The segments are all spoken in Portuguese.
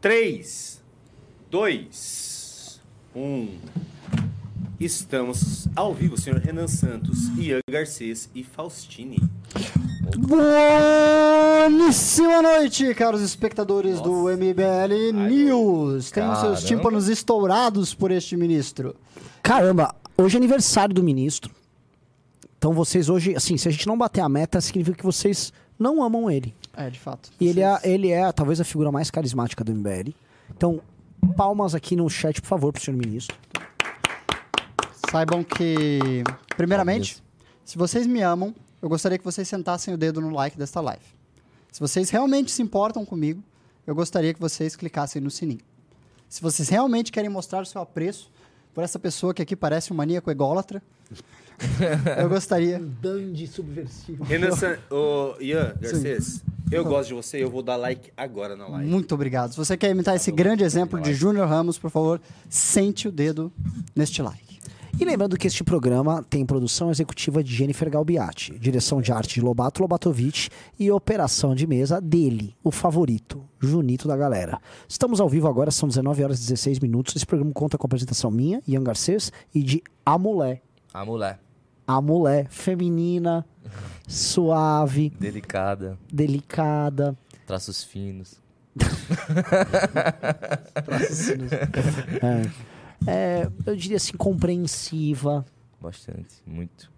3, 2, 1. Estamos ao vivo, senhor Renan Santos, Ian Garcês e Faustini. Boníssima noite, caros espectadores do MBL News. Tenho Caramba. seus tímpanos estourados por este ministro. Caramba, hoje é aniversário do ministro. Então vocês hoje, assim, se a gente não bater a meta, significa que vocês não amam ele. É, de fato. E ele é, ele é talvez a figura mais carismática do MBL. Então, palmas aqui no chat, por favor, pro senhor ministro. Saibam que, primeiramente, se vocês me amam, eu gostaria que vocês sentassem o dedo no like desta live. Se vocês realmente se importam comigo, eu gostaria que vocês clicassem no sininho. Se vocês realmente querem mostrar o seu apreço por essa pessoa que aqui parece um maníaco ególatra, eu gostaria. Dandy subversivo. Renan San... Ô, Ian Garcês, eu gosto de você, eu vou dar like agora na live. Muito obrigado. Se você quer imitar esse grande exemplo de Júnior Ramos, por favor, sente o dedo neste like. E lembrando que este programa tem produção executiva de Jennifer Galbiati, direção de arte de Lobato Lobatovic e operação de mesa dele, o favorito, Junito da galera. Estamos ao vivo agora, são 19 horas e 16 minutos. Esse programa conta com a apresentação minha, Ian Garcês, e de A Mulher. A mulher. A mulher feminina, suave, Delicada, delicada. traços finos. É, é, eu diria assim, compreensiva, Bastante, muito.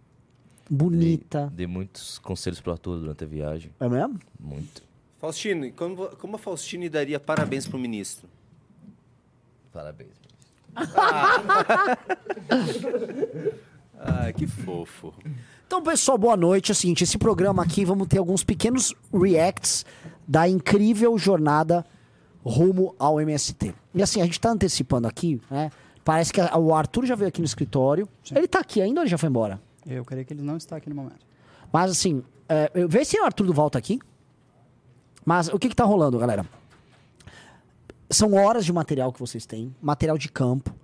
bonita. Dei, dei muitos conselhos pro Arthur durante a viagem. É mesmo? Muito. Faustino, como, como a Faustini daria parabéns pro ministro? Parabéns. Ah, que fofo. Então, pessoal, boa noite. É o seguinte, esse programa aqui, vamos ter alguns pequenos reacts da incrível jornada rumo ao MST. E assim, a gente tá antecipando aqui, né? Parece que a- o Arthur já veio aqui no escritório. Ele tá aqui ainda ou ele já foi embora? Eu creio que ele não está aqui no momento. Mas assim, é, eu- vê se o Arthur do volta aqui. Mas o que que tá rolando, galera? São horas de material que vocês têm, material de campo,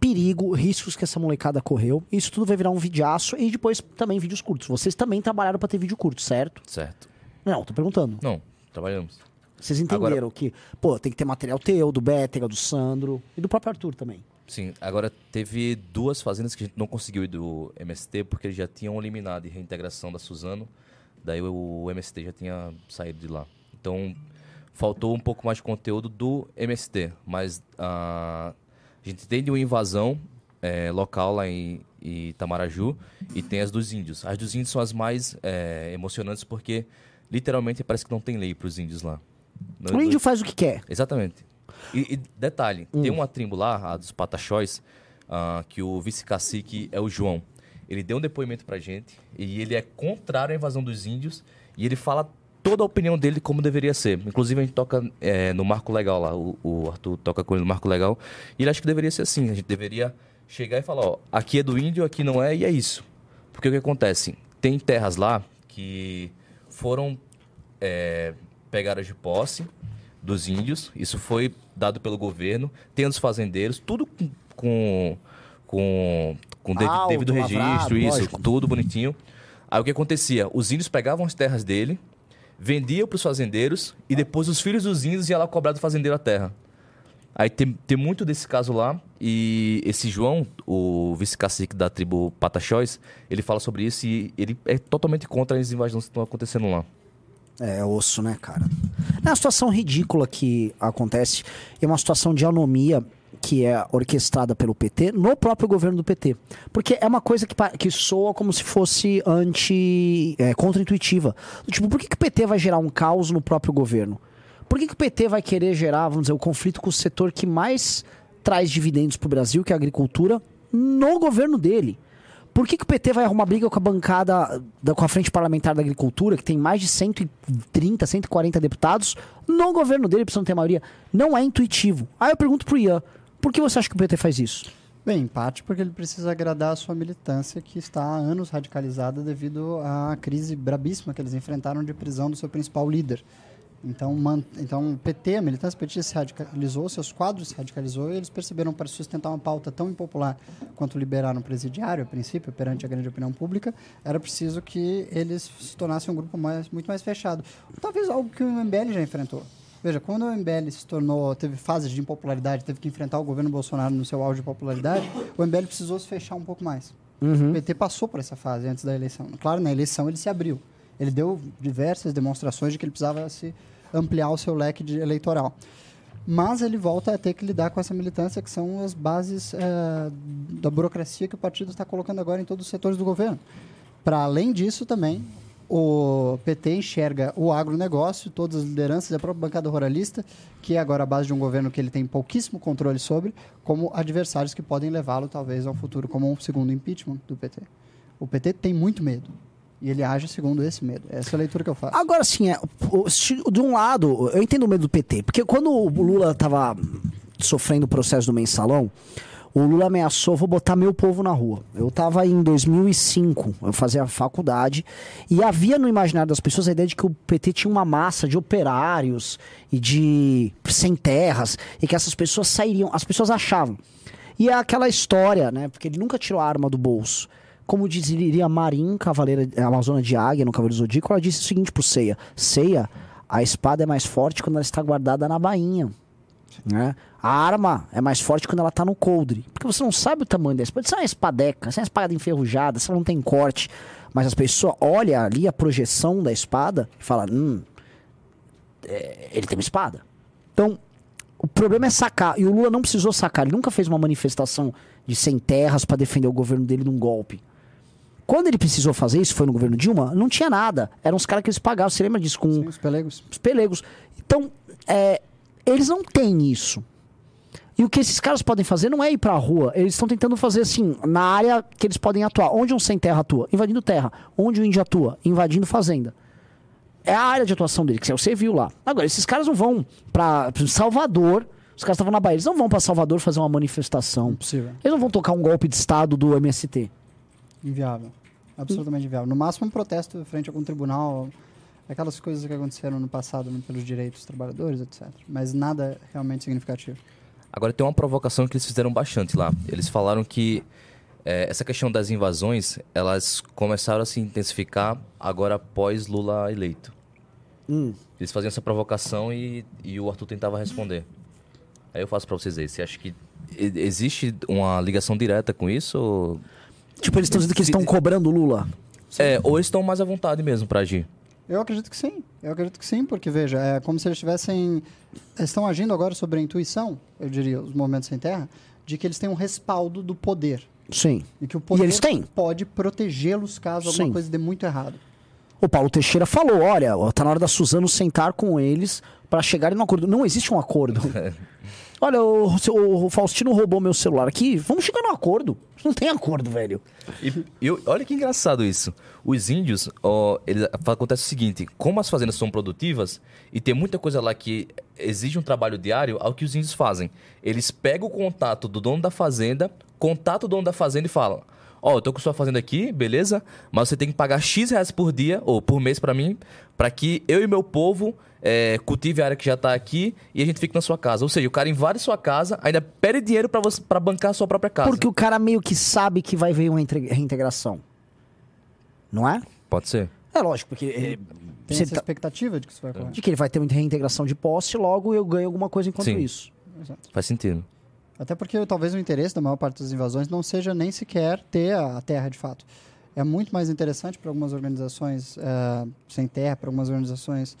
perigo, riscos que essa molecada correu. Isso tudo vai virar um videaço e depois também vídeos curtos. Vocês também trabalharam pra ter vídeo curto, certo? Certo. Não, tô perguntando. Não, trabalhamos. Vocês entenderam Agora- que, pô, tem que ter material teu, do Bétega, do Sandro e do próprio Arthur também. Sim, agora teve duas fazendas que a gente não conseguiu ir do MST porque eles já tinham eliminado a reintegração da Suzano. Daí o MST já tinha saído de lá. Então faltou um pouco mais de conteúdo do MST. Mas ah, a gente tem de uma invasão eh, local lá em, em Itamaraju e tem as dos índios. As dos índios são as mais eh, emocionantes porque literalmente parece que não tem lei para os índios lá. No- O índio faz o que quer. Exatamente. E, e detalhe, Hum. tem uma tribo lá, a dos Pataxóis, ah, que o vice-cacique é o João. Ele deu um depoimento pra gente e ele é contrário à invasão dos índios e ele fala toda a opinião dele de como deveria ser. Inclusive a gente toca eh, no Marco Legal lá, o, o Arthur toca com ele no Marco Legal e ele acha que deveria ser assim. A gente deveria chegar e falar, ó, aqui é do índio, aqui não é e é isso. Porque o que acontece? Tem terras lá que foram é, pegadas de posse dos índios. Isso foi dado pelo governo. Tem os fazendeiros, tudo com, com, com, com Alto, devido lavrado, registro, isso, lógico. tudo bonitinho. Aí o que acontecia? Os índios pegavam as terras dele, vendiam para os fazendeiros e depois os filhos dos índios iam lá cobrar do fazendeiro a terra. Aí tem, tem muito desse caso lá e esse João, o vice-cacique da tribo Pataxóis, ele fala sobre isso e ele é totalmente contra as invasões que estão acontecendo lá. É osso, né, cara? É uma situação ridícula que acontece. É uma situação de anomia que é orquestrada pelo PT no próprio governo do PT. Porque é uma coisa que, que soa como se fosse anti. É, contra-intuitiva. Tipo, por que, que o PT vai gerar um caos no próprio governo? Por que, que o PT vai querer gerar, vamos dizer, o conflito com o setor que mais traz dividendos para o Brasil, que é a agricultura, no governo dele? Por que, que o PT vai arrumar briga com a bancada, da- com a Frente Parlamentar da Agricultura, que tem mais de 130, 140 deputados, no governo dele, precisam ter maioria? Não é intuitivo. Aí eu pergunto pro Ian, por que você acha que o PT faz isso? Bem, em parte porque ele precisa agradar a sua militância, que está há anos radicalizada devido à crise brabíssima que eles enfrentaram de prisão do seu principal líder. Então, man- então o PT, a militância petista se radicalizou, seus quadros se radicalizou e eles perceberam para sustentar uma pauta tão impopular quanto liberar um presidiário, a princípio, perante a grande opinião pública, era preciso que eles se tornassem um grupo mais, muito mais fechado. Talvez algo que o MBL já enfrentou. Veja, quando o MBL se tornou, teve fases de impopularidade, teve que enfrentar o governo Bolsonaro no seu auge de popularidade, o MBL precisou se fechar um pouco mais. O PT passou por essa fase antes da eleição. Claro, na eleição ele se abriu. Ele deu diversas demonstrações de que ele precisava se ampliar o seu leque de eleitoral. Mas ele volta a ter que lidar com essa militância, que são as bases eh, da burocracia que o partido está colocando agora em todos os setores do governo. Para além disso, também, o PT enxerga o agronegócio, todas as lideranças, a própria bancada ruralista, que é agora a base de um governo que ele tem pouquíssimo controle sobre, como adversários que podem levá-lo, talvez, ao futuro, como um segundo impeachment do PT. O PT tem muito medo. E ele age segundo esse medo. Essa é a leitura que eu faço. Agora, sim, é, de um lado, eu entendo o medo do PT, porque quando o Lula tava sofrendo o processo do mensalão, o Lula ameaçou, vou botar meu povo na rua. Eu tava em 2005, eu fazia faculdade, e havia no imaginário das pessoas a ideia de que o PT tinha uma massa de operários e de sem terras, e que essas pessoas sairiam, as pessoas achavam. E é aquela história, né, porque ele nunca tirou a arma do bolso. Como diria Marim, cavaleira Amazona de Águia, no Cavaleiro Zodíaco, ela disse o seguinte pro Ceia: Ceia, a espada é mais forte quando ela está guardada na bainha. Né? A arma é mais forte quando ela tá no coldre. Porque você não sabe o tamanho da espada. Isso é uma espadeca, isso é uma espada enferrujada, isso não tem corte. Mas as pessoas olham ali a projeção da espada e falam: hum, é, ele tem uma espada. Então, o problema é sacar. E o Lula não precisou sacar. Ele nunca fez uma manifestação de sem terras para defender o governo dele num golpe. Quando ele precisou fazer isso, foi no governo Dilma, não tinha nada. Eram os caras que eles pagavam. Você lembra disso? Com Sim, os pelegos. os pelegos. Então, é, eles não têm isso. E o que esses caras podem fazer não é ir pra rua. Eles estão tentando fazer assim, na área que eles podem atuar. Onde um sem terra atua? Invadindo terra. Onde o índio atua? Invadindo fazenda. É a área de atuação dele, que você viu lá. Agora, esses caras não vão pra Salvador. Os caras estavam na Bahia. Eles não vão pra Salvador fazer uma manifestação. Impossível. Eles não vão tocar um golpe de Estado do MST. Inviável. Absolutamente inviável. No máximo, um protesto frente a algum tribunal. Aquelas coisas que aconteceram no passado né, pelos direitos dos trabalhadores, etc. Mas nada realmente significativo. Agora tem uma provocação que eles fizeram bastante lá. Eles falaram que é, essa questão das invasões, elas começaram a se intensificar agora após Lula eleito. Hum. Eles faziam essa provocação e, e o Arthur tentava responder. Aí eu faço pra vocês aí. Você acha que existe uma ligação direta com isso? Ou... Tipo, eles estão dizendo que eles estão cobrando Lula. É, ou eles estão mais à vontade mesmo pra agir? Eu acredito que sim. Eu acredito que sim, porque, veja, é como se eles tivessem. Eles estão agindo agora sobre a intuição, eu diria, os movimentos sem terra, de que eles têm um respaldo do poder. Sim. E que o poder eles têm? pode protegê-los caso alguma Sim. coisa dê muito errado. O Paulo Teixeira falou: olha, tá na hora da Suzano sentar com eles pra chegarem num acordo. Não existe um acordo. olha, o, o- o Faustino roubou meu celular aqui, vamos chegar num acordo. Não tem acordo, velho. E, e eu- olha que engraçado isso. Os índios, ó, eles, acontece o seguinte: como as fazendas são produtivas e tem muita coisa lá que exige um trabalho diário, ao que os índios fazem? Eles pegam o contato do dono da fazenda, contatam o dono da fazenda e falam: Ó, eu tô com sua fazenda aqui, beleza? Mas você tem que pagar X reais por dia, ou por mês pra mim, pra que eu e meu povo é, cultive a área que já tá aqui e a gente fique na sua casa. Ou seja, o cara invade sua casa, ainda pede dinheiro pra bancar a sua própria casa. Porque o cara meio que sabe que vai vir uma reintegração. Não é? Pode ser. É lógico, porque. é, Tem você essa tá- expectativa de que isso vai ocorrer. de que ele vai ter uma reintegração de posse, logo eu ganho alguma coisa enquanto Sim. isso. Exato. Faz sentido. Até porque talvez o interesse da maior parte das invasões não seja nem sequer ter a a terra de fato. É muito mais interessante para algumas organizações eh, sem terra, para algumas organizações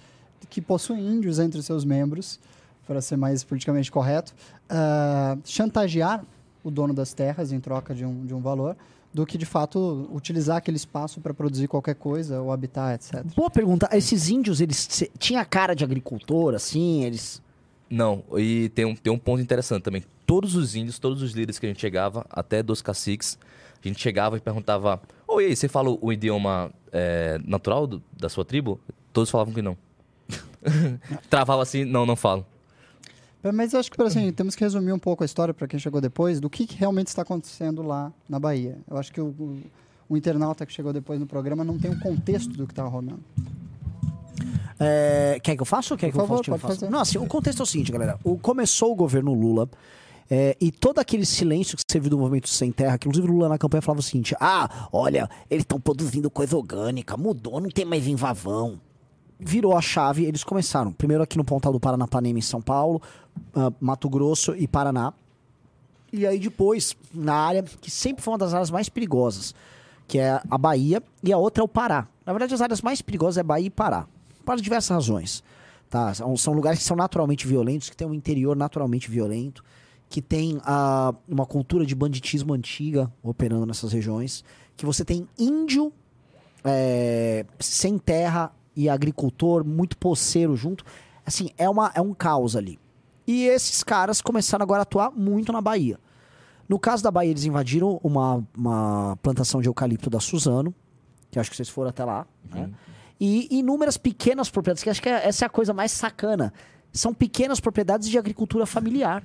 que possuem índios entre seus membros, para ser mais politicamente correto, ah, chantagear o dono das terras em troca de um, de um valor, do que de fato utilizar aquele espaço para produzir qualquer coisa, ou habitar, etc. Boa pergunta. Esses índios, eles se- tinha cara de agricultor, assim, eles. Não, e tem um, tem um ponto interessante também. Todos os índios, todos os líderes que a gente chegava, até dos caciques, a gente chegava e perguntava: Oi, você fala o idioma é, natural do- da sua tribo? Todos falavam que não. Travava assim: Não, não falo. É, Mas eu acho que por assim, temos que resumir um pouco a história para quem chegou depois do que, que realmente está acontecendo lá na Bahia. Eu acho que o, o, o internauta que chegou depois no programa não tem o contexto do que estava rolando. É, quer que eu faça ou quer Por que eu favor, faça? pode faça? Não, assim, o contexto é o seguinte, galera. O, começou o governo Lula é, e todo aquele silêncio que você viu do movimento Sem Terra, que inclusive o Lula na campanha falava o seguinte: ah, olha, eles estão produzindo coisa orgânica, mudou, não tem mais invasão. Virou a chave, eles começaram. Primeiro aqui no Pontal do Paranapanema, em São Paulo, ah, Mato Grosso e Paraná. E aí depois, na área que sempre foi uma das áreas mais perigosas, que é a Bahia, e a outra é o Pará. Na verdade, as áreas mais perigosas é Bahia e Pará, por diversas razões. Tá? São, são lugares que são naturalmente violentos, que têm um interior naturalmente violento, que tem ah, uma cultura de banditismo antiga operando nessas regiões, que você tem índio é, sem terra e agricultor, muito poceiro junto. Assim, é, uma, é um caos ali. E esses caras começaram agora a atuar muito na Bahia. No caso da Bahia, eles invadiram uma, uma plantação de eucalipto da Suzano, que acho que vocês foram até lá, né? E inúmeras pequenas propriedades, que acho que é- essa é a coisa mais sacana. São pequenas propriedades de agricultura familiar.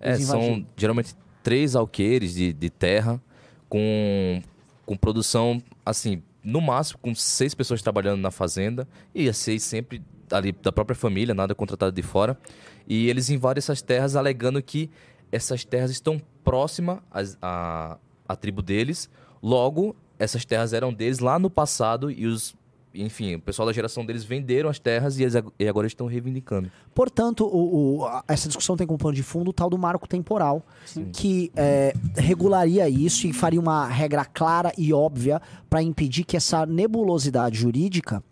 É, são geralmente três alqueires de, de terra com, com produção, assim, no máximo com seis pessoas trabalhando na fazenda e as seis sempre ali da própria família, nada contratado de fora. E eles invadem essas terras alegando que essas terras estão próximas às- à, à tribo deles, logo essas terras eram deles lá no passado e os enfim, o pessoal da geração deles venderam as terras e, eles e agora estão reivindicando. Portanto, o- o- essa discussão tem como pano de fundo o tal do marco temporal, que é, regularia isso e faria uma regra clara e óbvia para impedir que essa nebulosidade jurídica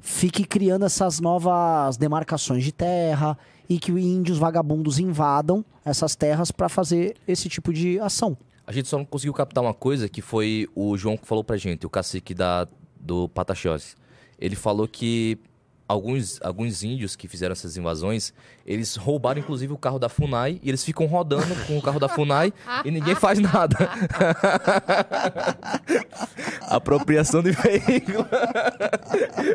fique criando essas novas demarcações de terra e que índios vagabundos invadam essas terras para fazer esse tipo de ação. A gente só não conseguiu captar uma coisa que foi o João que falou pra gente, o cacique da, do Pataxós. Ele falou que alguns, alguns índios que fizeram essas invasões, eles roubaram inclusive o carro da FUNAI e eles ficam rodando com o carro da FUNAI e ninguém faz nada. Apropriação de veículo.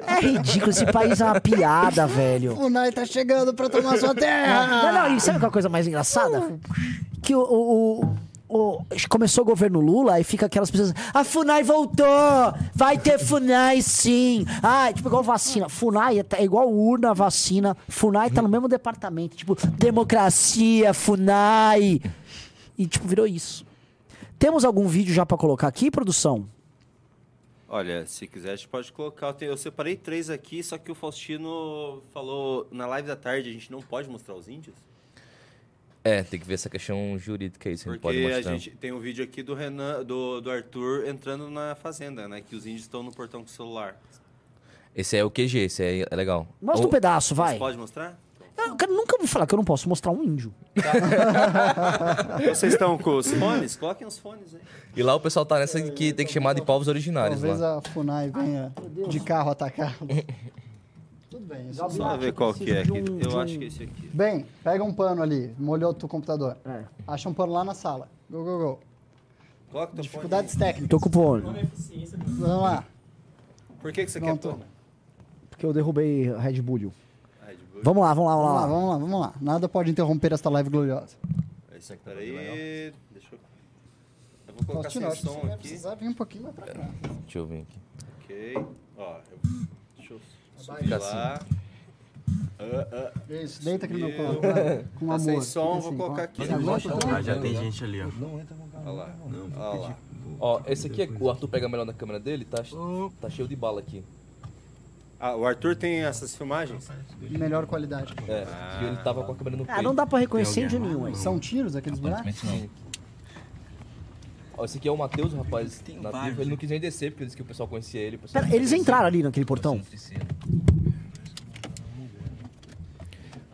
É ridículo, esse país é uma piada, velho. O Funai tá chegando pra tomar sua Não, terra! não, e sabe qual é a coisa mais engraçada? Que o, o- o- começou o governo Lula e fica aquelas pessoas. A FUNAI voltou! Vai ter FUNAI sim! Ah, tipo, igual vacina. FUNAI é, é igual urna, vacina. FUNAI tá no mesmo departamento. Tipo, democracia, FUNAI. E, tipo, virou isso. Temos algum vídeo já pra colocar aqui, produção? Olha, se quiser, a gente pode colocar. Eu separei três aqui, só que o Faustino falou na live da tarde a gente não pode mostrar os índios. É, tem que ver essa questão jurídica aí, se a gente pode Porque a mostrar. gente tem um vídeo aqui do Renan, do, do Arthur entrando na fazenda, né? Que os índios estão no portão com o celular. Esse é o QG, esse aí é legal. Mostra um O- pedaço, vai. Você pode mostrar? Eu cara, nunca vou falar que eu não posso mostrar um índio. Vocês estão com os fones? Coloquem os fones aí. E lá o pessoal tá nessa que tem que chamar de povos originários Talvez lá. a Funai venha de carro atacar. Tudo bem. Só ver qual que é. aqui. um- Eu acho que é esse aqui. Bem, pega um pano ali, molhou o teu computador. É. Acha um pano lá na sala. Go, go, go. Coloca o teu fone. Dificuldades técnicas. Tô com o pônei. Vamos lá. Por que, que você Pronto. quer pôr? Porque eu derrubei Red Bull. De boa. Vamos lá, vamos lá, Vamos lá, vamos lá. vamos lá, vamos lá. Nada pode interromper esta live gloriosa. Esse aqui, peraí. Deixa eu... Eu vou colocar Faustino, sem som você vai aqui. precisar vir um pouquinho mais pra cá. Deixa eu ver aqui. Ok. Ó, eu... deixa eu subir lá. Ah, ah. Isso, deita aqui no meu colo. vai, Com Tá amor. sem som, Fica vou assim, colocar aqui. Ah, já tem gente ali, ó. Olha lá. Olha lá. Ó, esse aqui, é- o Arthur pega melhor na câmera dele, tá, tá cheio de bala aqui. Ah, o Arthur tem essas filmagens? Melhor qualidade. É, e ele tava com a câmera no peito. Ah, não dá pra reconhecer índio nenhum aí. São tiros aqueles buracos? Sim. Ó, esse aqui é o Matheus, o rapaz nativo. vários, Ele não quis nem descer, porque disse que o pessoal conhecia ele. o pessoal Pera, eles entraram ali naquele portão?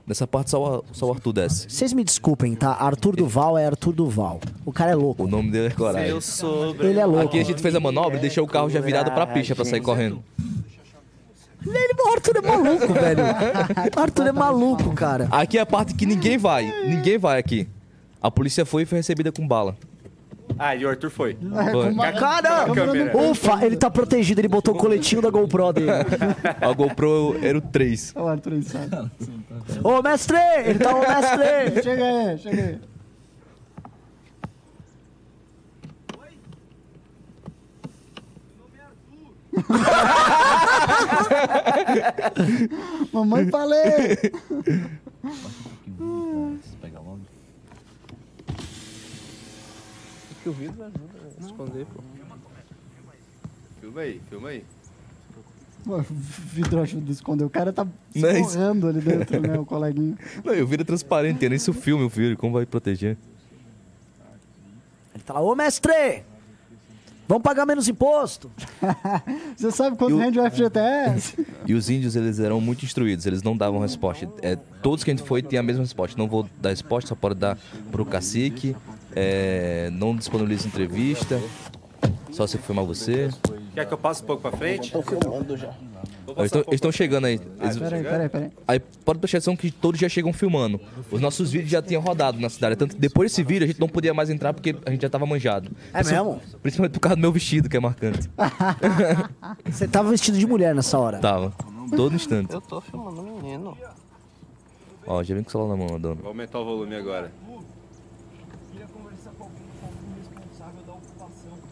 Nessa parte só, o- só o Arthur desce. Vocês me desculpem, tá? Arthur Duval é Arthur Duval. O cara é louco. O nome dele é Coragem. Eu sobre. Ele é louco. Aqui a gente fez a manobra e deixou o carro já virado pra pista pra sair correndo. Ele, o Arthur é maluco, velho. O Arthur é maluco, cara. Aqui é a parte que ninguém vai. Ninguém vai aqui. A polícia foi e foi recebida com bala. Ah, e o Arthur foi. Foi. Caramba! câmera. Ufa, ele tá protegido. Ele botou o coletinho da GoPro dele. A GoPro era o 3. Olha o Arthur insano. Ô, mestre! Ele tá, ô, mestre! Chega aí, chega aí. Mamãe falei! Que o vidro ajuda a esconder, pô. Filma aí, filma aí. Pô, vidro ajuda a esconder. O cara tá Não é isso. morrendo ali dentro, né? O coleguinha. Não, eu viro transparente, tem nem se o filme, o filho, como vai proteger? Ele tá lá, ô mestre! Vamos pagar menos imposto. Você sabe quanto E o- rende o FGTS? E os índios, eles eram muito instruídos, eles não davam resposta. É, todos que a gente foi tinham a mesma resposta. Não vou dar resposta, só pode dar pro cacique. É, não disponibiliza entrevista. Só se filmar você. Quer que eu passe um pouco pra frente? Tô filmando já. Ó, Eles estão chegando aí. Eles- Peraí, peraí, peraí. aí pode prestar atenção que todos já chegam filmando. Os nossos vídeos já tinham rodado na cidade. Tanto que depois desse vídeo a gente não podia mais entrar porque a gente já tava manjado. É mesmo? Principalmente por causa do meu vestido, que é marcante. Você tava vestido de mulher nessa hora. Tava. Todo instante. Eu tô filmando o menino. Ó, já vem com o celular na mão, dona. Vou aumentar o volume agora.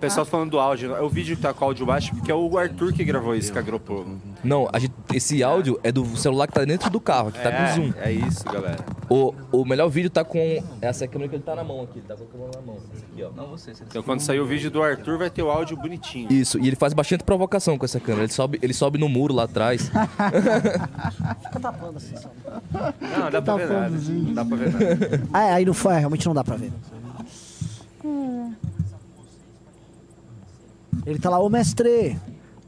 pessoal tá falando do áudio. É o vídeo que tá com o áudio baixo, porque é o Arthur que gravou isso com a GoPro. Não, a gente- esse áudio é do celular que tá dentro do carro, que tá com zoom. É isso, galera. O, o melhor vídeo tá com essa câmera que ele tá na mão aqui, ele tá com a câmera na mão. Essa aqui, ó. Não você, você Então quando sair o vídeo do Arthur, vai ter o áudio bonitinho. Isso, e ele faz bastante provocação com essa câmera. Ele sobe, ele sobe no muro lá atrás. Fica tapando assim, sabe? Não, dá pra ver nada. Não dá pra ver nada. Ah, é, aí não foi, realmente não dá pra ver. Ele tá lá, ô mestre,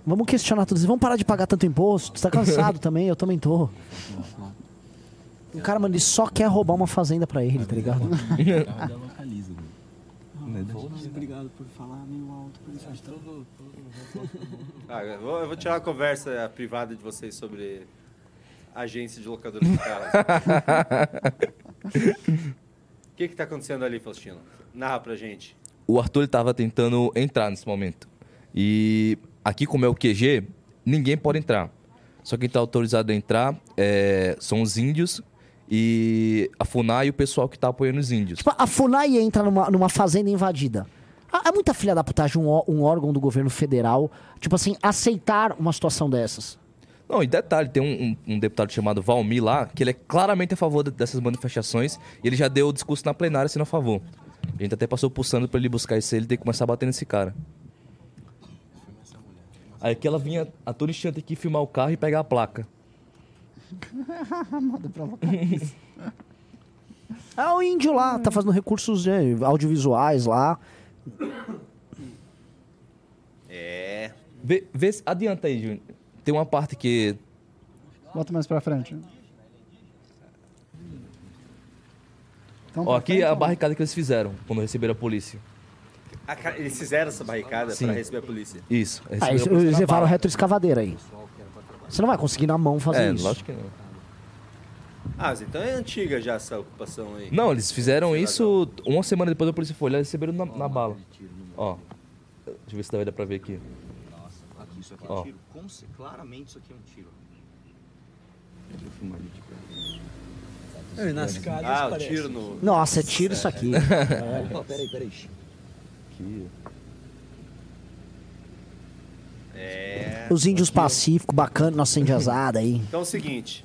vamos questionar tudo isso. Vamos parar de pagar tanto imposto. Você tá cansado também, eu também tô. O cara, mano, ele só quer roubar uma fazenda pra ele, tá ligado? já localiza. Obrigado por falar meio alto, por isso acho tudo. Ah, eu, vou, eu vou tirar uma conversa privada de vocês sobre agência de locadora de carro. O que que tá acontecendo ali, Faustino? Narra pra gente. O Arthur ele tava tentando entrar nesse momento. E aqui, como é o QG, ninguém pode entrar. Só quem tá autorizado a entrar é, são os índios e a FUNAI e o pessoal que tá apoiando os índios. Tipo, a FUNAI entra numa, numa fazenda invadida. Ah, É muita filha da putagem um, um órgão do governo federal, tipo assim, aceitar uma situação dessas. Não, e detalhe, tem um, um- um deputado chamado Valmir lá, que ele é claramente a favor de- dessas manifestações, e ele já deu o discurso na plenária sendo a favor. A gente até passou pulsando pra ele buscar isso ele tem que começar a bater nesse cara. Aí que ela vinha a todo instante aqui filmar o carro e pegar a placa. Moda. É o índio lá, tá fazendo recursos né, audiovisuais lá. É. Vê, vê se- adianta aí, Júnior. Tem uma parte que. Bota mais pra frente. Então, Ó, pra aqui frente, é a barricada que eles fizeram quando receberam a polícia. A ca- eles fizeram essa barricada Sim. pra receber a polícia. Isso. Ah, eles, eles levaram retroescavadeira aí. Você não vai conseguir na mão fazer É, isso. lógico que não. Ah, então é antiga já essa ocupação aí. Não, eles fizeram isso uma semana depois da polícia foi lá e receberam na, na bala. Ó. Deixa eu ver se dá dar pra ver aqui. Aqui, isso aqui Ó. um tiro. Claramente isso aqui é um tiro. Deixa eu filmar ali de perto. nas calhas Ah, parece. tiro no. Nossa, é tiro isso aqui. Opa, peraí, peraí. Aqui. É. Os índios pacíficos, bacana, nossa indiazada aí. Então é o seguinte.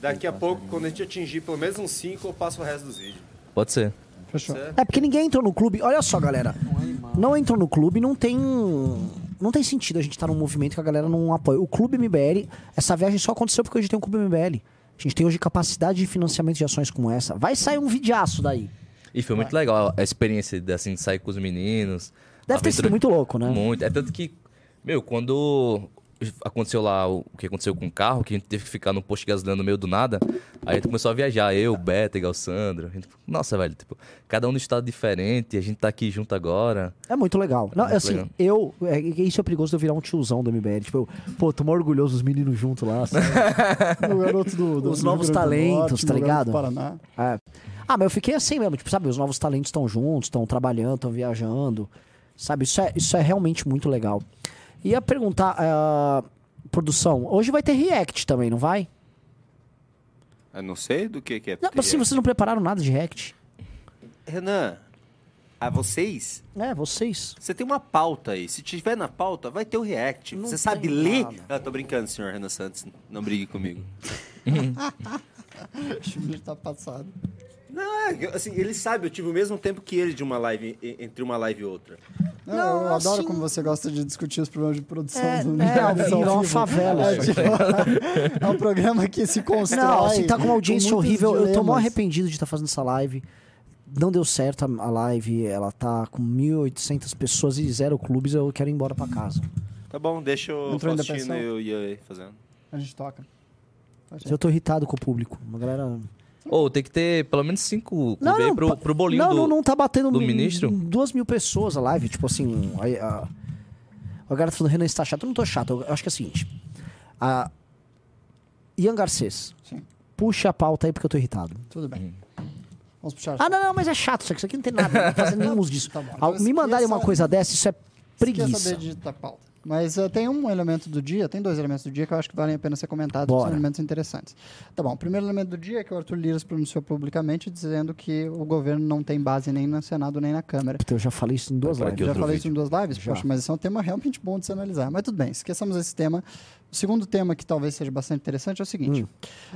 Daqui a pouco, quando a gente atingir pelo menos uns 5, eu passo o resto dos vídeos. Pode ser. Fechou. É porque ninguém entrou no clube. Olha só, galera. Não entrou no clube, não tem. Não tem sentido a gente estar num movimento que a galera não apoia. O Clube MBL, essa viagem só aconteceu porque hoje tem um Clube MBL. A gente tem hoje capacidade de financiamento de ações como essa. Vai sair um videaço daí. E foi muito legal a experiência de, assim, de sair com os meninos. Deve ter sido muito louco, né? Muito. É tanto que, meu, quando aconteceu lá o que aconteceu com o carro, que a gente teve que ficar no posto de gasolina no meio do nada, aí a gente começou a viajar, eu, o Beto, e o Sandro. A gente, nossa, velho, tipo, cada um no estado diferente, a gente tá aqui junto agora. É muito legal. Não, Muito assim, legal. eu. é, isso é perigoso de eu virar um tiozão do MBL. Tipo, eu, pô, tô mó orgulhoso dos meninos juntos lá. garoto do, do Os do novos talentos, Norte, tá ligado? Paraná. É. Ah, mas eu fiquei assim mesmo, tipo, sabe, os novos talentos estão juntos, estão trabalhando, estão viajando. Sabe, isso é, isso é realmente muito legal. Ia perguntar, ah, produção, hoje vai ter react também, não vai? Eu não sei do que, que é. Não, assim, vocês não prepararam nada de react. Renan, a vocês, É, vocês. você tem uma pauta aí. Se tiver na pauta, vai ter o react. Não você sabe ler? nada. Ah, tô brincando, senhor Renan Santos. Não brigue comigo. Acho que ele tá passado. Não, é, assim, ele sabe, eu tive o mesmo tempo que ele de uma live, entre uma live e outra. Não, Não, eu adoro assim- como você gosta de discutir os problemas de produção É, do é, vivo, é uma favela. É, tipo, é um programa que se constrói. Não, assim, tá com uma audiência com horrível. Eu tô mó dilemas. arrependido de estar fazendo essa live. Não deu certo a a live, ela tá com 1.800 pessoas e zero clubes, eu quero ir embora pra casa. Tá bom, deixa o Faustino e o aí fazendo. A gente toca. Eu tô irritado com o público. A galera. Ou tem que ter pelo menos cinco Não, não, pro, pro bolinho não, do... não, não tá batendo do ministro? duas mil pessoas a live. Tipo assim, a, a, a galera tá falando, Renan está chato. Eu não tô chato. Eu acho que é o seguinte. A Ian Garcês, Sim. puxa a pauta aí porque eu tô irritado. Tudo bem. Vamos puxar. Ah, não, não, mas é chato isso aqui. Isso aqui não tem nada. Não fazendo nenhum uso disso. Tá bom. Então Me mandarem uma esqueça- coisa dessa, isso é preguiça. saber de digitar pauta. Mas eh, tem um elemento do dia, tem dois elementos do dia que eu acho que valem a pena ser comentados, Bora. são elementos interessantes. Tá bom, o primeiro elemento do dia é que o Arthur Lira se pronunciou publicamente dizendo que o governo não tem base nem no Senado nem na Câmara. Eu já falei isso em duas lives. Que Já falei vídeo? isso em duas lives? Já. Poxa, mas esse é um tema realmente bom de se analisar. Mas tudo bem, esqueçamos esse tema. O segundo tema, que talvez seja bastante interessante, é o seguinte. Hum.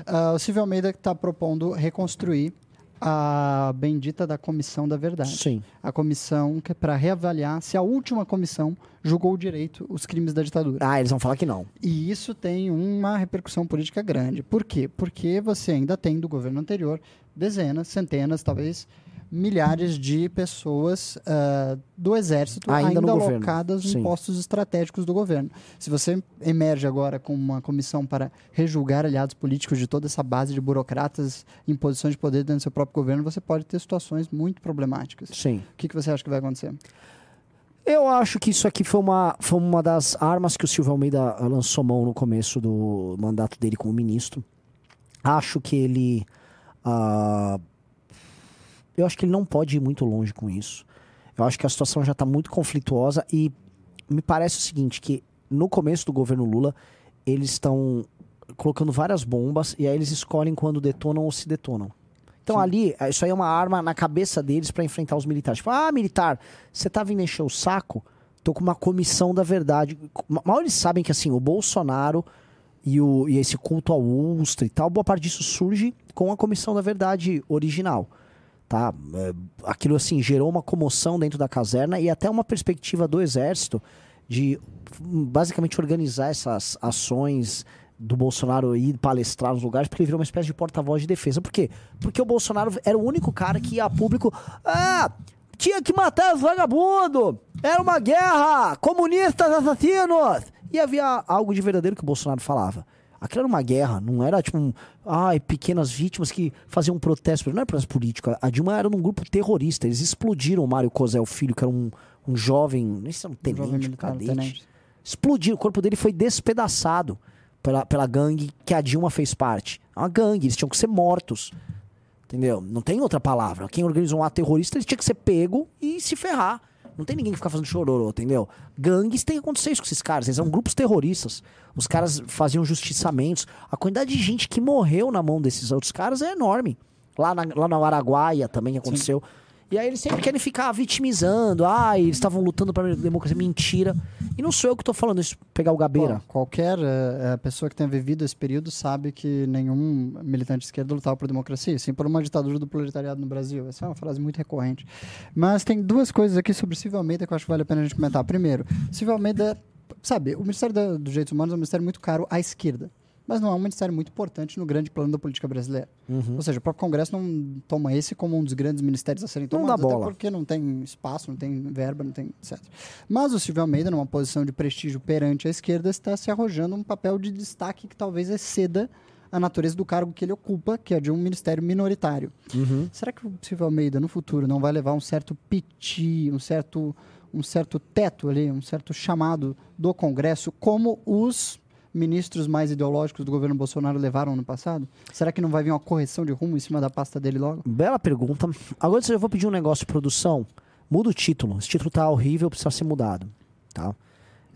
Ah, o Silvio Almeida está propondo reconstruir a bendita da Comissão da Verdade. Sim. A comissão que é para reavaliar se a última comissão julgou direito os crimes da ditadura. Ah, eles vão falar que não. E isso tem uma repercussão política grande. Por quê? Porque você ainda tem do governo anterior dezenas, centenas, talvez milhares de pessoas ah, do exército Ainda ainda, no governo. alocadas em Sim. postos estratégicos do governo. Se você emerge agora com uma comissão para rejulgar aliados políticos de toda essa base de burocratas em posições de poder dentro do seu próprio governo, você pode ter situações muito problemáticas. Sim. O que, que você acha que vai acontecer? Eu acho que isso aqui foi uma, foi uma das armas que o Silvio Almeida lançou mão no começo do mandato dele como ministro. Acho que ele. ah, eu acho que ele não pode ir muito longe com isso. Eu acho que a situação já está muito conflituosa e me parece o seguinte: que no começo do governo Lula, eles estão colocando várias bombas e aí eles escolhem quando detonam ou se detonam. Então ali, eh, isso aí é uma arma na cabeça deles para enfrentar os militares. Tipo, ah, militar, você tá vindo encher o saco? Tô com uma comissão da verdade. Ma- Mal eles sabem que assim, o Bolsonaro e, o, e esse culto ao Ustra e tal, boa parte disso surge com a comissão da verdade original. Tá? É, aquilo assim gerou uma comoção dentro da caserna e até uma perspectiva do exército de hum, basicamente organizar essas ações do Bolsonaro ir palestrar nos lugares, porque ele virou uma espécie de porta-voz de defesa. Por quê? Porque o Bolsonaro era o único cara que ia a público. Ah! Tinha que matar os vagabundos! Era uma guerra! Comunistas assassinos! E havia algo de verdadeiro que o Bolsonaro falava. Aquilo era uma guerra, não era tipo um, ai, pequenas vítimas que faziam um protesto. Não era protesto político. A Dilma era num grupo terrorista. Eles explodiram o Mário Cosel Filho, que era um, um jovem, nem sei se era um tenente, um cadete. tenente. Explodiu, o corpo dele foi despedaçado pela, pela gangue que a Dilma fez parte. É uma gangue, eles tinham que ser mortos. Entendeu? Não tem outra palavra. Quem organizou um ato terrorista, ele tinha que ser pego e se ferrar. Não tem ninguém que ficar fazendo chororô, entendeu? Gangues tem que acontecer isso com esses caras. Eles são grupos terroristas. Os caras faziam justiçamentos. A quantidade de gente que morreu na mão desses outros caras é enorme. Lá na, lá na Araguaia também aconteceu. E aí eles sempre querem ficar vitimizando. Ah, eles estavam lutando pra democracia. Mentira. E não sou eu que tô falando isso, pegar o Gabeira. Bom, qualquer eh, pessoa que tenha vivido esse período sabe que nenhum militante de esquerda lutava por democracia, sim por uma ditadura do proletariado no Brasil. Essa é uma frase muito recorrente. Mas tem duas coisas aqui sobre Silvio Almeida que eu acho que vale a pena a gente comentar. Primeiro, Silvio Almeida, sabe, o Ministério dos Direitos Humanos é um ministério muito caro à esquerda. Mas não é um ministério muito importante no grande plano da política brasileira. Uhum. Ou seja, o próprio Congresso não toma esse como um dos grandes ministérios a serem Não tomados, dá até bola. porque não tem espaço, não tem verba, não tem etc. Mas o Silvio Almeida, numa posição de prestígio perante a esquerda, está se arrojando um papel de destaque que talvez exceda a natureza do cargo que ele ocupa, que é de um ministério minoritário. Uhum. Será que o Silvio Almeida, no futuro, não vai levar um certo piti, um certo, um certo teto ali, um certo chamado do Congresso, como os ministros mais ideológicos do governo Bolsonaro levaram no passado? Será que não vai vir uma correção de rumo em cima da pasta dele logo? Bela pergunta. Agora eu vou pedir um negócio de produção. Muda o título. Esse título tá horrível, precisa ser mudado. Tá?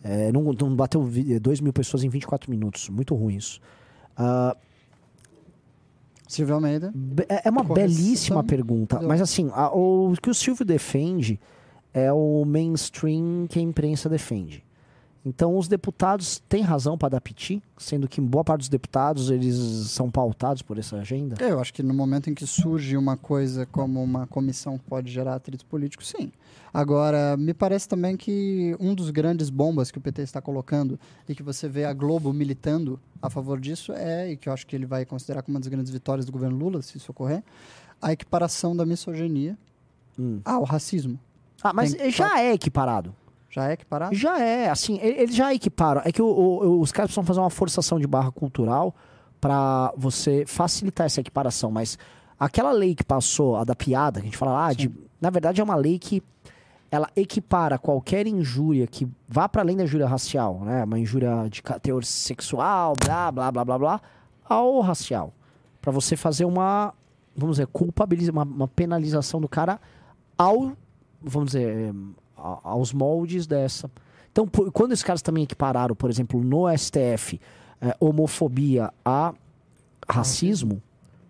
É, não, não bateu 2 mil pessoas em 24 minutos. Muito ruim isso. Ah, Silvio Almeida. É é uma Correção. belíssima pergunta. Mas assim, a- o que o Silvio defende é o mainstream que a imprensa defende. Então os deputados têm razão para dar piti, sendo que boa parte dos deputados eles são pautados por essa agenda. É, Eu acho que no momento em que surge uma coisa como uma comissão que pode gerar atrito político, sim. Agora, me parece também que um dos grandes bombas que o PT está colocando e que você vê a Globo militando a favor disso é, e que eu acho que ele vai considerar como uma das grandes vitórias do governo Lula, se isso ocorrer, a equiparação da misoginia Hum. ao racismo. Ah, mas Tem- já é equiparado. Já é equiparado? Já é, assim, eles já equiparam. É que o- o- os caras precisam fazer uma forçação de barra cultural para você facilitar essa equiparação. Mas aquela lei que passou, a da piada, que a gente fala, ah, de, na verdade é uma lei que ela equipara qualquer injúria que vá para além da injúria racial, né? Uma injúria de teor sexual, blá, blá, blá, blá, blá, ao racial. Para você fazer uma, vamos dizer, culpabiliza, uma, uma penalização do cara ao, vamos dizer, a- aos moldes dessa. Então, por- quando esses caras também equipararam, por exemplo, no STF, eh, homofobia a racismo,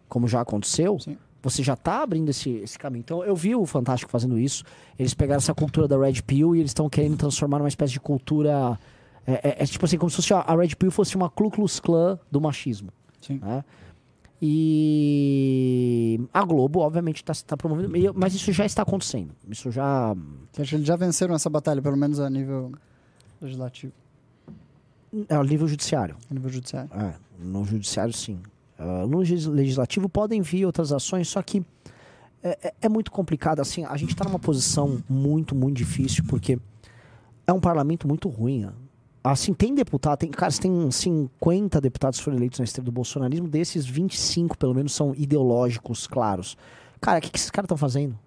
como já aconteceu, Sim. você já está abrindo esse, esse caminho. Então, eu vi o Fantástico fazendo isso. Eles pegaram essa cultura da Red Pill e eles estão querendo transformar numa espécie de cultura. É, é- é tipo assim, como se fosse a Red Pill fosse uma Ku Klux Klan do machismo. Sim. né? E a Globo, obviamente, está promovendo, e- mas isso já está acontecendo. Isso já. Você acha que eles já venceram essa batalha, pelo menos a nível legislativo, É o nível judiciário. a nível judiciário? É, no judiciário, sim. Ah, no legis- legislativo podem vir outras ações, só que é, é- é muito complicado. Assim, a gente está numa posição muito, muito difícil, porque é um parlamento muito ruim. Assim, tem deputado, tem, cara, tem 50 deputados que foram eleitos na esteira do bolsonarismo, desses 25, pelo menos, são ideológicos claros. Cara, o que, que esses caras estão fazendo?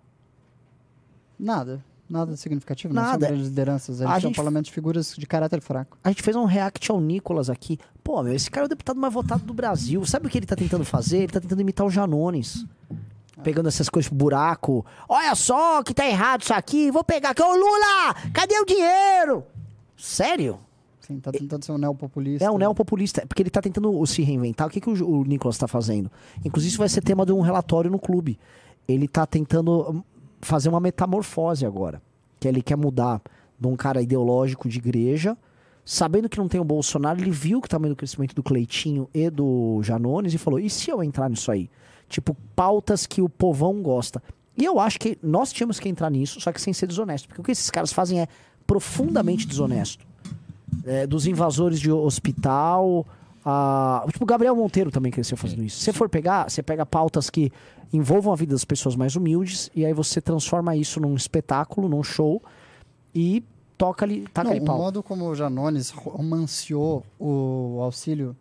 Nada. Nada significativo, não Nada. são grandes lideranças. Eles A são gente- parlamentos de figuras de caráter fraco. A gente fez um react ao Nicolas aqui. Pô, meu, esse cara é o deputado mais votado do Brasil. Sabe o que ele tá tentando fazer? Ele tá tentando imitar o Janones. Pegando essas coisas pro buraco. Olha só que tá errado isso aqui. Vou pegar aqui. Ô Lula, cadê o dinheiro? Sério? Sim, tá tentando ser um neopopulista. É um neopopulista. Porque ele tá tentando se reinventar. O que, que o, o Nicolas tá fazendo? Inclusive, isso vai ser tema de um relatório no clube. Ele tá tentando hum, fazer uma metamorfose agora. Que ele quer mudar de um cara ideológico de igreja. Sabendo que não tem o Bolsonaro, ele viu que tamanho do crescimento do Cleitinho e do Janones e falou: e se eu entrar nisso aí? Tipo, pautas que o povão gosta. E eu acho que nós tínhamos que entrar nisso, só que sem ser desonesto. Porque o que esses caras fazem é profundamente desonesto é, dos invasores de hospital. A... Tipo, o Gabriel Monteiro também cresceu fazendo isso. Se você for pegar, você pega pautas que envolvam a vida das pessoas mais humildes e aí você transforma isso num espetáculo, num show e toca ali, taca Não, ali o pau. modo como o Janones romanceou o auxílio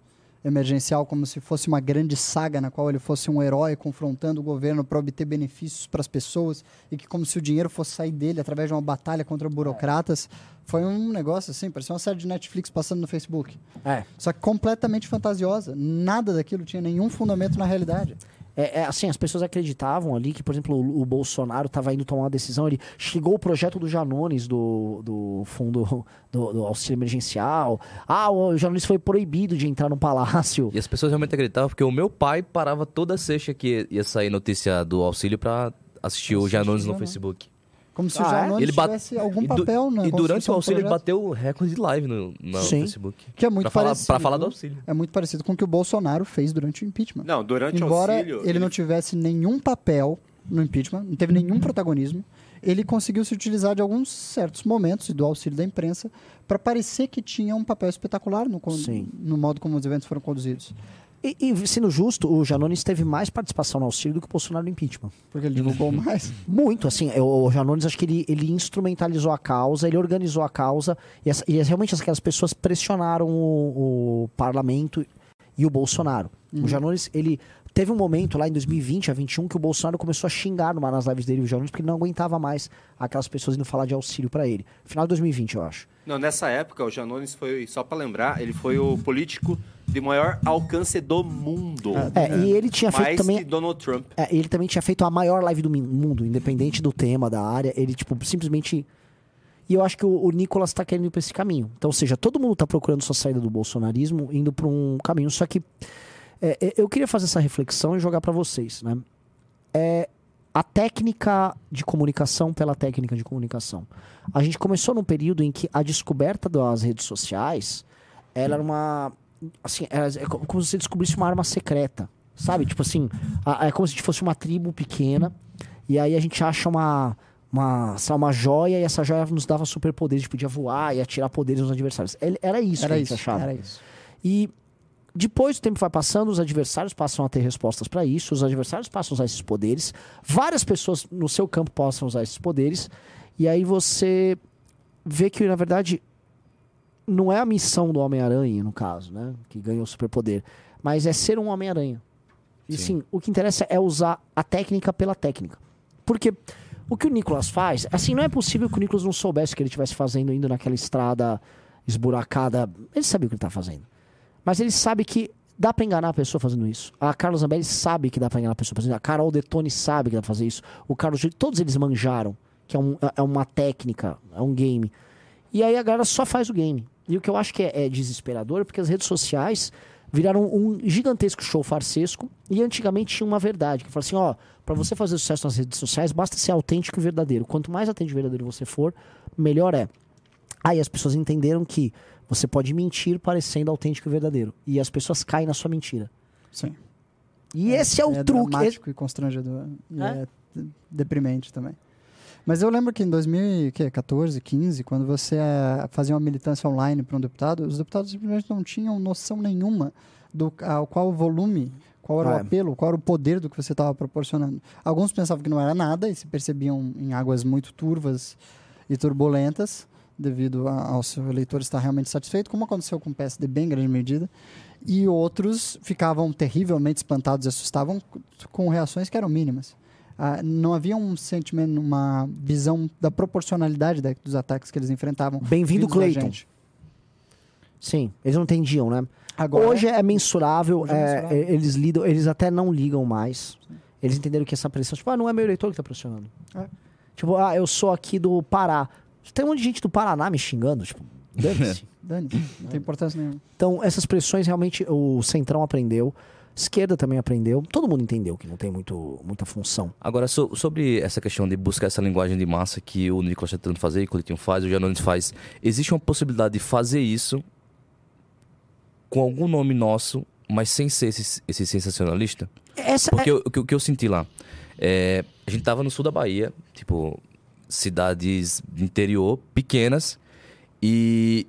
emergencial como se fosse uma grande saga na qual ele fosse um herói confrontando o governo para obter benefícios para as pessoas e que como se o dinheiro fosse sair dele através de uma batalha contra burocratas, foi um negócio assim, parecia uma série de Netflix passando no Facebook. É. Só que completamente fantasiosa. Nada daquilo tinha nenhum fundamento na realidade. É, é, assim, as pessoas acreditavam ali que, por exemplo, o, o Bolsonaro estava indo tomar uma decisão, ele chegou o projeto do Janones, do, do fundo do, do auxílio emergencial. Ah, o Janones foi proibido de entrar no palácio. E as pessoas realmente acreditavam, porque o meu pai parava toda sexta que ia sair notícia do auxílio pra assistir o Janones no Janones. Facebook. Como se Ah, o é? Ele bate- tivesse algum E papel na E durante o auxílio ele bateu o recorde de live no, no Sim. Facebook. Que é muito pra falar, parecido. pra falar do auxílio. É muito parecido com o que o Bolsonaro fez durante o impeachment. Não, durante o Embora auxílio. ele, não tivesse nenhum papel no impeachment, não teve nenhum protagonismo, ele conseguiu se utilizar de alguns certos momentos e do auxílio da imprensa para parecer que tinha um papel espetacular no, Sim. no modo como os eventos foram conduzidos. E, e, sendo justo, o Janones teve mais participação no auxílio do que o Bolsonaro no impeachment. Porque ele divulgou mais. Muito, assim, o, o Janones acho que ele, ele instrumentalizou a causa, ele organizou a causa, e, essa- e realmente aquelas pessoas pressionaram o, o parlamento e o Bolsonaro. O Janones, ele teve um momento lá em 2020, a 21, que o Bolsonaro começou a xingar numa, nas lives dele o Janones, porque ele não aguentava mais aquelas pessoas indo falar de auxílio pra ele. Final de 2020, eu acho. Não, nessa época, o Janones foi, só pra lembrar, ele foi o político de maior alcance do mundo. É, e ele tinha feito Mais também. que Donald Trump. É, ele também tinha feito a maior live do mundo, independente do tema, da área. Ele, tipo, simplesmente. E eu acho que o, o Nicolas tá querendo ir pra esse caminho. Então, ou seja, todo mundo tá procurando sua saída do bolsonarismo, indo pra um caminho. Só que É, é, eu queria fazer essa reflexão e jogar para vocês, né? É a técnica de comunicação pela técnica de comunicação. A gente começou num período em que a descoberta das redes sociais ela era uma assim, era, é como se você descobrisse uma arma secreta, sabe? Tipo assim, a, é como se fosse uma tribo pequena e aí a gente acha uma uma, uma joia e essa joia nos dava superpoderes, a gente podia voar e atirar poderes nos adversários. Era isso era que a gente isso, achava. Era isso. E depois o tempo vai passando, os adversários passam a ter respostas para isso, os adversários passam a usar esses poderes, várias pessoas no seu campo possam usar esses poderes, e aí você vê que, na verdade, não é a missão do Homem-Aranha, no caso, né? Que ganhou o superpoder, mas é ser um Homem-Aranha. E sim. sim, o que interessa é usar a técnica pela técnica. Porque o que o Nicolas faz, assim, não é possível que o Nicolas não soubesse o que ele estivesse fazendo indo naquela estrada esburacada. Ele sabia o que ele estava fazendo. Mas ele sabe que dá para enganar a pessoa fazendo isso. A Carlos Zambelli sabe que dá para enganar a pessoa fazendo isso. A Carol Detone sabe que dá pra fazer isso. O Carlos todos eles manjaram que é, um, é uma técnica, é um game. E aí a galera só faz o game. E o que eu acho que é, é desesperador é porque as redes sociais viraram um gigantesco show farsesco e antigamente tinha uma verdade, que fala assim, ó, para você fazer sucesso nas redes sociais, basta ser autêntico e verdadeiro. Quanto mais autêntico e verdadeiro você for, melhor é. Aí as pessoas entenderam que você pode mentir parecendo autêntico e verdadeiro. E as pessoas caem na sua mentira. Sim. E é, esse é o é truque. É dramático e constrangedor. E é? é deprimente também. Mas eu lembro que em 2014, 15, quando você é, fazia uma militância online para um deputado, os deputados simplesmente não tinham noção nenhuma do ao qual o volume, qual era ah, o apelo, qual era o poder do que você estava proporcionando. Alguns pensavam que não era nada e se percebiam em águas muito turvas e turbulentas devido ao seu eleitor estar realmente satisfeito, como aconteceu com o PSD em grande medida, e outros ficavam terrivelmente espantados e assustavam com reações que eram mínimas. Ah, não havia um sentimento, uma visão da proporcionalidade da, dos ataques que eles enfrentavam. Bem-vindo, Cleiton. Sim, eles não entendiam, né? Agora, hoje é mensurável, hoje é, é mensurável. eles lidam, eles até não ligam mais. Sim. Eles entenderam que essa pressão, tipo, ah, não é meu eleitor que está pressionando. É. Tipo, ah, eu sou aqui do Pará. Tem um monte de gente do Paraná me xingando, tipo, dane-se. dane-se, não tem importância nenhuma. Então, essas pressões realmente o Centrão aprendeu. Esquerda também aprendeu. Todo mundo entendeu que não tem muito, muita função. Agora, so, sobre essa questão de buscar essa linguagem de massa que o Nicolas está tentando fazer, que o Coletinho faz, o Janones faz, existe uma possibilidade de fazer isso com algum nome nosso, mas sem ser esse, esse sensacionalista? Essa Porque é... o, o, que eu senti lá, é, a gente tava no sul da Bahia, tipo, cidades interior, pequenas, e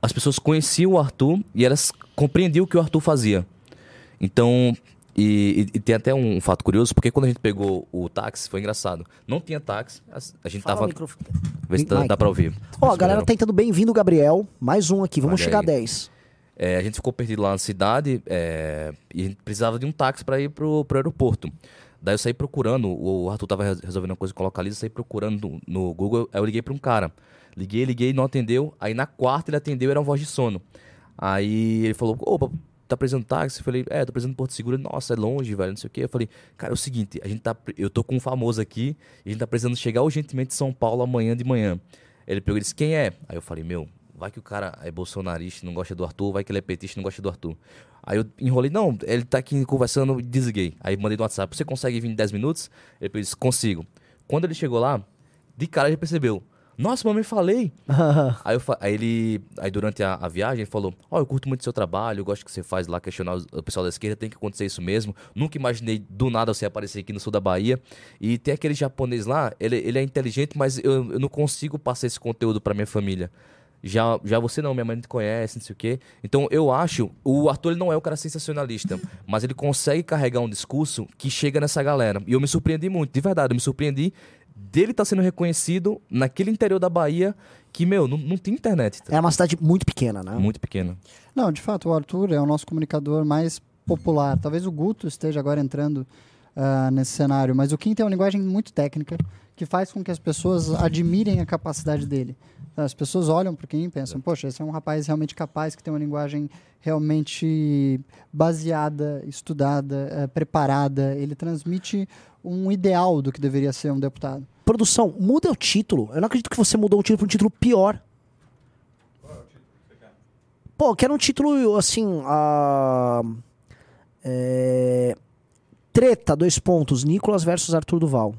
as pessoas conheciam o Arthur e elas compreendiam o que o Arthur fazia. Então, e, e, e, tem até um fato curioso, porque quando a gente pegou o táxi, foi engraçado. Não tinha táxi, a, gente Fala tava. Microfone. Vê se dá, dá pra ouvir. Ó, oh, a galera tentando bem-vindo, Gabriel. Mais um aqui, vamos Olha chegar aí. a 10. É, a gente ficou perdido lá na cidade é, e a gente precisava de um táxi para ir pro, pro aeroporto. Daí eu saí procurando, o Arthur tava resolvendo uma coisa com localiza, saí procurando no, no Google, aí eu liguei para um cara. Liguei, liguei, não atendeu. Aí na quarta ele atendeu, era uma voz de sono. Aí ele falou, opa, tá precisando de táxi? Eu falei, é, tô precisando de Porto Seguro. Nossa, é longe, velho, não sei o quê. Eu falei, cara, é o seguinte, a gente tá, eu tô com um famoso aqui a gente tá precisando chegar urgentemente em São Paulo amanhã de manhã. Ele pegou e disse, quem é? Aí eu falei, meu, vai que o cara é bolsonarista, não gosta do Arthur, vai que ele é petista, não gosta do Arthur. Aí eu enrolei, não, ele tá aqui conversando desliguei. Aí mandei no WhatsApp, você consegue vir em 10 minutos? Ele disse, consigo. Quando ele chegou lá, de cara ele percebeu, nossa, mamãe, falei. aí, eu, aí ele, aí durante a, a viagem, ele falou: Ó, oh, eu curto muito seu trabalho, eu gosto que você faz lá, questionar o pessoal da esquerda, tem que acontecer isso mesmo. Nunca imaginei do nada você aparecer aqui no sul da Bahia. E tem aquele japonês lá, ele, ele é inteligente, mas eu, eu não consigo passar esse conteúdo para minha família. Já, já você não, minha mãe não te conhece, não sei o quê. Então eu acho, o Arthur ele não é o cara sensacionalista, mas ele consegue carregar um discurso que chega nessa galera. E eu me surpreendi muito, de verdade, eu me surpreendi dele estar tá sendo reconhecido naquele interior da Bahia que, meu, não, não tem internet. Tá? É uma cidade muito pequena, né? Muito pequena. Não, de fato, o Arthur é o nosso comunicador mais popular. Talvez o Guto esteja agora entrando uh, nesse cenário, mas o Kim tem uma linguagem muito técnica que faz com que as pessoas admirem a capacidade dele. As pessoas olham para quem e pensam, poxa, esse é um rapaz realmente capaz, que tem uma linguagem realmente baseada, estudada, uh, preparada. Ele transmite um ideal do que deveria ser um deputado. Produção, muda o título. Eu não acredito que você mudou o título para um título pior. Pô, quero um título assim. Uh... É, Treta, dois pontos. Nicolas versus Arthur Duval.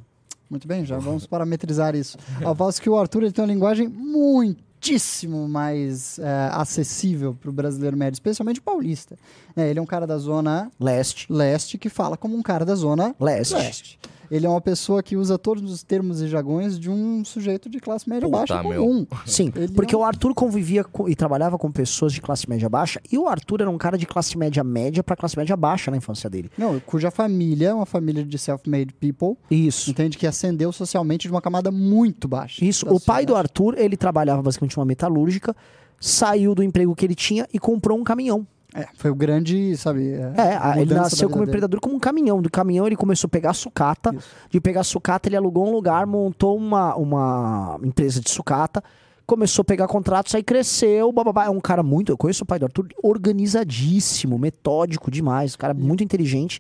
Muito bem, já vamos parametrizar isso. Ao passo que o Arthur ele tem uma linguagem muitíssimo mais é, acessível para o brasileiro médio, especialmente o paulista. É, ele é um cara da zona Leste. leste que fala como um cara da zona Leste. leste. Ele é uma pessoa que usa todos os termos e jargões de um sujeito de classe média Puta, baixa meu. comum. Sim, Ele porque é um- o Arthur convivia com- e trabalhava com pessoas de classe média baixa, e o Arthur era um cara de classe média média pra classe média baixa na infância dele. Não, cuja família é uma família de self-made people, Isso. entende? Que ascendeu socialmente de uma camada muito baixa. Isso. O pai do. Arthur, ele trabalhava basicamente numa metalúrgica, saiu do emprego que ele tinha e comprou um caminhão. É, foi o grande, sabe... É, a- ele nasceu como empreendedor como um caminhão. Do caminhão ele começou a pegar sucata. Isso. De pegar sucata, ele alugou um lugar, montou uma, uma empresa de sucata, começou a pegar contratos, aí cresceu, bababá. É um cara muito. Eu conheço o pai do Arthur, organizadíssimo, metódico demais, um cara muito inteligente.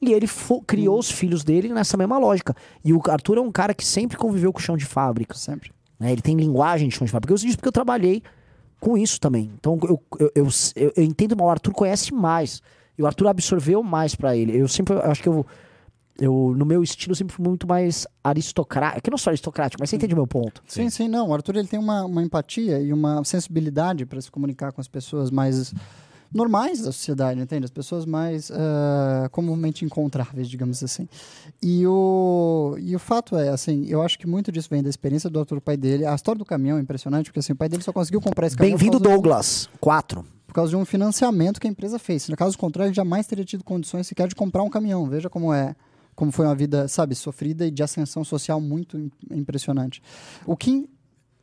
E ele criou os filhos dele nessa mesma lógica. E o Arthur é um cara que sempre conviveu com o chão de fábrica. Sempre. né? Ele tem linguagem de chão de fábrica. Eu sei disso porque eu trabalhei com isso também. Então eu, eu, eu, eu, eu entendo, mas o Arthur conhece mais. E o Arthur absorveu mais pra ele. Eu sempre, eu acho que eu, eu, no meu estilo, sempre fui muito mais aristocrático. Que não sou aristocrático, mas você entende o meu ponto. Sim, sim, não. O Arthur ele tem uma, uma empatia e uma sensibilidade para se comunicar com as pessoas mais normais da sociedade, entende? As pessoas mais ah, comumente encontráveis, digamos assim. E o, e o fato é, assim, eu acho que muito disso vem da experiência do Arthur, o pai dele. A história do caminhão é impressionante, porque assim, o pai dele só conseguiu comprar esse caminhão Bem-vindo, Douglas. Quatro. por causa de um financiamento que a empresa fez. No caso contrário, ele jamais teria tido condições sequer de comprar um caminhão. Veja como é, como foi uma vida, sabe, sofrida e de ascensão social muito im- impressionante. O Kim,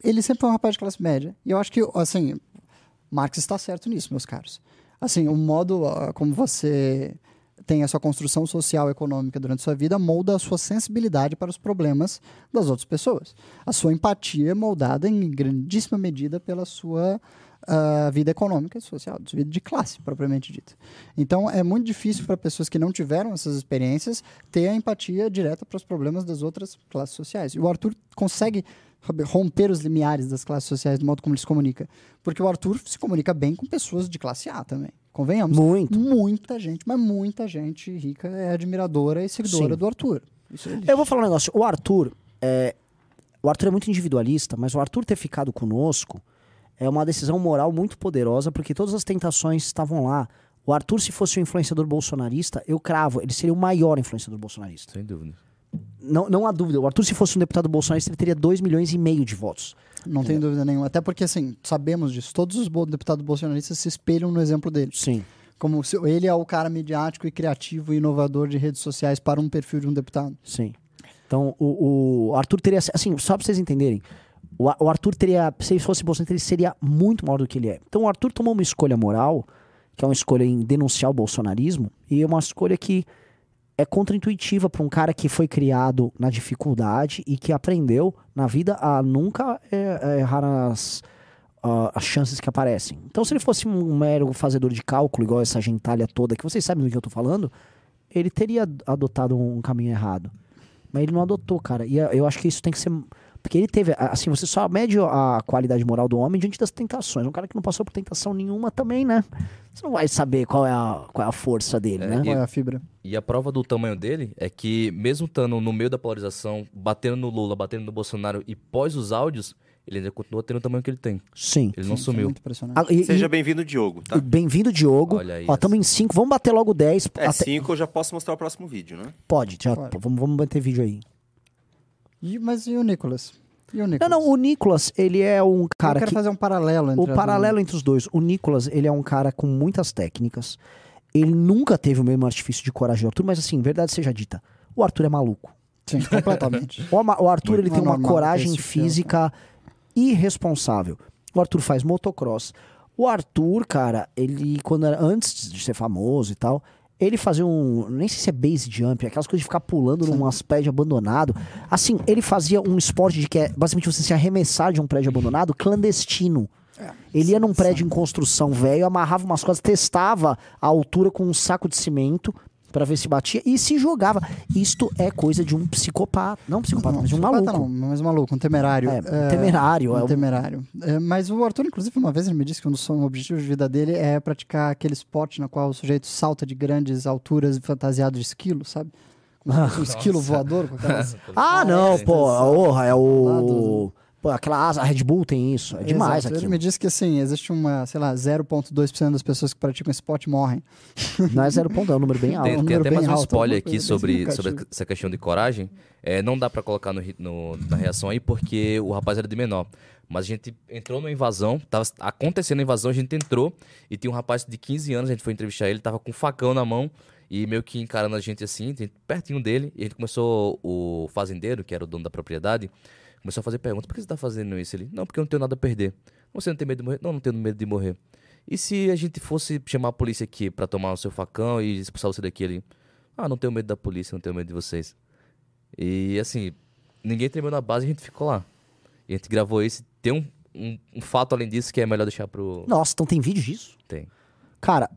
ele sempre foi um rapaz de classe média. E eu acho que, assim, Marx está certo nisso, meus caros. Assim, o modo ah, como você tem a sua construção social e econômica durante a sua vida molda a sua sensibilidade para os problemas das outras pessoas. A sua empatia é moldada em grandíssima medida pela sua ah, vida econômica e social, sua vida de classe, propriamente dita. Então, é muito difícil para pessoas que não tiveram essas experiências ter a empatia direta para os problemas das outras classes sociais. E o Arthur consegue romper os limiares das classes sociais do modo como ele se comunica. Porque o Arthur se comunica bem com pessoas de classe A também. Convenhamos. Muito. Muita gente, mas muita gente rica é admiradora e seguidora Sim. do Arthur. Isso ele- Eu vou falar um negócio. O Arthur, é, o Arthur é muito individualista, mas o Arthur ter ficado conosco é uma decisão moral muito poderosa, porque todas as tentações estavam lá. O Arthur, se fosse um influenciador bolsonarista, eu cravo, ele seria o maior influenciador bolsonarista. Sem dúvida. Não, não há dúvida. O Arthur, se fosse um deputado bolsonarista, ele teria 2 milhões e meio de votos. Não tem dúvida nenhuma. Até porque, assim, sabemos disso. Todos os deputados bolsonaristas se espelham no exemplo dele. Sim. Como se ele é o cara midiático e criativo e inovador de redes sociais para um perfil de um deputado. Sim. Então, o, o Arthur teria. Assim, só pra vocês entenderem. O, o Arthur teria. Se ele fosse bolsonarista, ele seria muito maior do que ele é. Então, o Arthur tomou uma escolha moral, que é uma escolha em denunciar o bolsonarismo, e é uma escolha que é contraintuitiva para um cara que foi criado na dificuldade e que aprendeu na vida a nunca é, é, errar as, ah, as chances que aparecem. Então, se ele fosse um mero fazedor de cálculo, igual essa gentalha toda, que vocês sabem do que eu tô falando, ele teria adotado um caminho errado. Mas ele não adotou, cara. E eh, eu acho que isso tem que ser. Porque ele teve. Assim, você só mede a qualidade moral do homem diante das tentações. Um cara que não passou por tentação nenhuma também, né? Você não vai saber qual é a, qual é a força dele, É, né? Qual é a fibra? E a prova do tamanho dele é que, mesmo estando no meio da polarização, batendo no Lula, batendo no Bolsonaro e pós os áudios, ele ainda continua tendo o tamanho que ele tem. Sim. Ele não Sim, é sumiu. muito impressionante. Ah, e- Seja bem-vindo, Diogo, tá? Bem-vindo, Diogo. Olha aí, Ó, estamos em 5. Vamos bater logo 10. É, Até- cinco eu já posso mostrar o próximo vídeo, né? Pode, já, Pode. Vamos, vamos manter vídeo aí. E- mas e o Nicolas? E o Não, Nicolas? não, o Nicolas, ele é um cara Eu quero que. fazer um paralelo entre O paralelo entre os dois. O Nicolas, ele é um cara com muitas técnicas. Ele nunca teve o mesmo artifício de coragem do Arthur, mas assim, verdade seja dita, o Arthur é maluco. Sim, completamente. O, o Arthur, Muito ele tem uma coragem esse filme. física irresponsável. O Arthur faz motocross. O Arthur, cara, ele, quando era, antes de ser famoso e tal, ele fazia um, nem sei se é base jump, aquelas coisas de ficar pulando num prédio abandonado. Assim, ele fazia um esporte de que é basicamente você se arremessar de um prédio abandonado clandestino. Ele ia num prédio em construção velho, amarrava umas coisas, testava a altura com um saco de cimento Pra ver se batia e se jogava. Isto é coisa de um psicopata. Não um psicopata, mas de um psicopata maluco. Não, mas maluco, um temerário. É, um temerário, Um é um- temerário. É, mas o Arthur, inclusive, uma vez ele me disse que um dos objetivos de vida dele é praticar aquele esporte no qual o sujeito salta de grandes alturas fantasiado de esquilo, sabe? Um esquilo voador com aquelas... Ah, não, é, pô. Orra, é o. Pô, aquela asa, a Red Bull tem isso. É demais Exato. Ele me disse que, assim, existe uma, sei lá, 0,2% das pessoas que praticam esse esporte morrem. Não é zero ponto, é um número bem alto. Tem, um tem até bem mais um alto, spoiler aqui sobre, sobre essa questão de coragem. É, não dá pra colocar no, no- na reação aí porque o rapaz era de menor. Mas a gente entrou numa invasão, tava acontecendo a invasão, a gente entrou e tinha um rapaz de 15 anos, a gente foi entrevistar ele, tava com um facão na mão e meio que encarando a gente assim, pertinho dele. E a gente começou, o fazendeiro, que era o dono da propriedade, começou a fazer perguntas: por que você tá fazendo isso? Ele, não, porque eu não tenho nada a perder. Você não tem medo de morrer? Não, não tenho medo de morrer. E se a gente fosse chamar a polícia aqui pra tomar o seu facão e expulsar você daqui? Ele, ah, não tenho medo da polícia, não tenho medo de vocês. E assim, ninguém tremeu na base e a gente ficou lá. E a gente gravou esse. Tem um, um, um fato além disso que é melhor deixar pro. Nossa, então tem vídeo disso? Tem. Cara,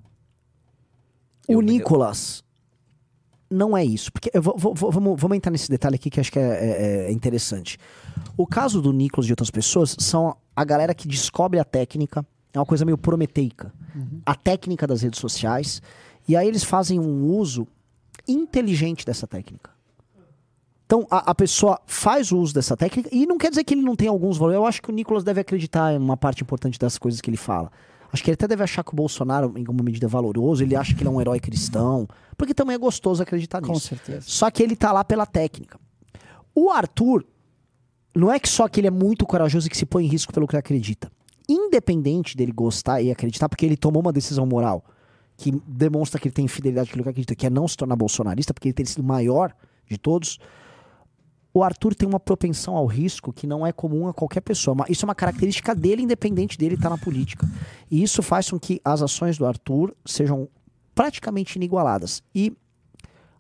Eu o Nicolas não é isso. Porque vou- vou- vamos, vamos entrar nesse detalhe aqui que acho que é, é- é interessante. O caso do Nicolas e de outras pessoas são a galera que descobre a técnica. É uma coisa meio prometeica. A técnica das redes sociais. E aí eles fazem um uso inteligente dessa técnica. Então a, a pessoa faz o uso dessa técnica e não quer dizer que ele não tem alguns valores. Eu acho que o Nicolas deve acreditar em uma parte importante das coisas que ele fala. Acho que ele até deve achar que o Bolsonaro, em alguma medida, é valoroso. Ele acha que ele é um herói cristão. Porque também é gostoso acreditar Com nisso. certeza. Só que ele tá lá pela técnica. O Arthur, não é que só que ele é muito corajoso e que se põe em risco pelo que ele acredita. Independente dele gostar e acreditar, porque ele tomou uma decisão moral que demonstra que ele tem fidelidade àquilo que acredita, que é não se tornar bolsonarista, porque ele tem sido o maior de todos. O Arthur tem uma propensão ao risco que não é comum a qualquer pessoa. Isso é uma característica dele, independente dele estar na política. E isso faz com que as ações do Arthur sejam praticamente inigualadas. E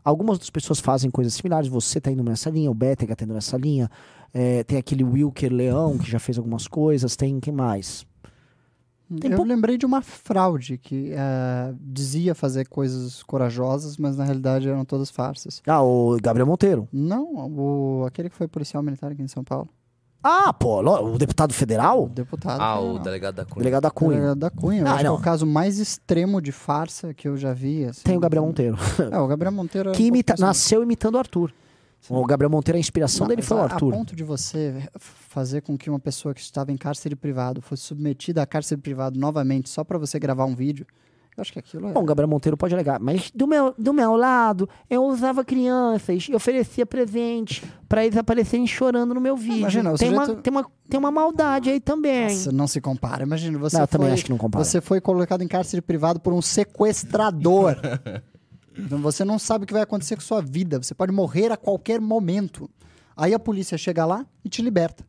algumas outras pessoas fazem coisas similares. Você está indo nessa linha, o Betega está indo nessa linha. É, tem aquele Wilker Leão, que já fez algumas coisas. Tem quem mais? Tem eu pouco- lembrei de uma fraude que eh, dizia fazer coisas corajosas, mas na realidade eram todas farsas. Ah, o Gabriel Monteiro. Não, o, aquele que foi policial militar aqui em São Paulo. Ah, pô, o deputado O federal? deputado. Ah, o delegado da Cunha. Delegado da Cunha. Delegado da Cunha. Eu Ah, acho que é não. o caso mais extremo de farsa que eu já vi. assim. Tem o Gabriel Monteiro. É, o Gabriel Monteiro. era que imita, mais- nasceu imitando o Arthur. O Gabriel Monteiro, a inspiração dele Mas foi o a- Arthur. A ponto de você fazer com que uma pessoa que estava em cárcere privado fosse submetida a cárcere privado novamente só para você gravar um vídeo, eu acho que aquilo é. Bom, o Gabriel Monteiro pode alegar, mas do meu, do meu lado, eu usava crianças e oferecia presente pra eles aparecerem chorando no meu vídeo. imagina, tem, uma, sujeito- tem, uma, tem uma maldade aí também. Nossa, não se compara. Imagina, você Não, eu foi, também acho que não compara. Você foi colocado em cárcere privado por um sequestrador. então você não sabe o que vai acontecer com sua vida. Você pode morrer a qualquer momento. Aí a polícia chega lá e te liberta.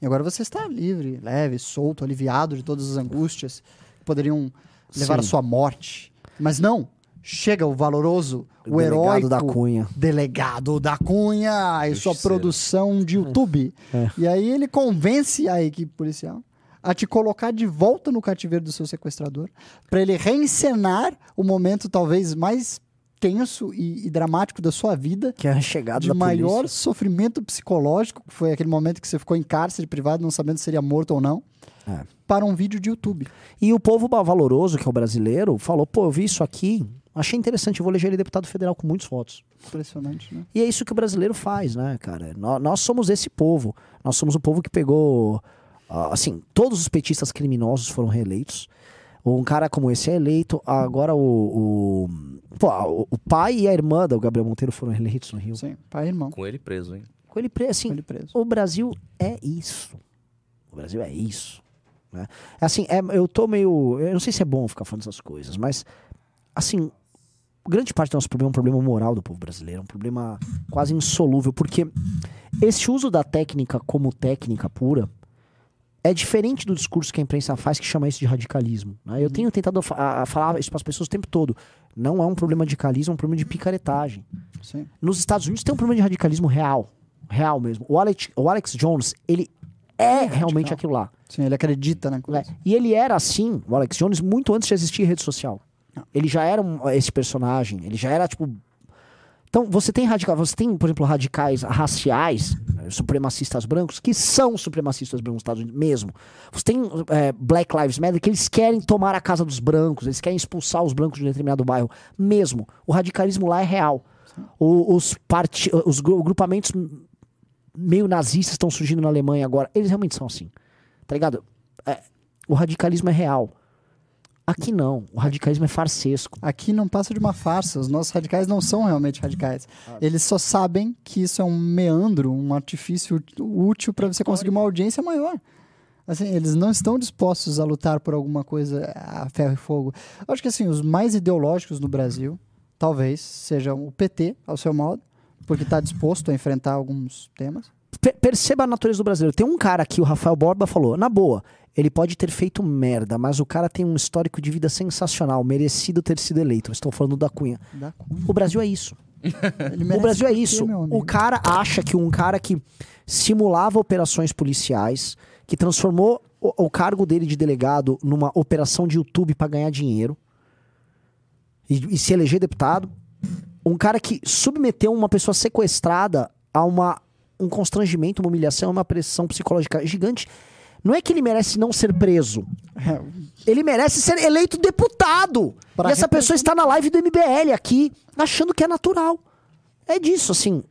E agora você está livre, leve, solto, aliviado de todas as angústias que poderiam levar Sim. à sua morte. Mas não. Chega o valoroso, o, O delegado heróico da Cunha. delegado da Cunha e sua produção de YouTube. É. E aí ele convence a equipe policial a te colocar de volta no cativeiro do seu sequestrador, para ele reencenar o momento talvez mais tenso e, e dramático da sua vida, Que é a chegada de da maior polícia. sofrimento psicológico, que foi aquele momento que você ficou em cárcere privado, não sabendo se seria morto ou não, É. para um vídeo de YouTube. E o povo valoroso, que é o brasileiro, falou, pô, eu vi isso aqui, achei interessante, vou eleger ele deputado federal com muitos votos. Impressionante, né? E é isso que o brasileiro faz, né, cara? Nó- Nós, somos esse povo. Nós somos o povo que pegou. ah, assim, todos os petistas criminosos foram reeleitos. Um cara como esse é eleito. Agora o. o, pô, o- pai e a irmã do Gabriel Monteiro foram reeleitos no Rio. Sim, pai e irmão. Com ele preso, hein? Com ele preso. Assim, Com ele preso. o Brasil é isso. O Brasil é isso. Né? Assim, é, eu tô meio. Eu não sei se é bom ficar falando essas coisas, mas. Assim, grande parte do nosso problema é um problema moral do povo brasileiro. É um problema quase insolúvel, porque esse uso da técnica como técnica pura é diferente do discurso que a imprensa faz, que chama isso de radicalismo. né? Eu tenho tentado a- a falar isso para as pessoas o tempo todo. Não é um problema de radicalismo, é um problema de picaretagem. Sim. Nos Estados Unidos tem um problema de radicalismo real. Real mesmo. O Alex, o Alex Jones, ele é, realmente radical. aquilo lá. Sim, ele acredita na coisa. E ele era assim, o Alex Jones, muito antes de existir rede social. Ele já era um- esse personagem, ele já era tipo. Então, você tem radical, você tem, por exemplo, radicais raciais, eh, supremacistas brancos, que são supremacistas brancos nos Estados Unidos mesmo. Você tem eh, Black Lives Matter, que eles querem tomar a casa dos brancos, eles querem expulsar os brancos de um determinado bairro mesmo. O radicalismo lá é real. O- os, parti os gru- grupamentos meio nazistas estão surgindo na Alemanha agora. Eles realmente são assim. Tá ligado? É, o radicalismo é real. Aqui não. O radicalismo é farsesco. Aqui não passa de uma farsa. Os nossos radicais não são realmente radicais. Eles só sabem que isso é um meandro, um artifício útil para você conseguir uma audiência maior. Assim, eles não estão dispostos a lutar por alguma coisa a ferro e fogo. Eu acho que assim, os mais ideológicos no Brasil, talvez sejam o PT, ao seu modo, porque está disposto a enfrentar alguns temas. Per- perceba a natureza do brasileiro. Tem um cara aqui, o Rafael Borba, falou: na boa, ele pode ter feito merda, mas o cara tem um histórico de vida sensacional, merecido ter sido eleito. Estou falando da Cunha. Da Cunha. O Brasil é isso. O Brasil é isso. O cara acha que um cara que simulava operações policiais, que transformou o, o cargo dele de delegado numa operação de YouTube para ganhar dinheiro e, e se eleger deputado, um cara que submeteu uma pessoa sequestrada a uma, um constrangimento, uma humilhação, uma pressão psicológica gigante. Não é que ele merece não ser preso. É, Ele merece ser eleito deputado. Pra e essa pessoa está na live do MBL aqui, achando que é natural. É disso, assim.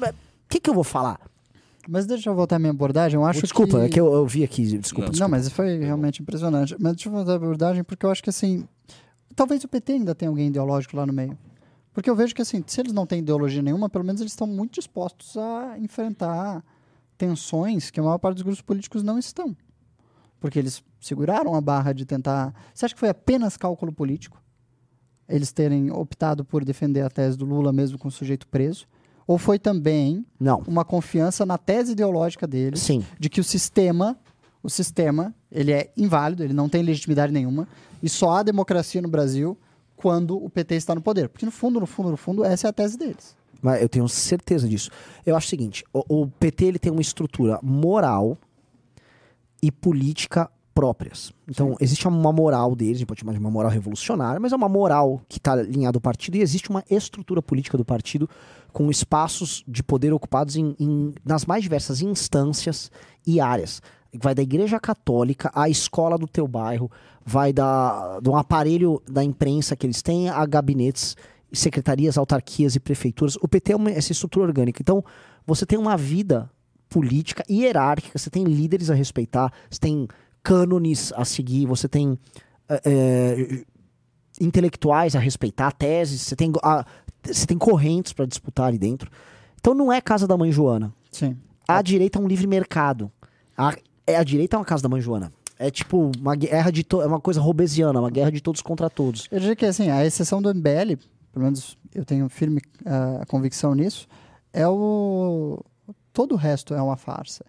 O que, que eu vou falar? Mas deixa eu voltar à minha abordagem. Eu acho desculpa, que... é que eu, eu vi aqui. Desculpa, Não. desculpa. Não, mas foi realmente impressionante. Mas deixa eu voltar à abordagem, porque eu acho que assim. Talvez o PT ainda tenha alguém ideológico lá no meio. Porque eu vejo que assim, se eles não têm ideologia nenhuma, pelo menos eles estão muito dispostos a enfrentar tensões que a maior parte dos grupos políticos não estão. Porque eles seguraram a barra de tentar. Você acha que foi apenas cálculo político? Eles terem optado por defender a tese do Lula mesmo com o sujeito preso? Ou foi também Não. uma confiança na tese ideológica deles? Sim. de que o sistema, o sistema, ele é inválido, ele não tem legitimidade nenhuma, e só há democracia no Brasil quando o PT está no poder. Porque no fundo, no fundo, no fundo, essa é a tese deles. Eu tenho certeza disso. Eu acho o seguinte: o, o PT ele tem uma estrutura moral e política próprias. Então, existe uma moral deles, a gente pode chamar de uma moral revolucionária, mas é uma moral que está alinhada ao partido e existe uma estrutura política do partido com espaços de poder ocupados em, em- nas mais diversas instâncias e áreas. Vai da igreja católica à escola do teu bairro, vai da, de um aparelho da imprensa que eles têm a gabinetes, secretarias, autarquias e prefeituras. O PT é uma, essa estrutura orgânica. Então, você tem uma vida política hierárquica, você tem líderes a respeitar, você tem cânones a seguir, você tem eh, intelectuais a respeitar, teses, você tem, a- você tem correntes para disputar ali dentro. Então não é casa da mãe Joana. Sim. A direita é um livre mercado. A, é, a direita é uma casa da mãe Joana. É tipo uma guerra de to, é uma coisa robesiana, uma guerra de todos contra todos. Eu diria que, assim, a exceção do MBL, pelo menos eu tenho firme ah, convicção nisso, é o... Todo o resto é uma farsa.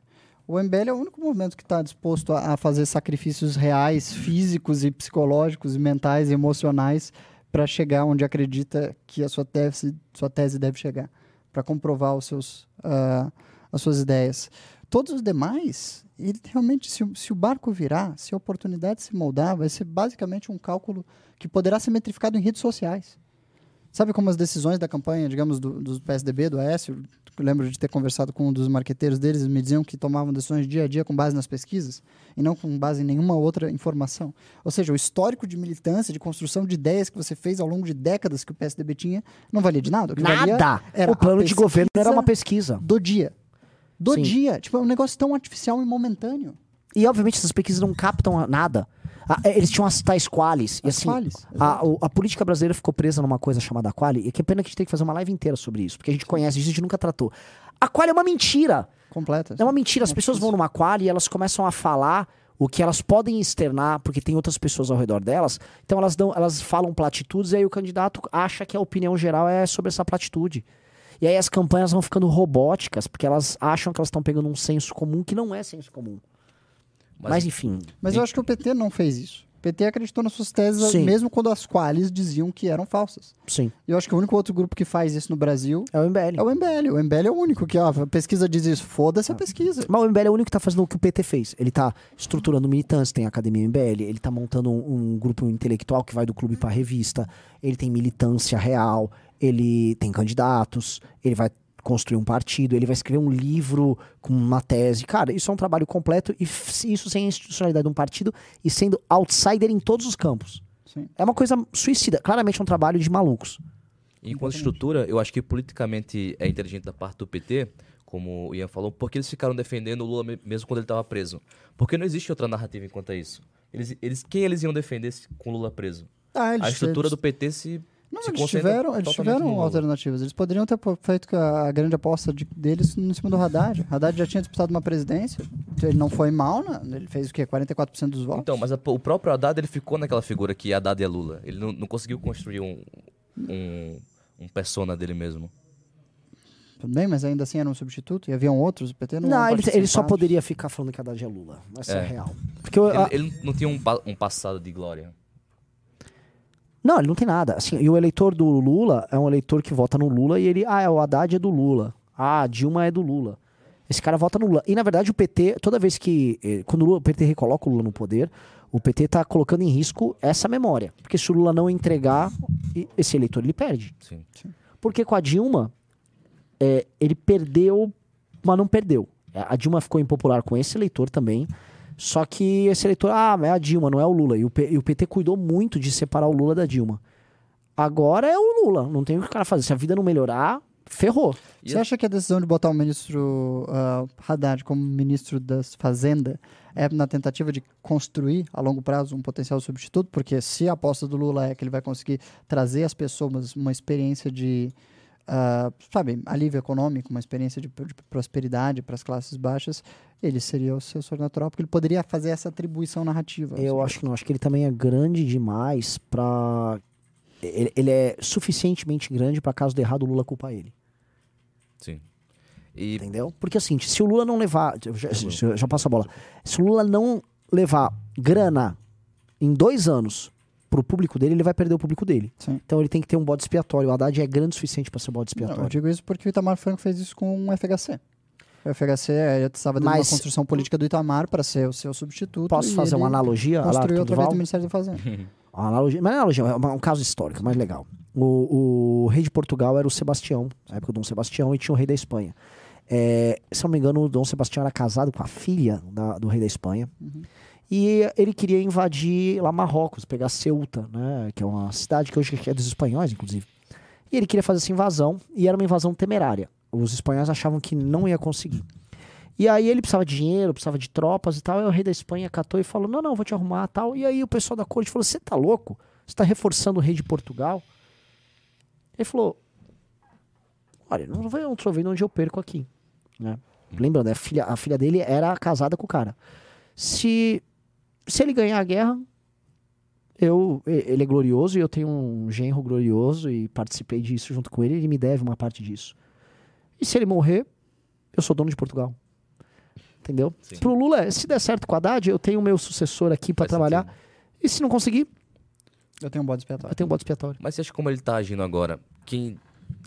O MBL é o único movimento que está disposto a, a fazer sacrifícios reais, físicos e psicológicos, e mentais e emocionais para chegar onde acredita que a sua tese, sua tese deve chegar, para comprovar os seus, ah, as suas ideias. Todos os demais, ele realmente, se, se o barco virar, se a oportunidade se moldar, vai ser basicamente um cálculo que poderá ser metrificado em redes sociais. Sabe como as decisões da campanha, digamos, do, do PSDB, do Aécio, eu lembro de ter conversado com um dos marqueteiros deles, eles me diziam que tomavam decisões dia a dia com base nas pesquisas e não com base em nenhuma outra informação. Ou seja, o histórico de militância, de construção de ideias que você fez ao longo de décadas que o PSDB tinha, não valia de nada. O Nada! era O plano de governo era uma pesquisa do dia. Do Sim. dia. Tipo, é um negócio tão artificial e momentâneo. E obviamente essas pesquisas não captam nada. Ah, é, eles tinham as tais qualis. E As assim, qualis, a, a política brasileira ficou presa numa coisa chamada quali. E que é pena que a gente tem que fazer uma live inteira sobre isso. Porque a gente conhece, isso a gente nunca tratou. A quali é uma mentira. Completa. É uma mentira. As É pessoas difícil. vão numa quali e elas começam a falar o que elas podem externar, porque tem outras pessoas ao redor delas. Então elas dão, elas falam platitudes e aí o candidato acha que a opinião geral é sobre essa platitude. E aí as campanhas vão ficando robóticas, porque elas acham que elas estão pegando um senso comum que não é senso comum. Mas, Mas- enfim. Mas eu acho que o PT não fez isso. PT acreditou nas suas teses, Sim. mesmo quando as quais diziam que eram falsas. Sim. E eu acho que o único outro grupo que faz isso no Brasil É o MBL. é o MBL. O MBL é o único que, ó, a pesquisa diz isso. Foda-se a pesquisa. Mas o MBL é o único que tá fazendo o que o PT fez. Ele tá estruturando militância, tem a Academia MBL, ele tá montando um, um grupo intelectual que vai do clube pra revista, ele tem militância real, ele tem candidatos, ele vai construir um partido, ele vai escrever um livro com uma tese. Cara, isso é um trabalho completo e isso sem a institucionalidade de um partido e sendo outsider em todos os campos. Sim. É uma coisa suicida. Claramente é um trabalho de malucos. Enquanto estrutura, eu acho que politicamente é inteligente da parte do PT, como o Ian falou, porque eles ficaram defendendo o Lula me- mesmo quando ele estava preso. Porque não existe outra narrativa enquanto a isso. Eles, eles, quem eles iam defender se- com o Lula preso? Ah, A estrutura do PT se, Não, se eles tiveram, eles tiveram alternativas. Eles poderiam ter feito a, a grande aposta de- deles em cima do Haddad. Haddad já tinha disputado uma presidência. Ele não foi mal, né? Ele fez o quê? 44% dos votos? Então, mas a- o próprio Haddad ele ficou naquela figura que Haddad é Lula. Ele não, não conseguiu construir um, um, um persona dele mesmo. Tudo bem, mas ainda assim era um substituto. E haviam outros. O PT não, Não, ele, ele só poderia ficar falando que Haddad é Lula. Essa é, É. real. Porque eu- Ele, a- ele não tinha um, um passado de glória. Não, ele não tem nada. Assim, e o eleitor do Lula é um eleitor que vota no Lula e ele, ah, é, o Haddad é do Lula. Ah, a Dilma é do Lula. Esse cara vota no Lula. E na verdade o PT, toda vez que. eh, Quando o, Lula- o PT recoloca o Lula no poder, o PT tá colocando em risco essa memória. Porque se o Lula não entregar, e- esse eleitor ele perde. Sim. Porque com a Dilma, é, ele perdeu, mas não perdeu. A Dilma ficou impopular com esse eleitor também. Só que esse eleitor, ah, é a Dilma, não é o Lula. E o, P- e o PT cuidou muito de separar o Lula da Dilma. Agora é o Lula, não tem o que o cara fazer. Se a vida não melhorar, ferrou. Você acha que a decisão de botar o ministro ah, Haddad como ministro da Fazenda é na tentativa de construir a longo prazo um potencial substituto? Porque se a aposta do Lula é que ele vai conseguir trazer às pessoas uma experiência de, ah, sabe, alívio econômico, uma experiência de, de prosperidade para as classes baixas, ele seria o sucessor natural, porque ele poderia fazer essa atribuição narrativa. Eu acho que não, acho que ele também é grande demais pra. Ele, ele é suficientemente grande pra caso de errado o Lula culpar ele. Sim. E Entendeu? Porque assim, se o Lula não levar. Já, já, já passo a bola. Se o Lula não levar grana em dois anos pro público dele, ele vai perder o público dele. Sim. Então ele tem que ter um bode expiatório. O Haddad é grande o suficiente pra ser bode Não, eu expiatório. digo isso porque o Itamar Franco fez isso com o FHC. O FHC eh, estava dando Mas- uma construção política do Itamar para ser o seu substituto. Posso fazer uma analogia? Construiu através do Ministério da Fazenda. Uma analogia, mas é analogia, é um caso histórico, mais legal. O, o rei de Portugal era o Sebastião, na época do Dom Sebastião, e tinha o rei da Espanha. É, se eu não me engano, o Dom Sebastião era casado com a filha da- do rei da Espanha. E ele queria invadir lá Marrocos, pegar Ceuta, né, que é uma cidade que hoje é dos espanhóis, inclusive. E ele queria fazer essa invasão, e era uma invasão temerária. Os espanhóis achavam que não ia conseguir. E aí ele precisava de dinheiro, precisava de tropas e tal. E o rei da Espanha catou e falou: Não, não, vou te arrumar tal. E aí o pessoal da corte falou: Você tá louco? Você tá reforçando o rei de Portugal? Ele falou: Olha, não vai um vendo onde eu perco aqui. Né? Lembrando, a filha, a filha dele era casada com o cara. Se, se ele ganhar a guerra, eu, ele é glorioso e eu tenho um genro glorioso e participei disso junto com ele. Ele me deve uma parte disso. E se ele morrer, eu sou dono de Portugal. Entendeu? Sim. Pro Lula, é, se der certo com a Haddad, eu tenho o meu sucessor aqui pra Faz trabalhar. sentido. E se não conseguir, Eu tenho um bode eu expiatório. tenho um bode expiatório. Mas você acha que como ele tá agindo agora, quem.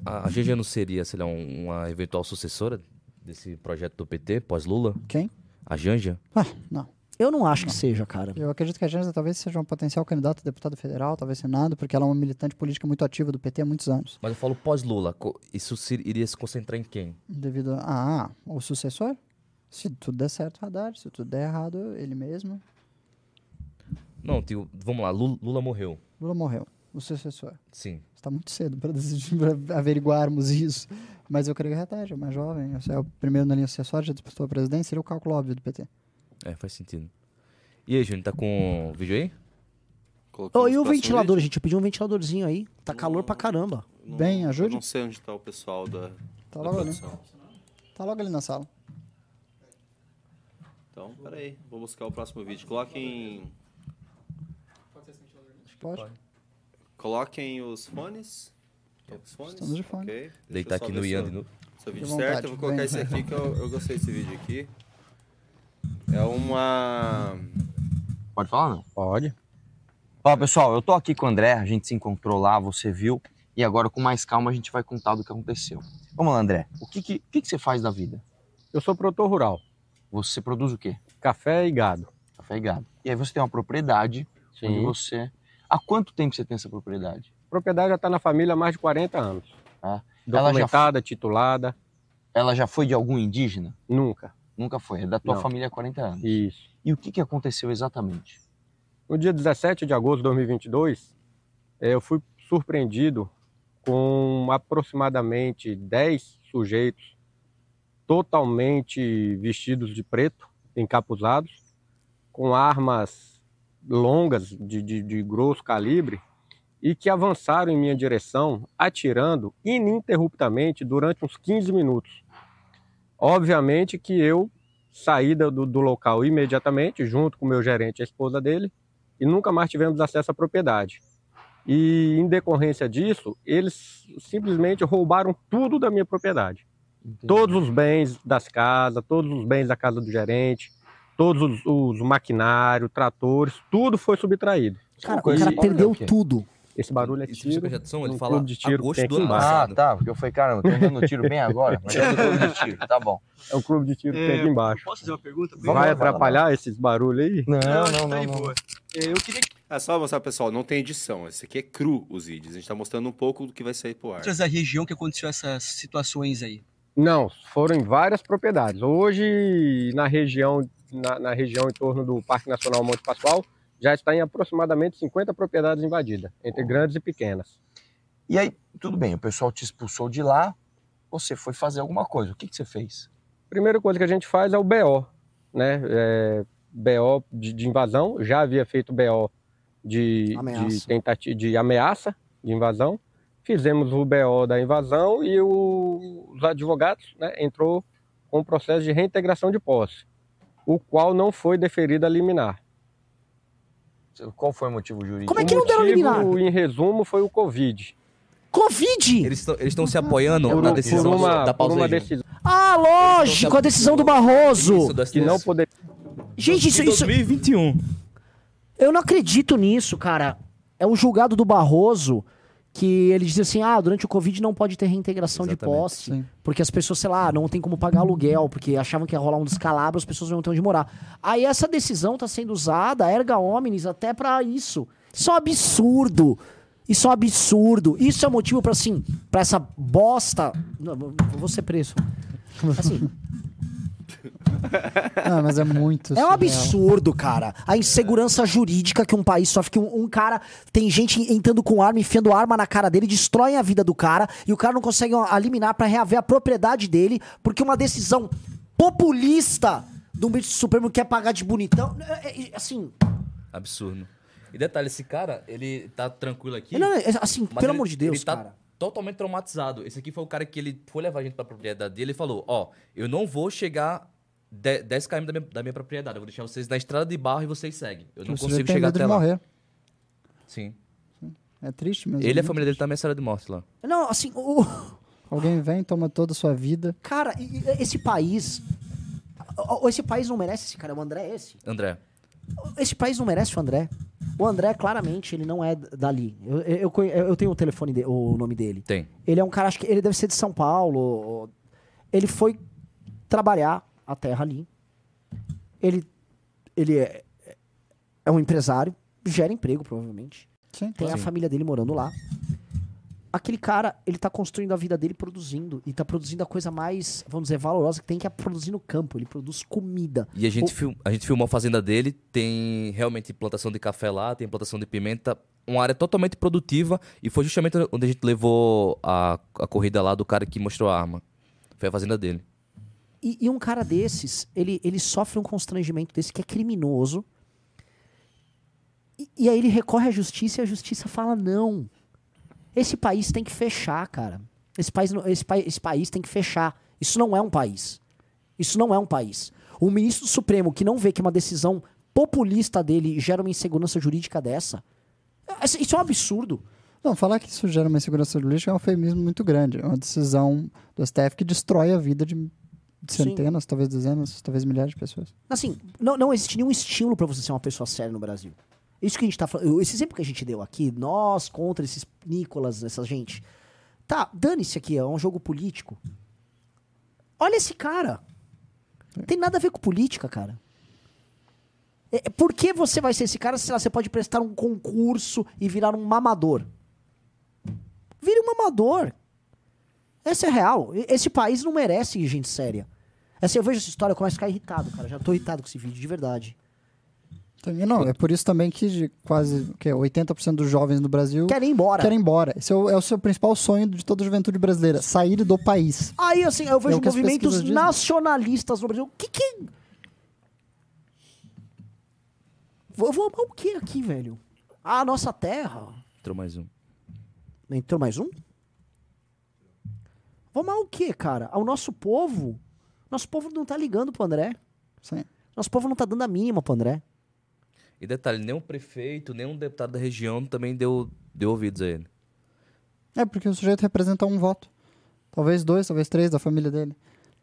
A a GG não seria, sei lá, um- uma eventual sucessora desse projeto do PT, pós-Lula? Quem? A Janja? Ah, não. Eu não acho que seja, cara. Eu acredito que a Janja talvez seja um potencial candidato a deputado federal, talvez senado, porque ela é uma militante política muito ativa do PT há muitos anos. Mas eu falo pós-Lula. Isso se- iria se concentrar em quem? Devido a. Ah, o sucessor? Se tudo der certo, Haddad. Se tudo der errado, ele mesmo. Não, tio, vamos lá. Lula, Lula morreu. Lula morreu. O sucessor. Sim. Está muito cedo para decidir, para averiguarmos isso. Mas eu creio que Haddad é mais jovem. Você é o primeiro na linha sucessória, já disputou a presidência, seria o cálculo óbvio do PT. É, faz sentido. E aí, Júnior, tá com o vídeo aí? Oh, e o ventilador, vídeo? gente? Eu pedi um ventiladorzinho aí. Tá calor pra caramba. Não- Bem, eu ajude. Não sei onde tá o pessoal da, Tá da logo ali. produção. Tá logo ali na sala. Então, peraí. Vou buscar o próximo vídeo. Coloquem, Pode? coloquem os fones. Os fones. Estamos de fone. ok. Deixa eu Deitar aqui no Ian eu- de novo. Seu vídeo certo, vontade, eu vou colocar venha. esse aqui que eu, eu gostei desse vídeo aqui. É uma. Pode falar, não? Pode. Fala pessoal, eu tô aqui com o André, a gente se encontrou lá, você viu, e agora com mais calma a gente vai contar do que aconteceu. Vamos lá, André, o que, que, que, que você faz da vida? Eu sou produtor rural, Você produz o quê? café e gado. Café e gado. E aí você tem uma propriedade onde Sim. você. Há quanto tempo você tem essa propriedade? A propriedade já está na família há mais de 40 anos. Ah, ela já Documentada, titulada, Ela já foi de algum indígena? nunca. Nunca foi, é da tua Não. família há 40 anos. Isso. E o que, que aconteceu exatamente? No dia 17 de agosto de 2022, eh, eu fui surpreendido com aproximadamente 10 sujeitos totalmente vestidos de preto, encapuzados, com armas longas de, de, de grosso calibre e que avançaram em minha direção, atirando ininterruptamente durante uns 15 minutos. Obviamente que eu saí do, do local imediatamente, junto com o meu gerente e a esposa dele, e nunca mais tivemos acesso à propriedade. E em decorrência disso, eles simplesmente roubaram tudo da minha propriedade. Todos os bens das casas, todos os bens da casa do gerente, todos os, os maquinários, tratores, tudo foi subtraído. Cara, o cara perdeu tudo. Esse barulho é Esse tiro. Chico Jadson, ele fala clube de tiro agosto do ano. Ah, tá, porque eu falei, caramba, tô dando tiro bem agora, mas é do clube de tiro, tá bom. É o clube de tiro que tem aqui embaixo. Posso fazer uma pergunta? Vai vai atrapalhar esses barulhos aí? Não, que não, tá não, de não. É, Eu queria que É só mostrar pessoal, não tem edição. Esse aqui é cru, os vídeos. A gente tá mostrando um pouco do que vai sair pro ar. outras da região que aconteceu essas situações aí. Não, foram em várias propriedades. Hoje, na região, na, na região em torno do Parque Nacional Monte Pascoal, já está em aproximadamente 50 propriedades invadidas, entre grandes e pequenas. E aí, tudo bem, o pessoal te expulsou de lá, você foi fazer alguma coisa. O que, que você fez? Primeira coisa que a gente faz é o BO, né? É, BO de, de invasão, já havia feito BO de Ameaça. de tentativa de ameaça de invasão. Fizemos o BO da invasão e o- os advogados né, entrou com o processo de reintegração de posse, o qual não foi deferido a liminar. Qual foi o motivo jurídico? Como é O que não deram motivo, liminar? em resumo, foi o Covid. Covid! Eles estão se apoiando Por, na por decisão uma, da por pausa uma decisão Ah, lógico, a decisão do Barroso. Que não poderia. Gente, isso, Em isso, 2021. eu não acredito nisso, cara. É um julgado do Barroso que ele diz assim: ah, durante o Covid não pode ter reintegração de Exatamente. posse. Sim. Porque as pessoas, sei lá, não tem como pagar aluguel, porque achavam que ia rolar um descalabro, as pessoas não iam ter onde morar. Aí essa decisão tá sendo usada, erga omnes, até pra isso. Isso é um absurdo. Isso é um absurdo. Isso é motivo pra, assim, pra essa bosta. Não, vou ser preso. Assim, Não, mas é muito. é um surreal. absurdo, cara. A insegurança jurídica que um país sofre, que um, um cara tem gente entrando com arma, enfiando arma na cara dele, destroem a vida do cara e o cara não consegue eliminar pra reaver a propriedade dele porque uma decisão populista do ministro Supremo quer pagar de bonitão. É, é, Assim, Absurdo. E detalhe, esse cara, ele tá tranquilo aqui. não, é, assim mas pelo ele- amor de Deus, ele tá cara. totalmente traumatizado. Esse aqui foi o cara que ele foi levar a gente pra propriedade dele e falou: Ó, eu não vou chegar de- 10 km da minha, da minha propriedade. Eu vou deixar vocês na estrada de barro e vocês seguem. Eu não Você consigo chegar medo até de lá. morrer. Sim. É triste mesmo. Ele e a muito família dele triste. também é de morte lá. Não, assim, o, Alguém vem, toma toda a sua vida. cara, esse país. Esse país não merece esse cara, o André é esse. André. Esse país não merece o André. O André, claramente, ele não é dali. Eu, eu, eu eu tenho o telefone, de- o nome dele. Tem. Ele é um cara, acho que ele deve ser de São Paulo. Ele foi trabalhar a terra ali. Ele, ele é, é um empresário, gera emprego, provavelmente. Sim. Tem a Sim. família dele morando lá. Aquele cara, ele tá construindo a vida dele produzindo. E tá produzindo a coisa mais, vamos dizer, valorosa que tem, que é produzir no campo. Ele produz comida. E a gente, O- fil- a gente filmou a fazenda dele, tem realmente plantação de café lá, tem plantação de pimenta, uma área totalmente produtiva, e foi justamente onde a gente levou a, a corrida lá do cara que mostrou a arma. Foi a fazenda dele. E, e um cara desses, ele, ele sofre um constrangimento desse que é criminoso. E, e aí ele recorre à justiça e a justiça fala: não. Esse país tem que fechar, cara. Esse país, esse, esse país tem que fechar. Isso não é um país. Isso não é um país. O ministro do Supremo que não vê que uma decisão populista dele gera uma insegurança jurídica dessa. é- Isso é um absurdo. Não, falar que isso gera uma insegurança jurídica é um eufemismo muito grande. É uma decisão do STF que destrói a vida de de Sim. centenas, talvez dezenas, talvez milhares de pessoas. Assim, não, não existe nenhum estímulo pra você ser uma pessoa séria no Brasil. Isso que a gente tá falando. Esse exemplo que a gente deu aqui, nós contra esses Nicolas, essa gente. Tá, dane-se aqui, é um jogo político. Olha esse cara. Não tem nada a ver com política, cara. É, por que você vai ser esse cara se lá, você pode prestar um concurso e virar um mamador? Vire um mamador. Essa é real. Esse país não merece gente séria. Assim, eu vejo essa história, eu começo a ficar irritado, cara. Já tô irritado com esse vídeo, de verdade. Não, é por isso também que quase o quê, 80% dos jovens no Brasil Querem ir embora. querem ir embora. Esse é o, é o seu principal sonho de toda a juventude brasileira, sair do país. Aí, assim, eu vejo É que movimentos nacionalistas no Brasil. O que que... Vou, vou amar o que aqui, velho? A nossa terra. Entrou mais um. Entrou mais um? Vou amar o que, cara? Ao nosso povo. Nosso povo não tá ligando pro André. Sim. Nosso povo não tá dando a mínima pro André. E detalhe, nenhum prefeito, nenhum deputado da região também deu, deu ouvidos a ele. É porque o sujeito representa um voto. Talvez dois, talvez três da família dele.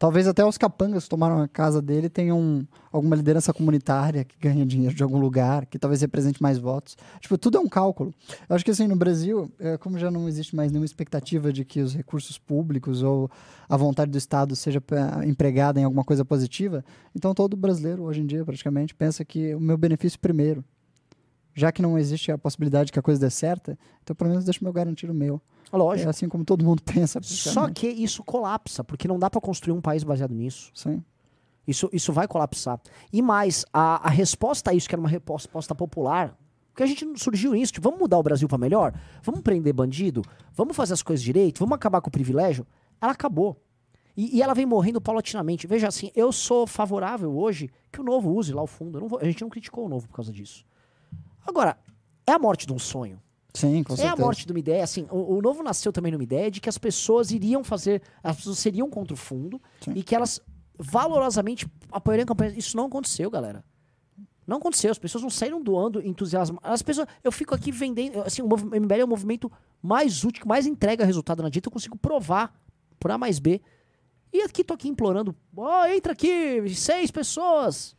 Talvez até os capangas que tomaram a casa dele tenham alguma liderança comunitária que ganha dinheiro de algum lugar, que talvez represente mais votos. Tipo, tudo é um cálculo. Eu acho que assim, no Brasil, é, como já não existe mais nenhuma expectativa de que os recursos públicos ou a vontade do Estado seja pa- empregada em alguma coisa positiva, então todo brasileiro, hoje em dia, praticamente, pensa que o meu benefício primeiro. Já que não existe a possibilidade que a coisa dê certa, então pelo menos deixa eu meu garantir o meu. É Lógico. assim como todo mundo pensa. Só que isso colapsa, porque não dá pra construir um país baseado nisso. Sim. Isso, isso vai colapsar. E mais, a, a resposta a isso, que era uma resposta popular, porque a gente não surgiu nisso, tipo, vamos mudar o Brasil pra melhor? Vamos prender bandido? Vamos fazer as coisas direito? Vamos acabar com o privilégio? Ela acabou. E, e ela vem morrendo paulatinamente. Veja assim, eu sou favorável hoje que o novo use lá o fundo. Vou- a gente não criticou o novo por causa disso. Agora, é a morte de um sonho. Sim, com é certeza. a morte de uma ideia, assim, o, o novo nasceu também numa ideia de que as pessoas iriam fazer, as pessoas seriam contra o fundo Sim. e que elas valorosamente apoiariam campanhas. Isso não aconteceu, galera. Não aconteceu, as pessoas não saíram doando entusiasmo. As pessoas, eu fico aqui vendendo, assim, o MBL é o movimento mais útil, que mais entrega resultado na dieta, eu consigo provar por A mais B. E aqui tô aqui implorando, ó, entra aqui, seis pessoas.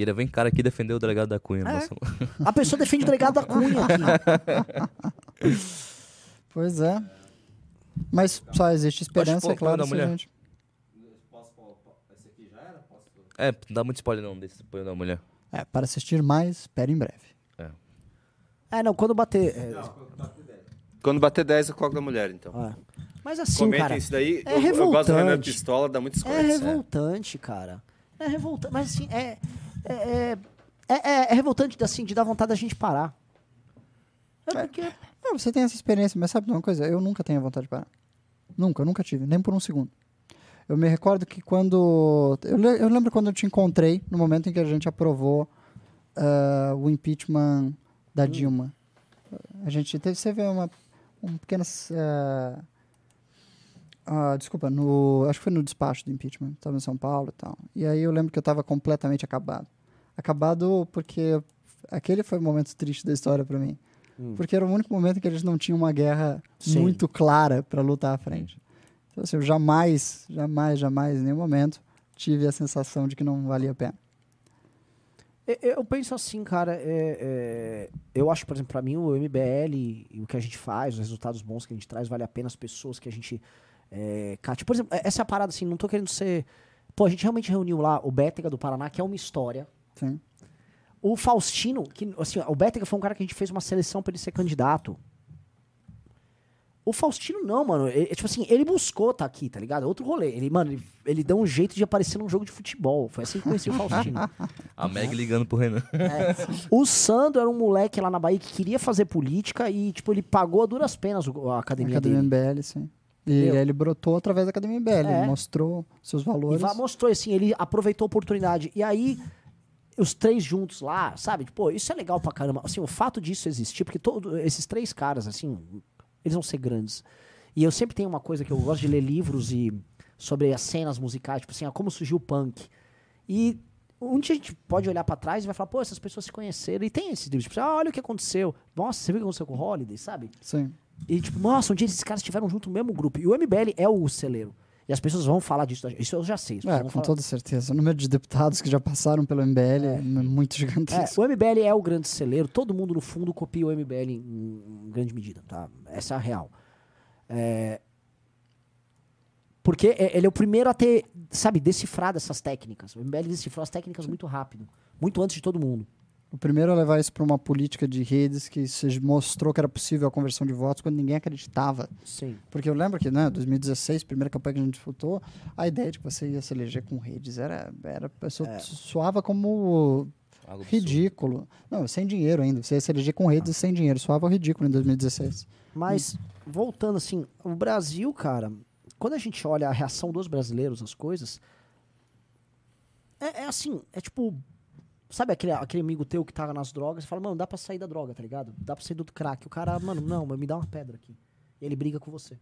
E ele vem cara aqui defender o delegado da Cunha. É. nossa. A pessoa defende o delegado da Cunha aqui. Pois é. Mas só existe esperança, pôr é claro, da mulher? gente... É, não dá muito spoiler não desse apoio da mulher. É, para assistir mais, espere em breve. É, não, quando bater. é, Quando bater 10, eu coloco da mulher, então. é. Mas assim, Comentem cara. isso daí. é eu, eu gosto do Renan revoltante. Pistola, dá muitos É revoltante, cara. É revoltante. Mas assim, é. É, é, é- é revoltante assim, de dar vontade da gente parar. É porque. Não, você tem essa experiência, mas sabe de uma coisa? Eu nunca tenho vontade de parar. Nunca, nunca tive, nem por um segundo. Eu me recordo que quando. Eu, eu lembro quando eu te encontrei, no momento em que a gente aprovou ah, o impeachment da Dilma. A gente teve, uma um pequeno. ah, ah, desculpa, no, acho que foi no despacho do impeachment, estava em São Paulo e tal. E aí eu lembro que eu estava completamente acabado. Acabado porque aquele foi o momento triste da história para mim. Porque era o único momento em que a gente não tinha uma guerra Sim. muito clara para lutar à frente. Então, assim, eu jamais, jamais, jamais, em nenhum momento, tive a sensação de que não valia a pena. Eu, penso assim, cara. é- é, eu acho, por exemplo, pra mim, o MBL e o que a gente faz, os resultados bons que a gente traz, vale a pena as pessoas que a gente. É, cate. Por exemplo, essa é a parada, assim, não tô querendo ser. Pô, a gente realmente reuniu lá o Bétega do Paraná, que é uma história. Sim. O Faustino, que, assim, o Bétega foi um cara que a gente fez uma seleção pra ele ser candidato. O Faustino não, mano. Ele- tipo assim, ele buscou tá aqui, tá ligado? Outro rolê. Ele, mano, ele, ele deu um jeito de aparecer num jogo de futebol. Foi assim que eu conheci o Faustino. A Meg ligando pro Renan. É. O Sandro era um moleque lá na Bahia que queria fazer política e, tipo, ele pagou a duras penas a academia, Academia dele. MBL, sim. E Entendeu? ele brotou através da Academia MBL, É. ele mostrou seus E valores. va- mostrou assim, ele aproveitou a oportunidade. E aí, os três juntos lá, sabe? Pô, isso é legal pra caramba. Assim, o fato disso existir, porque todos esses três caras, assim, eles vão ser grandes. E eu sempre tenho uma coisa que eu gosto de ler livros e sobre as cenas musicais, tipo assim, ah, como surgiu o punk. E um dia a gente pode olhar pra trás e vai falar, pô, essas pessoas se conheceram. E tem esses livros, tipo, ah, olha o que aconteceu. Nossa, você viu o que aconteceu com o Holiday, sabe? Sim. E tipo, nossa, um dia esses caras estiveram junto no mesmo grupo. E o MBL é o celeiro. E as pessoas vão falar disso. Isso eu já sei. É, com falar- toda certeza. O número de deputados que já passaram pelo MBL é, muito É, gigantesco. o MBL é o grande celeiro, todo mundo no fundo copia o MBL em, em grande medida, tá? Essa é a real. É, Porque é- ele é o primeiro a ter, sabe, decifrado essas técnicas. O MBL decifrou as técnicas muito rápido, muito antes de todo mundo. O primeiro a levar isso para uma política de redes que se mostrou que era possível a conversão de votos quando ninguém acreditava. Sim. Porque eu lembro que, né, 2016, primeira campanha que a gente disputou, a ideia de que você ia se eleger com redes era, era pessoa É. soava como Algo ridículo. Não, sem dinheiro ainda. Você ia se eleger com redes sem dinheiro. Soava ridículo em 2016. Mas, voltando assim, o Brasil, cara, quando a gente olha a reação dos brasileiros às coisas, é, é assim, é tipo. Sabe aquele, aquele amigo teu que tá nas drogas? Fala, mano, dá pra sair da droga, tá ligado? Dá pra sair do crack. O cara, mano, não, me dá uma pedra aqui. E ele briga com você.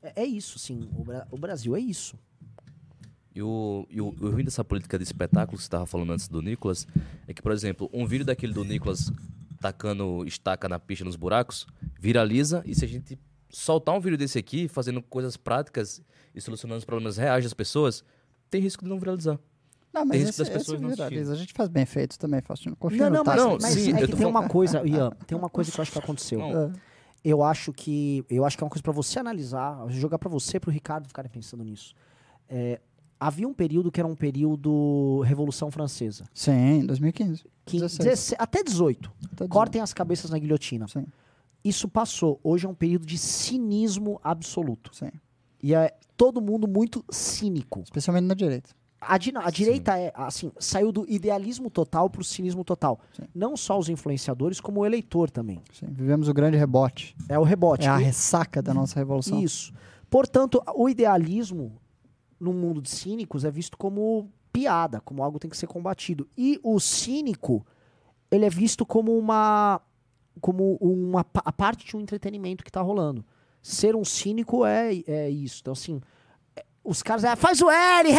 É, é isso, sim. O, o Brasil é isso. E o, e o, o ruim dessa política de espetáculo que você estava falando antes do Nicolas é que, por exemplo, um vídeo daquele do Nicolas tacando estaca na pista nos buracos viraliza e se a gente soltar um vídeo desse aqui fazendo coisas práticas e solucionando os problemas reais das pessoas, tem risco de não viralizar. Não, Tem mas risco esse, das esse pessoas não viraliza. A gente faz bem feito também, Faustino. Confia Não, no não, mas. Não, mas sim, é que tô tem falando- uma coisa, Ian, tem uma coisa que eu acho que aconteceu. Não. É. Eu acho que eu acho que é uma coisa pra você analisar, jogar pra você e pro Ricardo ficarem pensando nisso. É, havia um período que era um período Revolução Francesa. Sim, 2015. Que 16. 16 até 18. Tá Cortem as cabeças na guilhotina. Sim, Isso passou. Hoje é um período de cinismo absoluto. sim. E é todo mundo muito cínico. Especialmente na direita. A, a direita é, assim, saiu do idealismo total pro cinismo total. Sim. Não só os influenciadores, como o eleitor também. Sim. Vivemos o grande rebote. É o rebote. É a E- ressaca da nossa revolução. Isso. Portanto, o idealismo no mundo de cínicos é visto como piada, como algo que tem que ser combatido. E o cínico, ele é visto como uma como uma a parte de um entretenimento que tá rolando. Ser um cínico é, é isso. Então, assim, os caras, é, faz o L, é!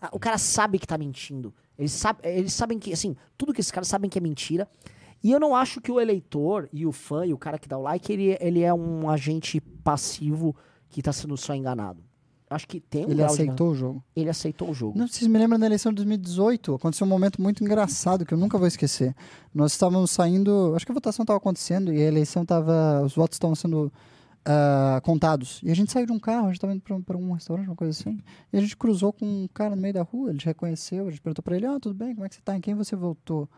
Ah, o cara sabe que tá mentindo. Eles, sabe, eles sabem que, assim, tudo que esses caras sabem que é mentira. E eu não acho que o eleitor e o fã e o cara que dá o like, ele, ele é um agente passivo que tá sendo só enganado. Acho que tem um Ele grau de- aceitou o jogo. ele aceitou o jogo. Não, vocês me lembram da eleição de 2018? Aconteceu um momento muito engraçado que eu nunca vou esquecer. Nós estávamos saindo, acho que a votação estava acontecendo e a eleição estava, os votos estavam sendo ah, contados. E a gente saiu de um carro, a gente estava indo para um restaurante, uma coisa assim. E a gente cruzou com um cara no meio da rua, ele reconheceu, a gente perguntou para ele: Ah, tudo bem, como é que você tá? Em quem você votou?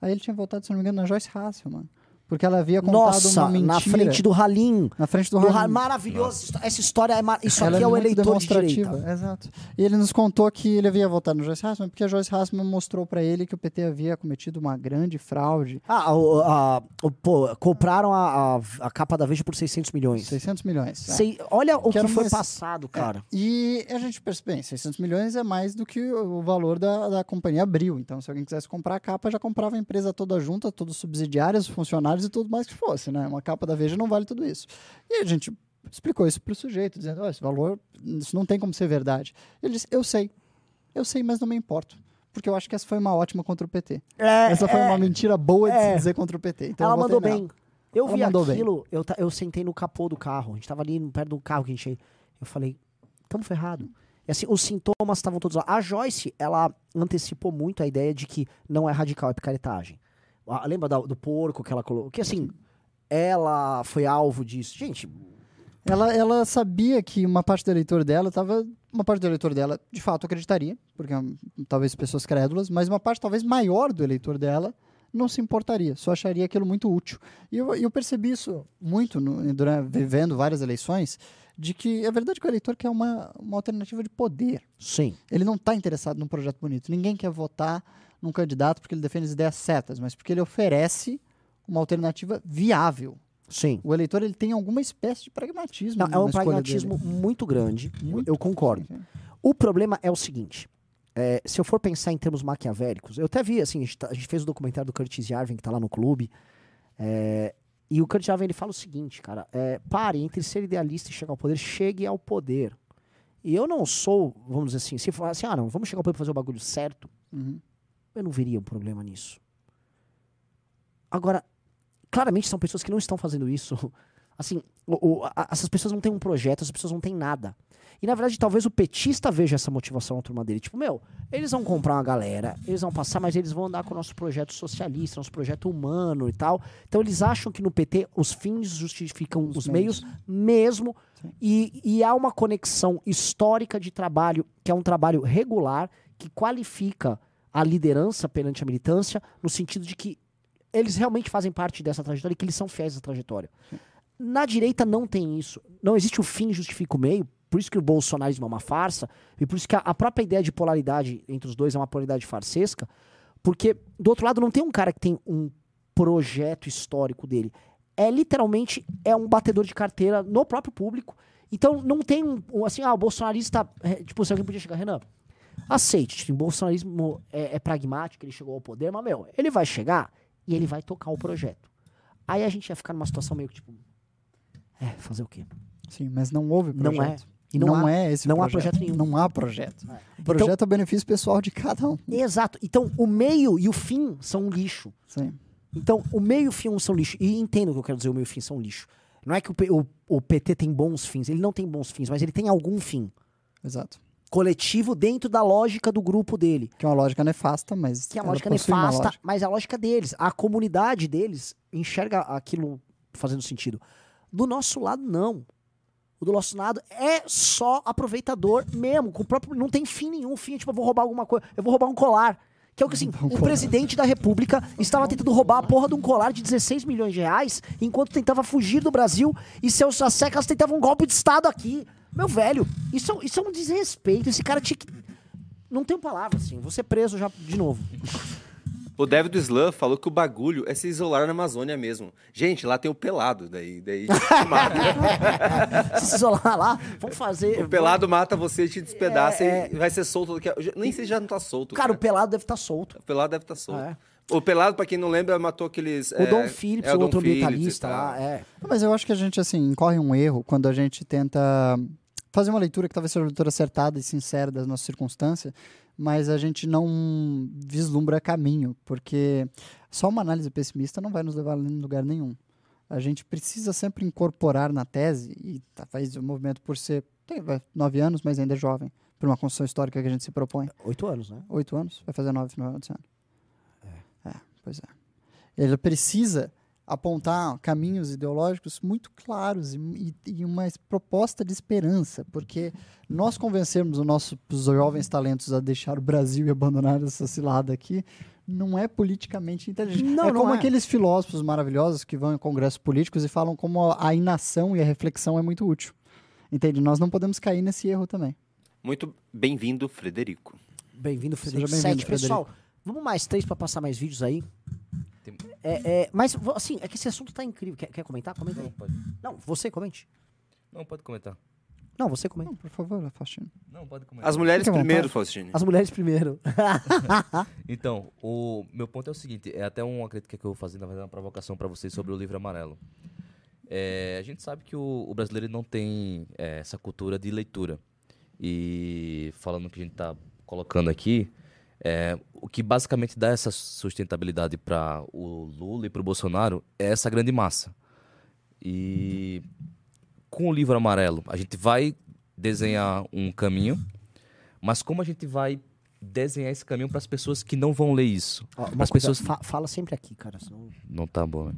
Aí ele tinha votado, se não me engano, na Joyce Hasselman. Porque ela havia contado Nossa, uma mentira. na frente do Ralim. Na frente do Halim. Maravilhoso. Essa história é mar... Isso Ela aqui é o muito eleitor de direita. Exato. E ele nos contou que ele havia votado no Joyce Hasselman porque a Joyce Hasselman mostrou para ele que o PT havia cometido uma grande fraude. Ah, o- a- o- pô, compraram a, a, a capa da Veja por 600 milhões. 600 milhões. é. Sei- olha o Que que, foi mais- passado, cara. E a gente percebe, bem, 600 milhões é mais do que o o valor da, da companhia Abril. Então, se alguém quisesse comprar a capa, já comprava a empresa toda junta, todos os subsidiários, os funcionários e tudo mais que fosse, né? Uma capa da Veja não vale tudo isso. E a gente explicou isso para o sujeito, dizendo, "Ó, esse valor, isso não tem como ser verdade. Ele disse, eu sei, eu sei, mas não me importo. Porque eu acho que essa foi uma ótima contra o PT. É, essa foi é, uma mentira boa de é. se dizer contra o PT. Então ela mandou nela. bem. Eu Ela vi aquilo, eu, eu sentei no capô do carro. A gente tava ali perto do carro que a gente. Eu falei, tamo ferrado. E assim, os sintomas estavam todos lá. A Joyce, ela antecipou muito a ideia de que não é radical, é picaretagem. Ah, Lembra da- do porco que ela colocou? Que assim, ela foi alvo disso. Gente, Ela, ela sabia que uma parte do eleitor dela estava. Uma parte do eleitor dela, de fato, acreditaria, porque hum, talvez pessoas crédulas, mas uma parte talvez maior do eleitor dela não se importaria, só acharia aquilo muito útil. E eu, eu percebi isso muito no, durante, vivendo várias eleições, de que é verdade que o eleitor quer uma, uma alternativa de poder. sim. Ele não está interessado num projeto bonito. Ninguém quer votar num candidato porque ele defende as ideias certas, mas porque ele oferece uma alternativa viável. Sim. O eleitor ele tem alguma espécie de pragmatismo. Não, é um pragmatismo dele. muito grande. Muito. Eu concordo. Sim. O problema é o seguinte. é, se eu for pensar em termos maquiavélicos, eu até vi, assim, a gente, tá- a gente fez o documentário do Curtis Yarvin, que tá lá no clube, é, e o Curtis Yarvin, ele fala o seguinte, cara, é, pare entre ser idealista e chegar ao poder, chegue ao poder. E eu não sou, vamos dizer assim, se falar assim, ah não, vamos chegar ao poder pra fazer o bagulho certo, Uhum. Eu não veria um problema nisso. Agora, claramente são pessoas que não estão fazendo isso Assim, o- o- a- essas pessoas não têm um projeto, essas pessoas não têm nada. E na verdade, talvez o petista veja essa motivação na turma dele. Tipo, meu, eles vão comprar uma galera, eles vão passar, mas eles vão andar com o nosso projeto socialista, nosso projeto humano e tal. Então eles acham que no PT os fins justificam os, Os meios, meios. mesmo. E, e há uma conexão histórica de trabalho, que é um trabalho regular, que qualifica a liderança perante a militância, no sentido de que eles realmente fazem parte dessa trajetória e que eles são fiéis à trajetória. Na direita não tem isso. Não existe o fim justifica o meio. Por isso que o bolsonarismo é uma farsa. E por isso que a, própria ideia de polaridade entre os dois é uma polaridade farsesca. Porque, do outro lado, não tem um cara que tem um projeto histórico dele. É literalmente é um batedor de carteira no próprio público. Então não tem um, assim, ah, o bolsonarista. é, tipo, se alguém podia chegar, Renan, aceite, tipo, o bolsonarismo é, é pragmático, ele chegou ao poder, mas, meu, ele vai chegar e ele vai tocar o projeto. Aí a gente ia ficar numa situação meio que, tipo. É, fazer o quê? Sim, mas não houve Não é. projeto. E não não há- é esse não há projeto. projeto nenhum. Não há projeto. É. O projeto é o benefício pessoal de cada um. Exato. Então, o meio e o fim são um lixo. Sim. Então, o meio e o fim são lixo. E entendo o que eu quero dizer, o meio e o fim são lixo. Não é que o, o- o PT tem bons fins, ele não tem bons fins, mas ele tem algum fim Exato. Coletivo dentro da lógica do grupo dele. Que é uma lógica nefasta, mas. Que é uma lógica nefasta, lógica. mas é a lógica deles. A comunidade deles enxerga aquilo fazendo sentido. Do nosso lado, não. O do nosso lado é só aproveitador mesmo. Com o próprio, não tem fim nenhum. Fim é tipo, eu vou roubar alguma coisa. Eu vou roubar um colar. Que é o que assim, um o colar. presidente da república estava tentando roubar a porra de um colar de 16 milhões de reais enquanto tentava fugir do Brasil e seus assecas tentavam um golpe de Estado aqui. Meu velho, isso, é- isso é um desrespeito. Esse cara tinha que. Não tenho palavra, assim. Vou ser preso já de novo. O David do Slam falou que o bagulho é se isolar na Amazônia mesmo. Gente, lá tem o pelado, daí, daí mata. Se isolar lá, vamos fazer. o pelado mata você, te despedaça É, e vai ser solto. daqui a- Nem sei se já não tá solto. Cara, o pelado deve estar solto. O pelado deve estar solto. É. O pelado, pra quem não lembra, matou aqueles. O Dom Phillips, o outro ambientalista lá, é. Mas eu acho que a gente, assim, incorre um erro quando a gente tenta fazer uma leitura que talvez seja uma leitura acertada e sincera das nossas circunstâncias, mas a gente não vislumbra caminho, porque só uma análise pessimista não vai nos levar a lugar nenhum. A gente precisa sempre incorporar na tese, e talvez o movimento por ser, tem vai, nove anos, mas ainda é jovem, por uma construção histórica que a gente se propõe. Oito anos, né? Oito anos? Vai fazer nove no final desse ano. É. pois é. Ele precisa apontar caminhos ideológicos muito claros e, e- e uma proposta de esperança, porque nós convencermos os nossos jovens talentos a deixar o Brasil e abandonar essa cilada aqui não é politicamente inteligente. Não, é não como é. aqueles filósofos maravilhosos que vão em congressos políticos e falam como a inação e a reflexão é muito útil. Entende? Nós não podemos cair nesse erro também. Muito bem-vindo, Frederico. Bem-vindo, Frederico. Seja bem-vindo, Sete. Pessoal, vamos mais três pra passar mais vídeos aí? É, é, mas, assim, é que esse assunto tá incrível. Quer, quer comentar? Comenta aí. Não, pode. Não, você comente. Não, pode comentar. Não, você comente. Não, por favor, Faustino. Não, pode comentar. As mulheres à primeiro. Faustine. As mulheres primeiro. Então, o meu ponto é o seguinte, é até uma crítica que eu vou fazer, na verdade, uma provocação para vocês sobre o livro amarelo. É, a gente sabe que o, o brasileiro não tem é, essa cultura de leitura. E falando o que a gente está colocando aqui, é, o que basicamente dá essa sustentabilidade para o Lula e para o Bolsonaro é essa grande massa. E com o livro amarelo, a gente vai desenhar um caminho, mas como a gente vai desenhar esse caminho para as pessoas que não vão ler isso? Ó, as pessoas. fa- fala sempre aqui, cara. Senão... Não tá bom. né?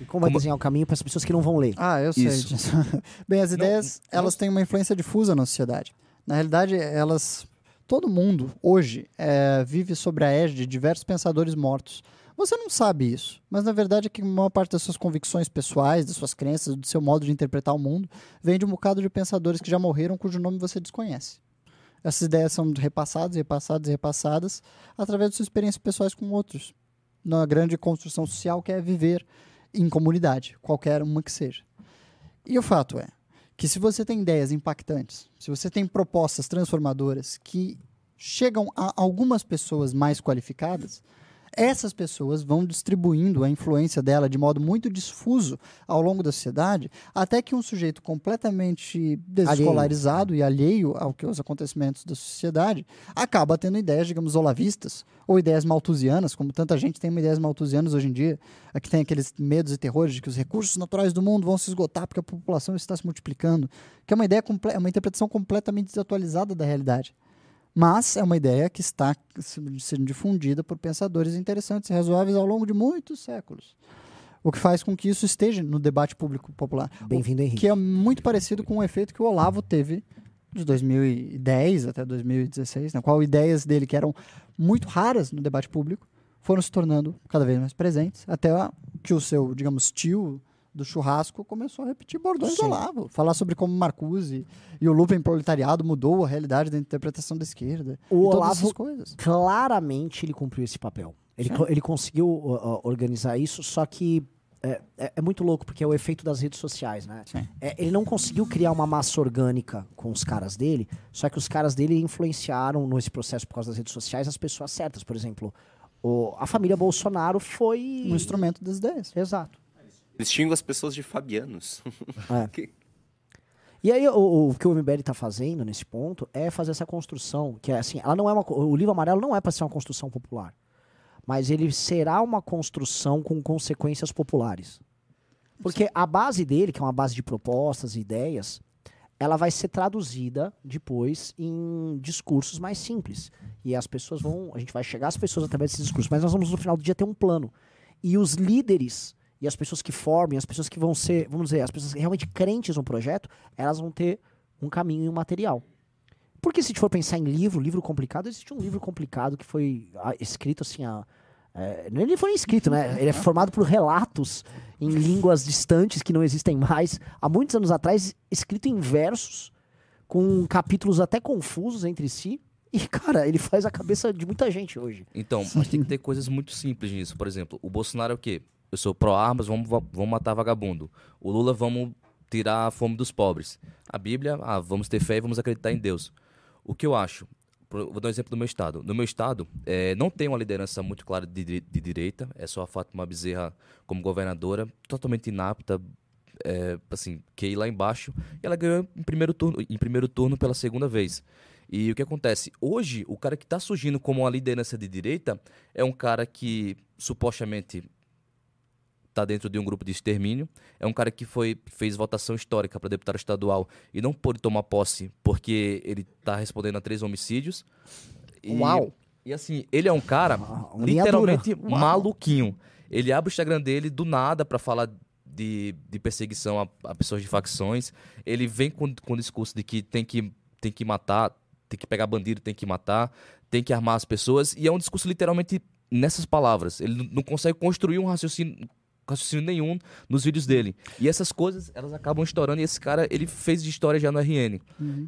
E como vai Como- desenhar o caminho para as pessoas que não vão ler? Ah, eu sei. Bem, as ideias, não- elas têm uma influência difusa na sociedade. Na realidade, elas... Todo mundo, hoje, é, vive sobre a égide de diversos pensadores mortos. Você não sabe isso, mas na verdade é que a maior parte das suas convicções pessoais, das suas crenças, do seu modo de interpretar o mundo, vem de um bocado de pensadores que já morreram, cujo nome você desconhece. Essas ideias são repassadas, repassadas, repassadas através de suas experiências pessoais com outros. Na grande construção social que é viver em comunidade, qualquer uma que seja. E o fato é que se você tem ideias impactantes, se você tem propostas transformadoras que chegam a algumas pessoas mais qualificadas, essas pessoas vão distribuindo a influência dela de modo muito difuso ao longo da sociedade, até que um sujeito completamente desescolarizado e alheio ao que os acontecimentos da sociedade acaba tendo ideias, digamos, olavistas ou ideias malthusianas, como tanta gente tem ideias malthusianas hoje em dia, aqui tem aqueles medos e terrores de que os recursos naturais do mundo vão se esgotar porque a população está se multiplicando, que é uma ideia é uma interpretação completamente desatualizada da realidade. Mas é uma ideia que está sendo difundida por pensadores interessantes e razoáveis ao longo de muitos séculos. O que faz com que isso esteja no debate público popular. Bem-vindo, Henrique. Que é muito parecido com o efeito que o Olavo teve de 2010 até 2016, na qual ideias dele que eram muito raras no debate público foram se tornando cada vez mais presentes, até que o seu, digamos, tio do churrasco começou a repetir bordões do Sim. Olavo, falar sobre como Marcuse e o Lupen proletariado mudou a realidade da interpretação da esquerda. O Olavo- claramente ele cumpriu esse papel. Ele, co- ele conseguiu uh, organizar isso, só que é, é- é muito louco, porque é o efeito das redes sociais, né? É, ele não conseguiu criar uma massa orgânica com os caras dele, só que os caras dele influenciaram nesse processo por causa das redes sociais as pessoas certas. Por exemplo, o- a família Bolsonaro foi. Um instrumento das ideias. Exato. Eles xingam as pessoas de fabianos. É. Que- E aí, o, o que o MBL está fazendo nesse ponto é fazer essa construção, que é assim, ela não é uma, o livro amarelo não é para ser uma construção popular, mas ele será uma construção com consequências populares. Porque a base dele, que é uma base de propostas e ideias, ela vai ser traduzida depois em discursos mais simples. E as pessoas vão, a gente vai chegar às pessoas através desses discursos, mas nós vamos no final do dia ter um plano. E os líderes e as pessoas que formem, as pessoas que vão ser, vamos dizer, as pessoas realmente crentes no projeto, elas vão ter um caminho e um material. Porque se a gente for pensar em livro, livro complicado, existe um livro complicado que foi ah, escrito assim, a, é, ele foi escrito, né? Ele é formado por relatos em línguas distantes que não existem mais, há muitos anos atrás, escrito em versos, com capítulos até confusos entre si. E, cara, ele faz a cabeça de muita gente hoje. Então, mas tem que ter coisas muito simples nisso. Por exemplo, o Bolsonaro é o quê? Eu sou pró-armas, vamos, va- vamos matar vagabundo. O Lula, vamos tirar a fome dos pobres. A Bíblia, ah, vamos ter fé e vamos acreditar em Deus. O que eu acho? Vou dar um exemplo do meu estado. No meu estado, eh, não tem uma liderança muito clara de, de direita. É só a Fátima Bezerra como governadora, totalmente inapta, é, assim, que lá embaixo. E ela ganhou em primeiro turno, em primeiro turno pela segunda vez. E o que acontece? Hoje, o cara que está surgindo como uma liderança de direita é um cara que supostamente está dentro de um grupo de extermínio. É um cara que foi fez votação histórica para deputado estadual e não pôde tomar posse porque ele está respondendo a três homicídios. E, Uau! E assim, ele é um cara Ah, linha literalmente. Uau. maluquinho. Ele abre o Instagram dele do nada para falar de, de perseguição a, a pessoas de facções. Ele vem com, com o discurso de que tem que, tem que matar, tem que pegar bandido, tem que matar, tem que armar as pessoas. E é um discurso literalmente nessas palavras. Ele não consegue construir um raciocínio, raciocínio nenhum nos vídeos dele. E essas coisas, elas acabam estourando. E esse cara, ele fez de história já no RN.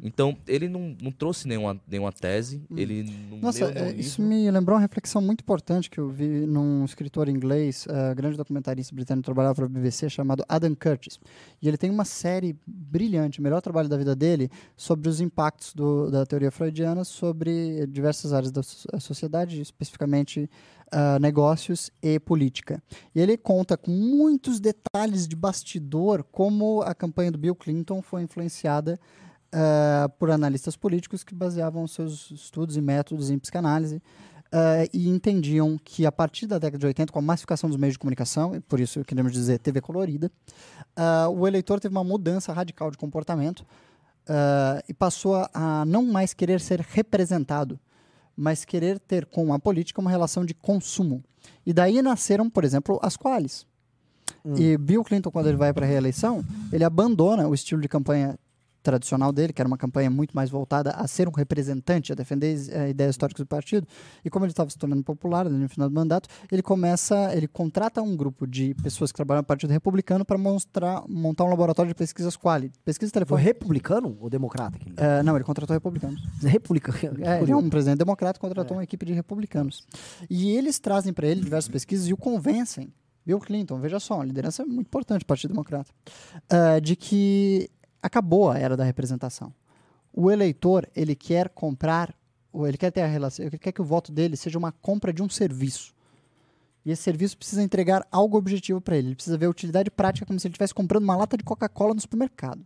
Então, ele não, não trouxe nenhuma, nenhuma tese. Ele não Nossa, leu é, isso me lembrou uma reflexão muito importante que eu vi num escritor inglês, eh, grande documentarista britânico, trabalhava para a BBC, chamado Adam Curtis. E ele tem uma série brilhante, o melhor trabalho da vida dele, sobre os impactos do- da teoria freudiana sobre diversas áreas da so- sociedade, especificamente ah, negócios e política. E ele conta com muitos detalhes de bastidor como a campanha do Bill Clinton foi influenciada ah, por analistas políticos que baseavam seus estudos e métodos em psicanálise ah, e entendiam que a partir da década de 80, com a massificação dos meios de comunicação, e por isso queremos dizer TV colorida, ah, o eleitor teve uma mudança radical de comportamento ah, e passou a não mais querer ser representado, mas querer ter com a política uma relação de consumo. E daí nasceram, por exemplo, as quales. E Bill Clinton, quando ele vai para a reeleição, ele abandona o estilo de campanha tradicional dele, que era uma campanha muito mais voltada a ser um representante, a defender eh, ideias históricas do partido. E como ele estava se tornando popular no final do mandato, ele começa, ele contrata um grupo de pessoas que trabalham no Partido Republicano para mostrar, montar um laboratório de pesquisas quali, pesquisa Foi telefônica. republicano ou democrata? Eh, não, ele contratou republicanos. Republicano. É, ele é um presidente democrata contratou uma equipe de republicanos. E eles trazem para ele diversas pesquisas e o convencem, Bill Clinton, veja só, uma liderança muito importante do Partido Democrata, ah, de que acabou a era da representação. O eleitor, ele quer comprar, ou ele quer ter a relação, ele quer que o voto dele seja uma compra de um serviço. E esse serviço precisa entregar algo objetivo para ele. Ele precisa ver a utilidade prática como se ele estivesse comprando uma lata de Coca-Cola no supermercado.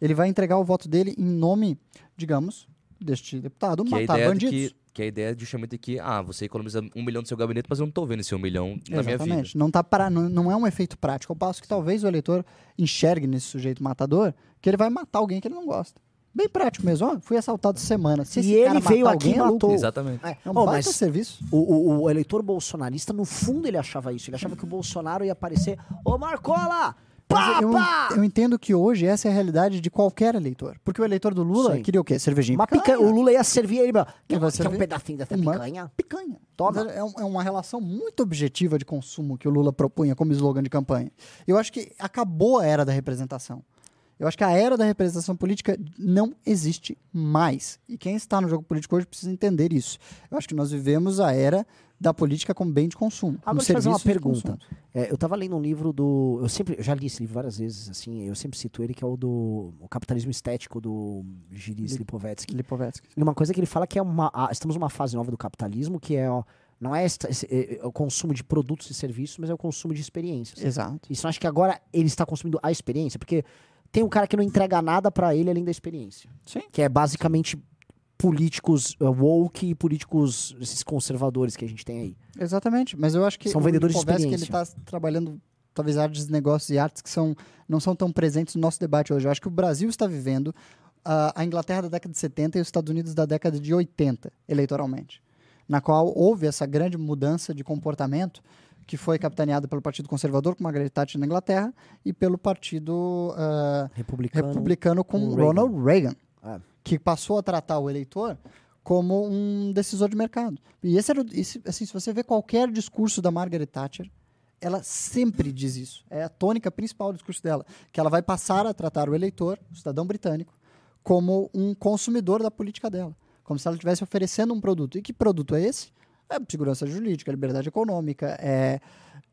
Ele vai entregar o voto dele em nome, digamos, deste deputado, Que é matar bandidos. que, que a ideia é justamente que, ah, você economiza um milhão do seu gabinete, mas eu não tô vendo esse um milhão na minha vida. Exatamente. Não, tá para, não, não é um efeito prático. Ao passo que talvez o eleitor enxergue nesse sujeito matador que ele vai matar alguém que ele não gosta. Bem prático mesmo. Ó, fui assaltado semana. Se E ele veio aqui alguém, e é matou. Exatamente. É, É um oh, mas serviço. o, o- o eleitor bolsonarista, no fundo, ele achava isso. Ele achava que o Bolsonaro ia aparecer. Ô, Marcola! Pá, eu, pá! eu entendo que hoje essa é a realidade de qualquer eleitor. Porque o eleitor do Lula Sim. queria o quê? Cervejinha. Uma picanha. O Lula ia servir ele. Quer, vai quer servir? um pedacinho dessa Uma picanha? picanha. Toma. É, é uma relação muito objetiva de consumo que o Lula propunha como slogan de campanha. Eu acho que acabou a era da representação. Eu acho que a era da representação política não existe mais. E quem está no jogo político hoje precisa entender isso. Eu acho que nós vivemos a era da política como bem de consumo. Agora, deixa eu fazer uma pergunta. É, eu tava lendo um livro do. Eu sempre. Eu já li esse livro várias vezes, assim. Eu sempre cito ele, que é o do. O Capitalismo Estético do Giris Li- Lipovetsky. Lipovetsky. E uma coisa que ele fala que é uma. ah, estamos numa fase nova do capitalismo que é, ó. Não é, esta- é- é o consumo de produtos e serviços, mas é o consumo de experiências. Exato. Isso eu acho que agora ele está consumindo a experiência, porque tem um cara que não entrega nada pra ele além da experiência. Sim. Que é basicamente políticos uh, woke e políticos esses conservadores que a gente tem aí. Exatamente, mas eu acho que São o vendedores de Lipovetsky, ele experiência. está trabalhando talvez áreas de negócios e artes que são, não são tão presentes no nosso debate hoje. Eu acho que o Brasil está vivendo ah, a Inglaterra da década de 70 e os Estados Unidos da década de 80, eleitoralmente, na qual houve essa grande mudança de comportamento que foi capitaneada pelo Partido Conservador com Margaret Thatcher na Inglaterra e pelo Partido ah, Republicano. republicano com Ronald Reagan, É. que passou a tratar o eleitor como um decisor de mercado. E esse era, esse, assim, se você vê qualquer discurso da Margaret Thatcher, ela sempre diz isso. É a tônica principal do discurso dela, que ela vai passar a tratar o eleitor, o cidadão britânico, como um consumidor da política dela, como se ela estivesse oferecendo um produto. E que produto é esse? É segurança jurídica, liberdade econômica, é,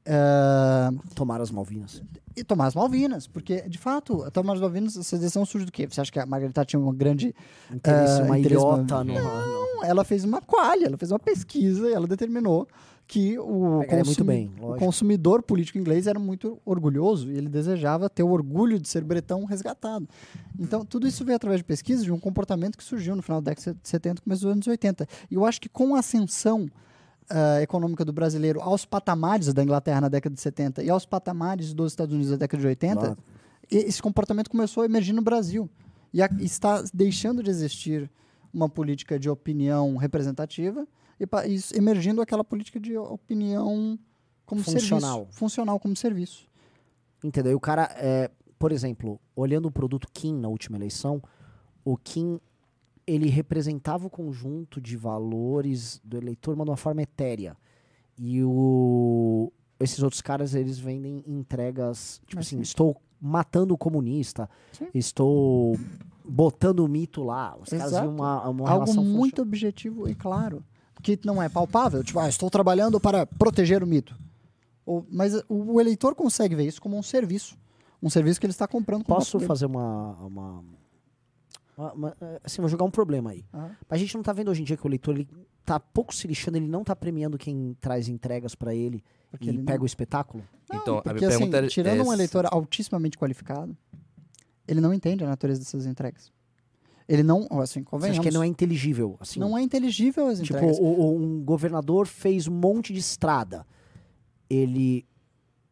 é Tomar as Malvinas. e tomar as Malvinas, porque, de fato, tomar as Malvinas, essa decisão surge do quê? Você acha que a Margaret Thatcher tinha uma grande... Interesse, Ah, uma interesse, uma- no. Não, ela fez uma qualha, ela fez uma pesquisa e ela determinou que o, consumi- bem, o consumidor político inglês era muito orgulhoso e ele desejava ter o orgulho de ser bretão resgatado. Então, tudo isso veio através de pesquisas de um comportamento que surgiu no final da década de 70 começo dos anos 80. E eu acho que com a ascensão ah, econômica do brasileiro aos patamares da Inglaterra na década de 70 e aos patamares dos Estados Unidos na década de 80, Claro. esse comportamento começou a emergir no Brasil. E a- está deixando de existir uma política de opinião representativa e emergindo aquela política de opinião como Funcional. serviço. Funcional como serviço. Entendeu? E o cara, é, por exemplo, olhando o produto Kim na última eleição, o Kim ele representava o conjunto de valores do eleitor, mas de uma forma etérea. E o, esses outros caras, eles vendem entregas, tipo assim, Assim. estou matando o comunista, Sim. estou botando o mito lá. Os caras Exato. têm uma, uma Algo muito objetivo e claro. Que não é palpável. Tipo, ah, estou trabalhando para proteger o mito. Ou- mas o, o eleitor consegue ver isso como um serviço. Um serviço que ele está comprando com Posso fazer uma, uma, uma- uma- Assim, vou jogar um problema aí. Mas a gente não tá vendo hoje em dia que o eleitor ele tá pouco se lixando, ele não tá premiando quem traz entregas pra ele Porque e ele não- pega o espetáculo. Então, a Porque, minha assim, pergunta é- tirando é um eleitor altissimamente qualificado, ele não entende a natureza dessas entregas. Ele não, assim, convenhamos, acha que não é inteligível? Assim, não é inteligível as Tipo, entregas. o- o- um governador fez um monte de estrada. Ele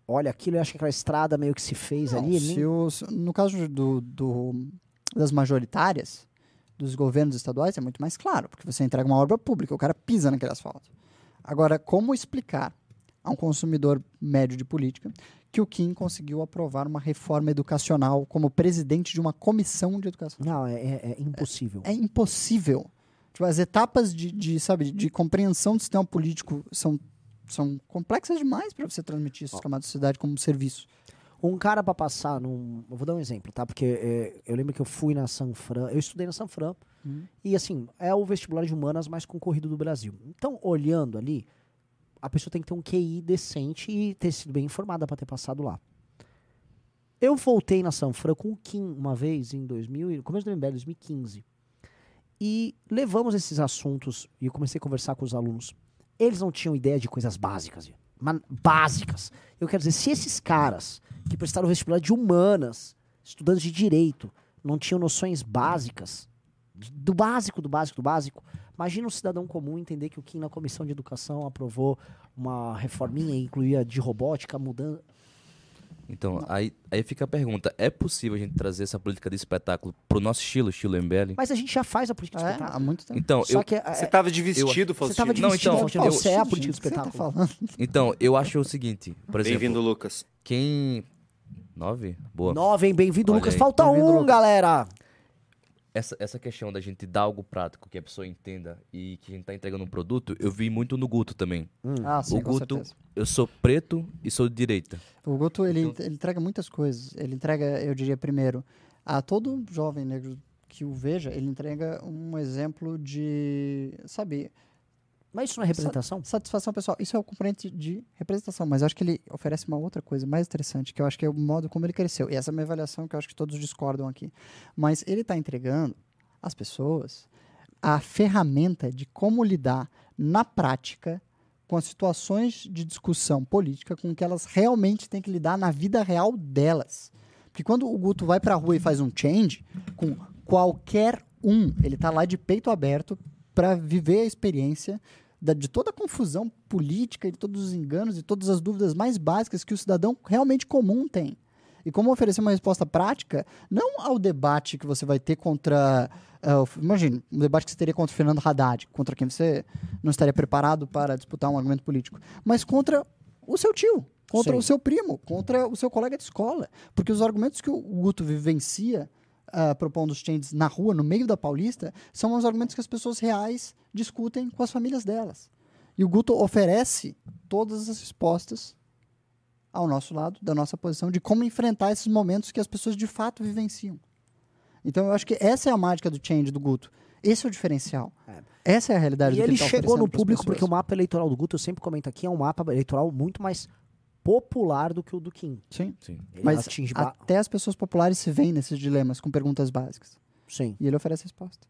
olha aquilo e acha que aquela estrada meio que se fez Não, ali. se nem- os- no caso do, do- das majoritárias, dos governos estaduais, é muito mais claro, porque você entrega uma obra pública, o cara pisa naquele asfalto. Agora, como explicar a um consumidor médio de política que o Kim conseguiu aprovar uma reforma educacional como presidente de uma comissão de educação? Não, é, é- é impossível. É impossível. Tipo, as etapas de, de, sabe, de compreensão do sistema político são, são complexas demais para você transmitir isso camadas da sociedade como serviço. Um cara pra passar num. Eu vou dar um exemplo, tá? Porque é, eu lembro que eu fui na Sanfran. Eu estudei na Sanfran. Uhum. E assim, é o vestibular de humanas mais concorrido do Brasil. Então, olhando ali, a pessoa tem que ter um QI decente e ter sido bem informada pra ter passado lá. Eu voltei na Sanfran com o Kim uma vez em 2000, e- começo do MBL, 2015. E levamos esses assuntos e eu comecei a conversar com os alunos. Eles não tinham ideia de coisas básicas. básicas. Eu quero dizer, se esses caras que prestaram vestibular de humanas, estudantes de direito, não tinham noções básicas, do básico, do básico, do básico, imagina um cidadão comum entender que o Kim na comissão de educação aprovou uma reforminha e incluía de robótica, mudando. Então, aí, aí fica a pergunta: é possível a gente trazer essa política de espetáculo pro nosso estilo, estilo MBL? Mas a gente já faz a política de É, espetáculo. há muito tempo. Então, Só eu, que é- Você é- tava de vestido, você Faustino. tava de Não, vestido, então, Faustino, eu- você é a política de tá espetáculo. falando? então, eu acho o seguinte, por exemplo, Bem-vindo, Lucas. quem... Nove? Boa. Nove, hein? Bem-vindo, Lucas. aí. Falta Bem-vindo, um, Lucas. galera. Essa, essa questão da gente dar algo prático que a pessoa entenda e que a gente tá entregando um produto, eu vi muito no Guto também. Ah, sim, o Guto, eu sou preto e sou de direita. O Guto, ele, Então- ele entrega muitas coisas. Ele entrega, eu diria, primeiro, a todo jovem negro que o veja, ele entrega um exemplo de, sabe, Mas isso não é representação? satisfação pessoal. Isso é o componente de representação, mas eu acho que ele oferece uma outra coisa mais interessante, que eu acho que é o modo como ele cresceu. E essa é uma avaliação que eu acho que todos discordam aqui. Mas ele está entregando às pessoas a ferramenta de como lidar na prática com as situações de discussão política com que elas realmente têm que lidar na vida real delas. Porque quando o Guto vai pra rua e faz um change, com qualquer um, ele tá lá de peito aberto para viver a experiência da- de toda a confusão política e de todos os enganos e todas as dúvidas mais básicas que o cidadão realmente comum tem. E como oferecer uma resposta prática, não ao debate que você vai ter contra. imagine, um debate que você teria contra o Fernando Haddad, contra quem você não estaria preparado para disputar um argumento político, mas contra o seu tio, contra Sim. o seu primo, contra o seu colega de escola. Porque os argumentos que o Guto vivencia ah, propondo os changes na rua, no meio da Paulista, são os argumentos que as pessoas reais discutem com as famílias delas. E o Guto oferece todas as respostas ao nosso lado, da nossa posição, de como enfrentar esses momentos que as pessoas de fato vivenciam. Então eu acho que essa é a mágica do change do Guto. Esse é o diferencial. Essa é a realidade E do que ele tá chegou no público porque o mapa eleitoral do Guto, eu sempre comento aqui, é um mapa eleitoral muito mais popular do que o do Kim. Sim. Sim. Ele Mas atinge ba- até as pessoas populares se veem nesses dilemas com perguntas básicas. Sim. E ele oferece resposta.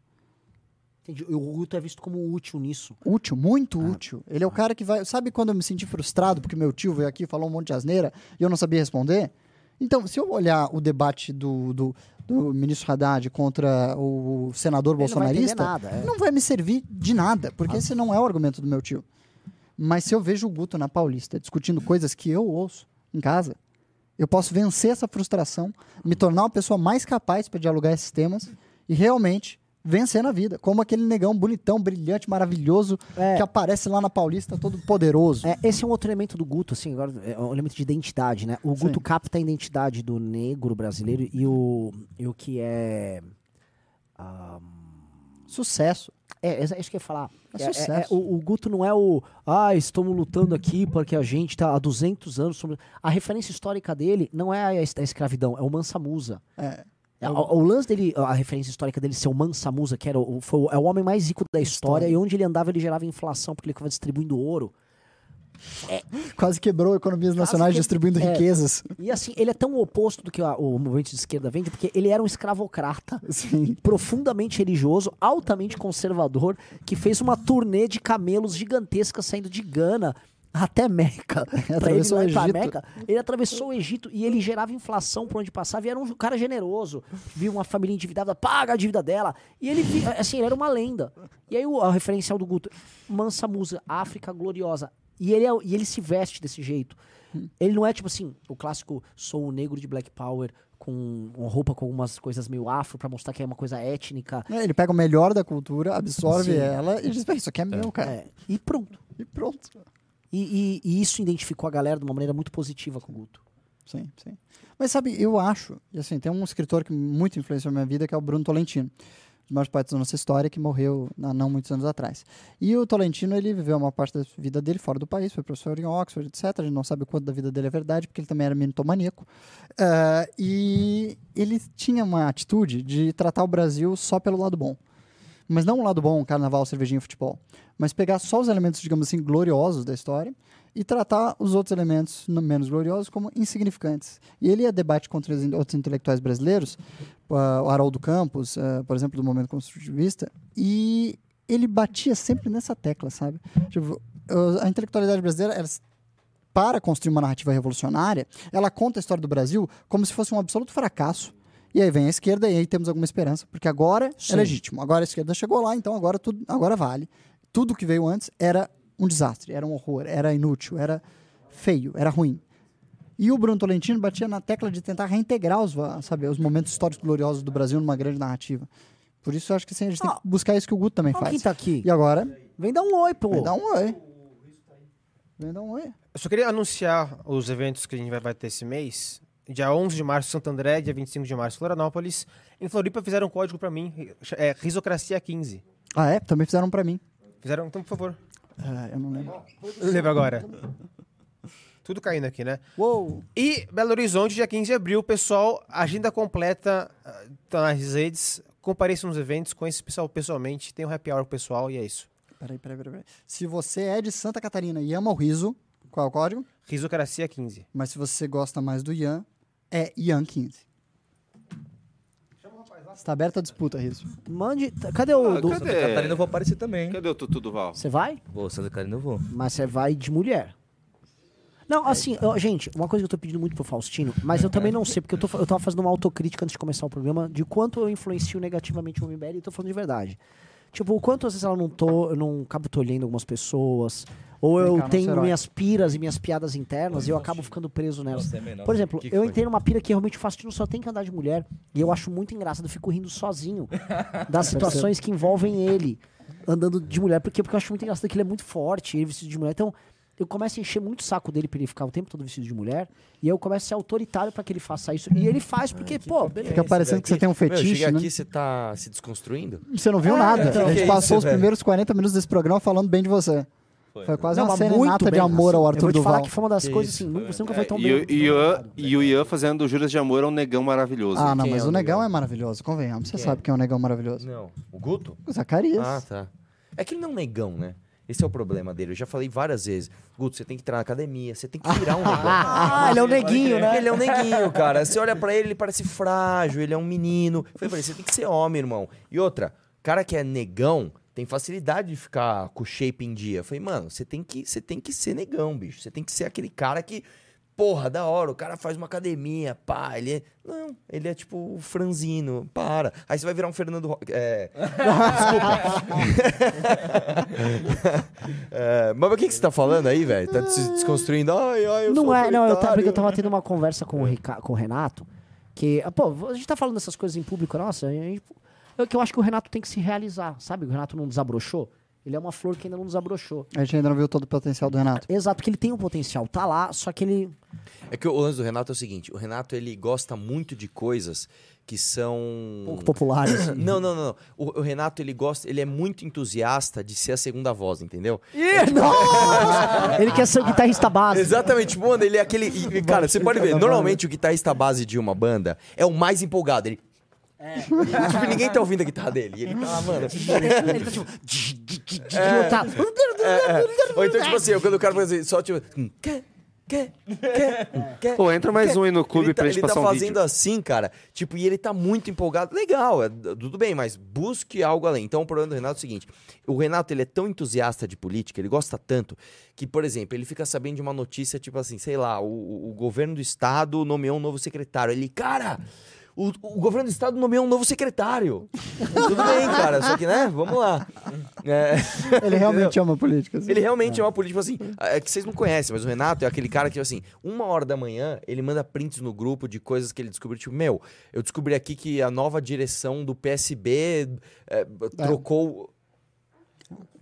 Entendi. O Guto é visto como útil nisso. Útil, muito Ah. útil. Ele é o cara que vai. Sabe quando eu me senti frustrado porque meu tio veio aqui e falou um monte de asneira e eu não sabia responder? Então, se eu olhar o debate do, do, do ministro Haddad contra o senador Ele não vai entender bolsonarista, nada. é. não vai me servir de nada, porque esse não é o argumento do meu tio. Mas se eu vejo o Guto na Paulista discutindo coisas que eu ouço em casa, eu posso vencer essa frustração, me tornar uma pessoa mais capaz para dialogar esses temas e realmente vencer na vida. Como aquele negão bonitão, brilhante, maravilhoso É. que aparece lá na Paulista, todo poderoso. É, esse é um outro elemento do Guto, assim, agora é um elemento de identidade, né? O Guto Sim. capta a identidade do negro brasileiro e o, e o que é. ah, Sucesso. É, é isso que eu ia falar. É É- é- sucesso. é- o, o Guto não é o. Ah, estamos lutando aqui porque a gente tá há 200 anos. sobre-" A referência histórica dele não é a, es- a escravidão, é o Mansa Musa. É. É, o, o lance dele, a referência histórica dele ser o Mansa Musa, que era o, foi é o homem mais rico da história, História. e onde ele andava ele gerava inflação porque ele ficava distribuindo ouro. Quase quebrou economias nacionais que- distribuindo é. riquezas. E assim, ele é tão oposto do que a- o movimento de esquerda vende, porque ele era um escravocrata, Sim. profundamente religioso, altamente conservador, que fez uma turnê de camelos gigantesca saindo de Gana até Meca. Ele Atravessou lá o Egito. Meca. Ele atravessou o Egito e ele gerava inflação por onde passava. E era um cara generoso. Viu uma família endividada, paga a dívida dela. E ele, assim, ele era uma lenda. E aí o a referencial do Guto, Mansa Musa, África gloriosa. E ele, é, e ele se veste desse jeito. Ele não é tipo assim, o clássico sou um negro de Black Power com uma roupa com algumas coisas meio afro pra mostrar que é uma coisa étnica. É, Ele pega o melhor da cultura, absorve Sim. ela e diz: "Bem, Isso aqui é meu, cara. É, e pronto. E pronto. E, e- e isso identificou a galera de uma maneira muito positiva com o Guto. Sim, sim. Mas sabe, eu acho, e assim, tem um escritor que muito influenciou a minha vida, que é o Bruno Tolentino. Os maiores poetas da nossa história, que morreu há não muitos anos atrás. E o Tolentino, ele viveu uma parte da vida dele fora do país, foi professor em Oxford, etc. A gente não sabe o quanto da vida dele é verdade, porque ele também era mitomaníaco. Ah, e ele tinha uma atitude de tratar o Brasil só pelo lado bom. Mas não o lado bom, carnaval, cervejinha, futebol. Mas pegar só os elementos, digamos assim, gloriosos da história e tratar os outros elementos no- menos gloriosos como insignificantes. E ele ia debate contra os outros intelectuais brasileiros, ah, o Haroldo Campos, ah, por exemplo, do movimento construtivista, e ele batia sempre nessa tecla, sabe? Tipo, a intelectualidade brasileira era para construir uma narrativa revolucionária, ela conta a história do Brasil como se fosse um absoluto fracasso. E aí vem a esquerda e aí temos alguma esperança, porque agora Sim. é legítimo. Agora a esquerda chegou lá, então agora tudo agora vale. Tudo que veio antes era um desastre, era um horror, era inútil, era feio, era ruim. E o Bruno Tolentino batia na tecla de tentar reintegrar os, sabe, os momentos históricos gloriosos do Brasil numa grande narrativa. Por isso eu acho que assim, a gente tem que buscar isso que o Guto também Olha quem faz. tá aqui. E agora, Vem dar um oi, pô. vem dar um oi. Vem dar um oi. Eu só queria anunciar os eventos que a gente vai, ter esse mês. Dia 11 de março, Santo André. Dia 25 de março, Florianópolis. Em Floripa fizeram um código pra mim. É Risocracia 15. Ah, é? Também fizeram pra mim. Fizeram, então, por favor. Ah, eu não lembro. Eu lembro agora. Tudo caindo aqui, né? Uou! E Belo Horizonte, dia 15 de abril, pessoal, agenda completa ah, tá nas redes. Compareça nos eventos, conheça o pessoal pessoalmente, tem um happy hour com o pessoal e é isso. Peraí, peraí, peraí, peraí. Se você é de Santa Catarina e ama o riso, qual é o código? Risocracia 15. Mas se você gosta mais do Ian, é Ian15. Está aberta a disputa, Riso. Mande. Cadê o. Ah, do- cadê? Santa Catarina eu vou aparecer também. Cadê o Tutu Duval? Você vai? Vou, Santa Catarina eu vou. Mas você vai de mulher. Não, assim, ó, gente, uma coisa que eu tô pedindo muito pro Faustino, mas eu também não sei, porque eu, tô, eu tava fazendo uma autocrítica antes de começar o programa de quanto eu influencio negativamente o MBL e tô falando de verdade. Tipo, o quanto às vezes ela não tô, eu não acabo tolhendo algumas pessoas, ou eu tenho minhas piras e minhas piadas internas e eu acabo ficando preso nelas. É. Por exemplo, Que que eu foi? entrei numa pira que realmente o Faustino só tem que andar de mulher. E eu acho muito engraçado, eu fico rindo sozinho das situações que envolvem ele andando de mulher. Porque, porque eu acho muito engraçado que ele é muito forte, ele vestido de mulher. Então, eu começo a encher muito o saco dele pra ele ficar o tempo todo vestido de mulher. E eu começo a ser autoritário pra que ele faça isso. E ele faz, porque, pô, beleza. Fica parecendo que você tem um Meu, fetiche, chega né? aqui, você tá se desconstruindo? Você não viu É, nada. então. a gente Que passou isso, os velho? primeiros 40 minutos desse programa falando bem de você. Foi, quase Não, uma serenata de amor ao assim. Eu Arthur vou te falar Duval. que foi uma das Que coisas assim, nunca- você nunca É, foi tão e, bem. e, o- e o Ian fazendo Juras de Amor é um negão maravilhoso. Ah, não, Quem mas é o o negão negão? é maravilhoso, convenhamos. Você Quem sabe é? quem é um negão maravilhoso. Não. O Guto? O Zacarias. Ah, tá. É que ele não é um negão, né? Esse é o problema dele. Eu já falei várias vezes. Guto, você tem que entrar na academia, você tem que virar um negão. Ah, ele é um neguinho, né? Ele é um neguinho, cara. Você olha pra ele, ele parece frágil, ele é um menino. Eu falei pra ele, você tem que ser homem, irmão. E outra, cara que é negão tem facilidade de ficar com o shape em dia. Eu falei, mano, você tem que, você tem que ser negão, bicho. Você tem que ser aquele cara que, porra, da hora, o cara faz uma academia, pá, ele é... Não, ele é tipo o franzino, para. Aí você vai virar um Fernando... Ro- É... Desculpa. É, mas o que, que você tá falando aí, velho? Tá se desconstruindo? Ai, ai, eu não é, não, eu tava, porque eu tava tendo uma conversa com o, Rica, com o Renato, que, ah, pô, a gente tá falando dessas coisas em público, nossa, eu, que eu acho que o Renato tem que se realizar, sabe? O Renato não desabrochou. Ele é uma flor que ainda não desabrochou. A gente ainda não viu todo o potencial do Renato. Exato, porque ele tem um potencial, tá lá, só que ele. É que o lance do Renato é o seguinte: o Renato ele gosta muito de coisas que são. pouco populares. Não, não, não. não. O, o Renato ele gosta, ele é muito entusiasta de ser a segunda voz, entendeu? Nossa! ele quer ser o guitarrista base. Exatamente, mano, ele é aquele. e- cara, você pode ver, normalmente o guitarrista base de uma banda é o mais empolgado. Ele. tipo, ninguém tá ouvindo a guitarra dele. E ele tá lá, mano. ele tá tipo. tá- É. Ou então, tipo assim, quando o cara faz assim, só tipo. Quer, quer, quer, quer. Pô, entra mais um aí no clube ele tá, pra gente ele tá um fazendo vídeo. assim, cara. Tipo, e ele tá muito empolgado. Legal, é, tudo bem, mas busque algo além. Então, o problema do Renato é o seguinte: o Renato, ele é tão entusiasta de política, ele gosta tanto, que, por exemplo, ele fica sabendo de uma notícia, tipo assim, sei lá, o- o governo do estado nomeou um novo secretário. Ele, cara. O, o governo do estado nomeou um novo secretário. Tudo bem, cara. Só que, né? Vamos lá. É, Ele realmente ama política. assim. ele realmente é uma política, tipo assim, é que vocês não conhecem, mas o Renato é aquele cara que, assim, uma hora da manhã, ele manda prints no grupo de coisas que ele descobriu, tipo, meu, eu descobri aqui que a nova direção do PSB é, trocou...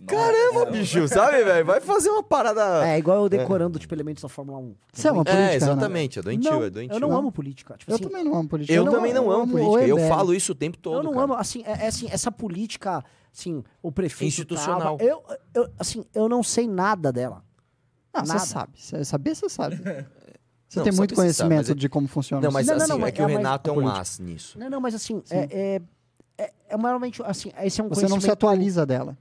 Caramba, bicho, sabe, velho? Vai fazer uma parada... É, igual eu decorando, tipo, elementos da Fórmula 1. Você ama É, política, Renato? exatamente, é doentio, não, é doentio. eu não amo política. Tipo, Eu assim, também não amo política. Eu não também não amo política, eu falo isso o tempo todo, eu não cara. amo, assim, é, é assim, essa política, assim, o prefeito Institucional. tava- eu, eu, assim, eu não sei nada dela. Não, você sabe. Você saber, você sabe. Você Não, tem muito sabe, sabe, conhecimento mas é- de como funciona Não, isso. mas Não, não, assim, não, é mas- que o é, Renato é um as nisso. Não, não, mas assim, é, é, é, é maiormente, assim, esse é um Você não se atualiza dela.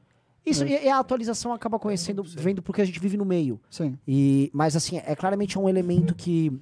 Isso, e, e a atualização acaba conhecendo, vendo porque a gente vive no meio. Sim. E, mas assim, é claramente um elemento que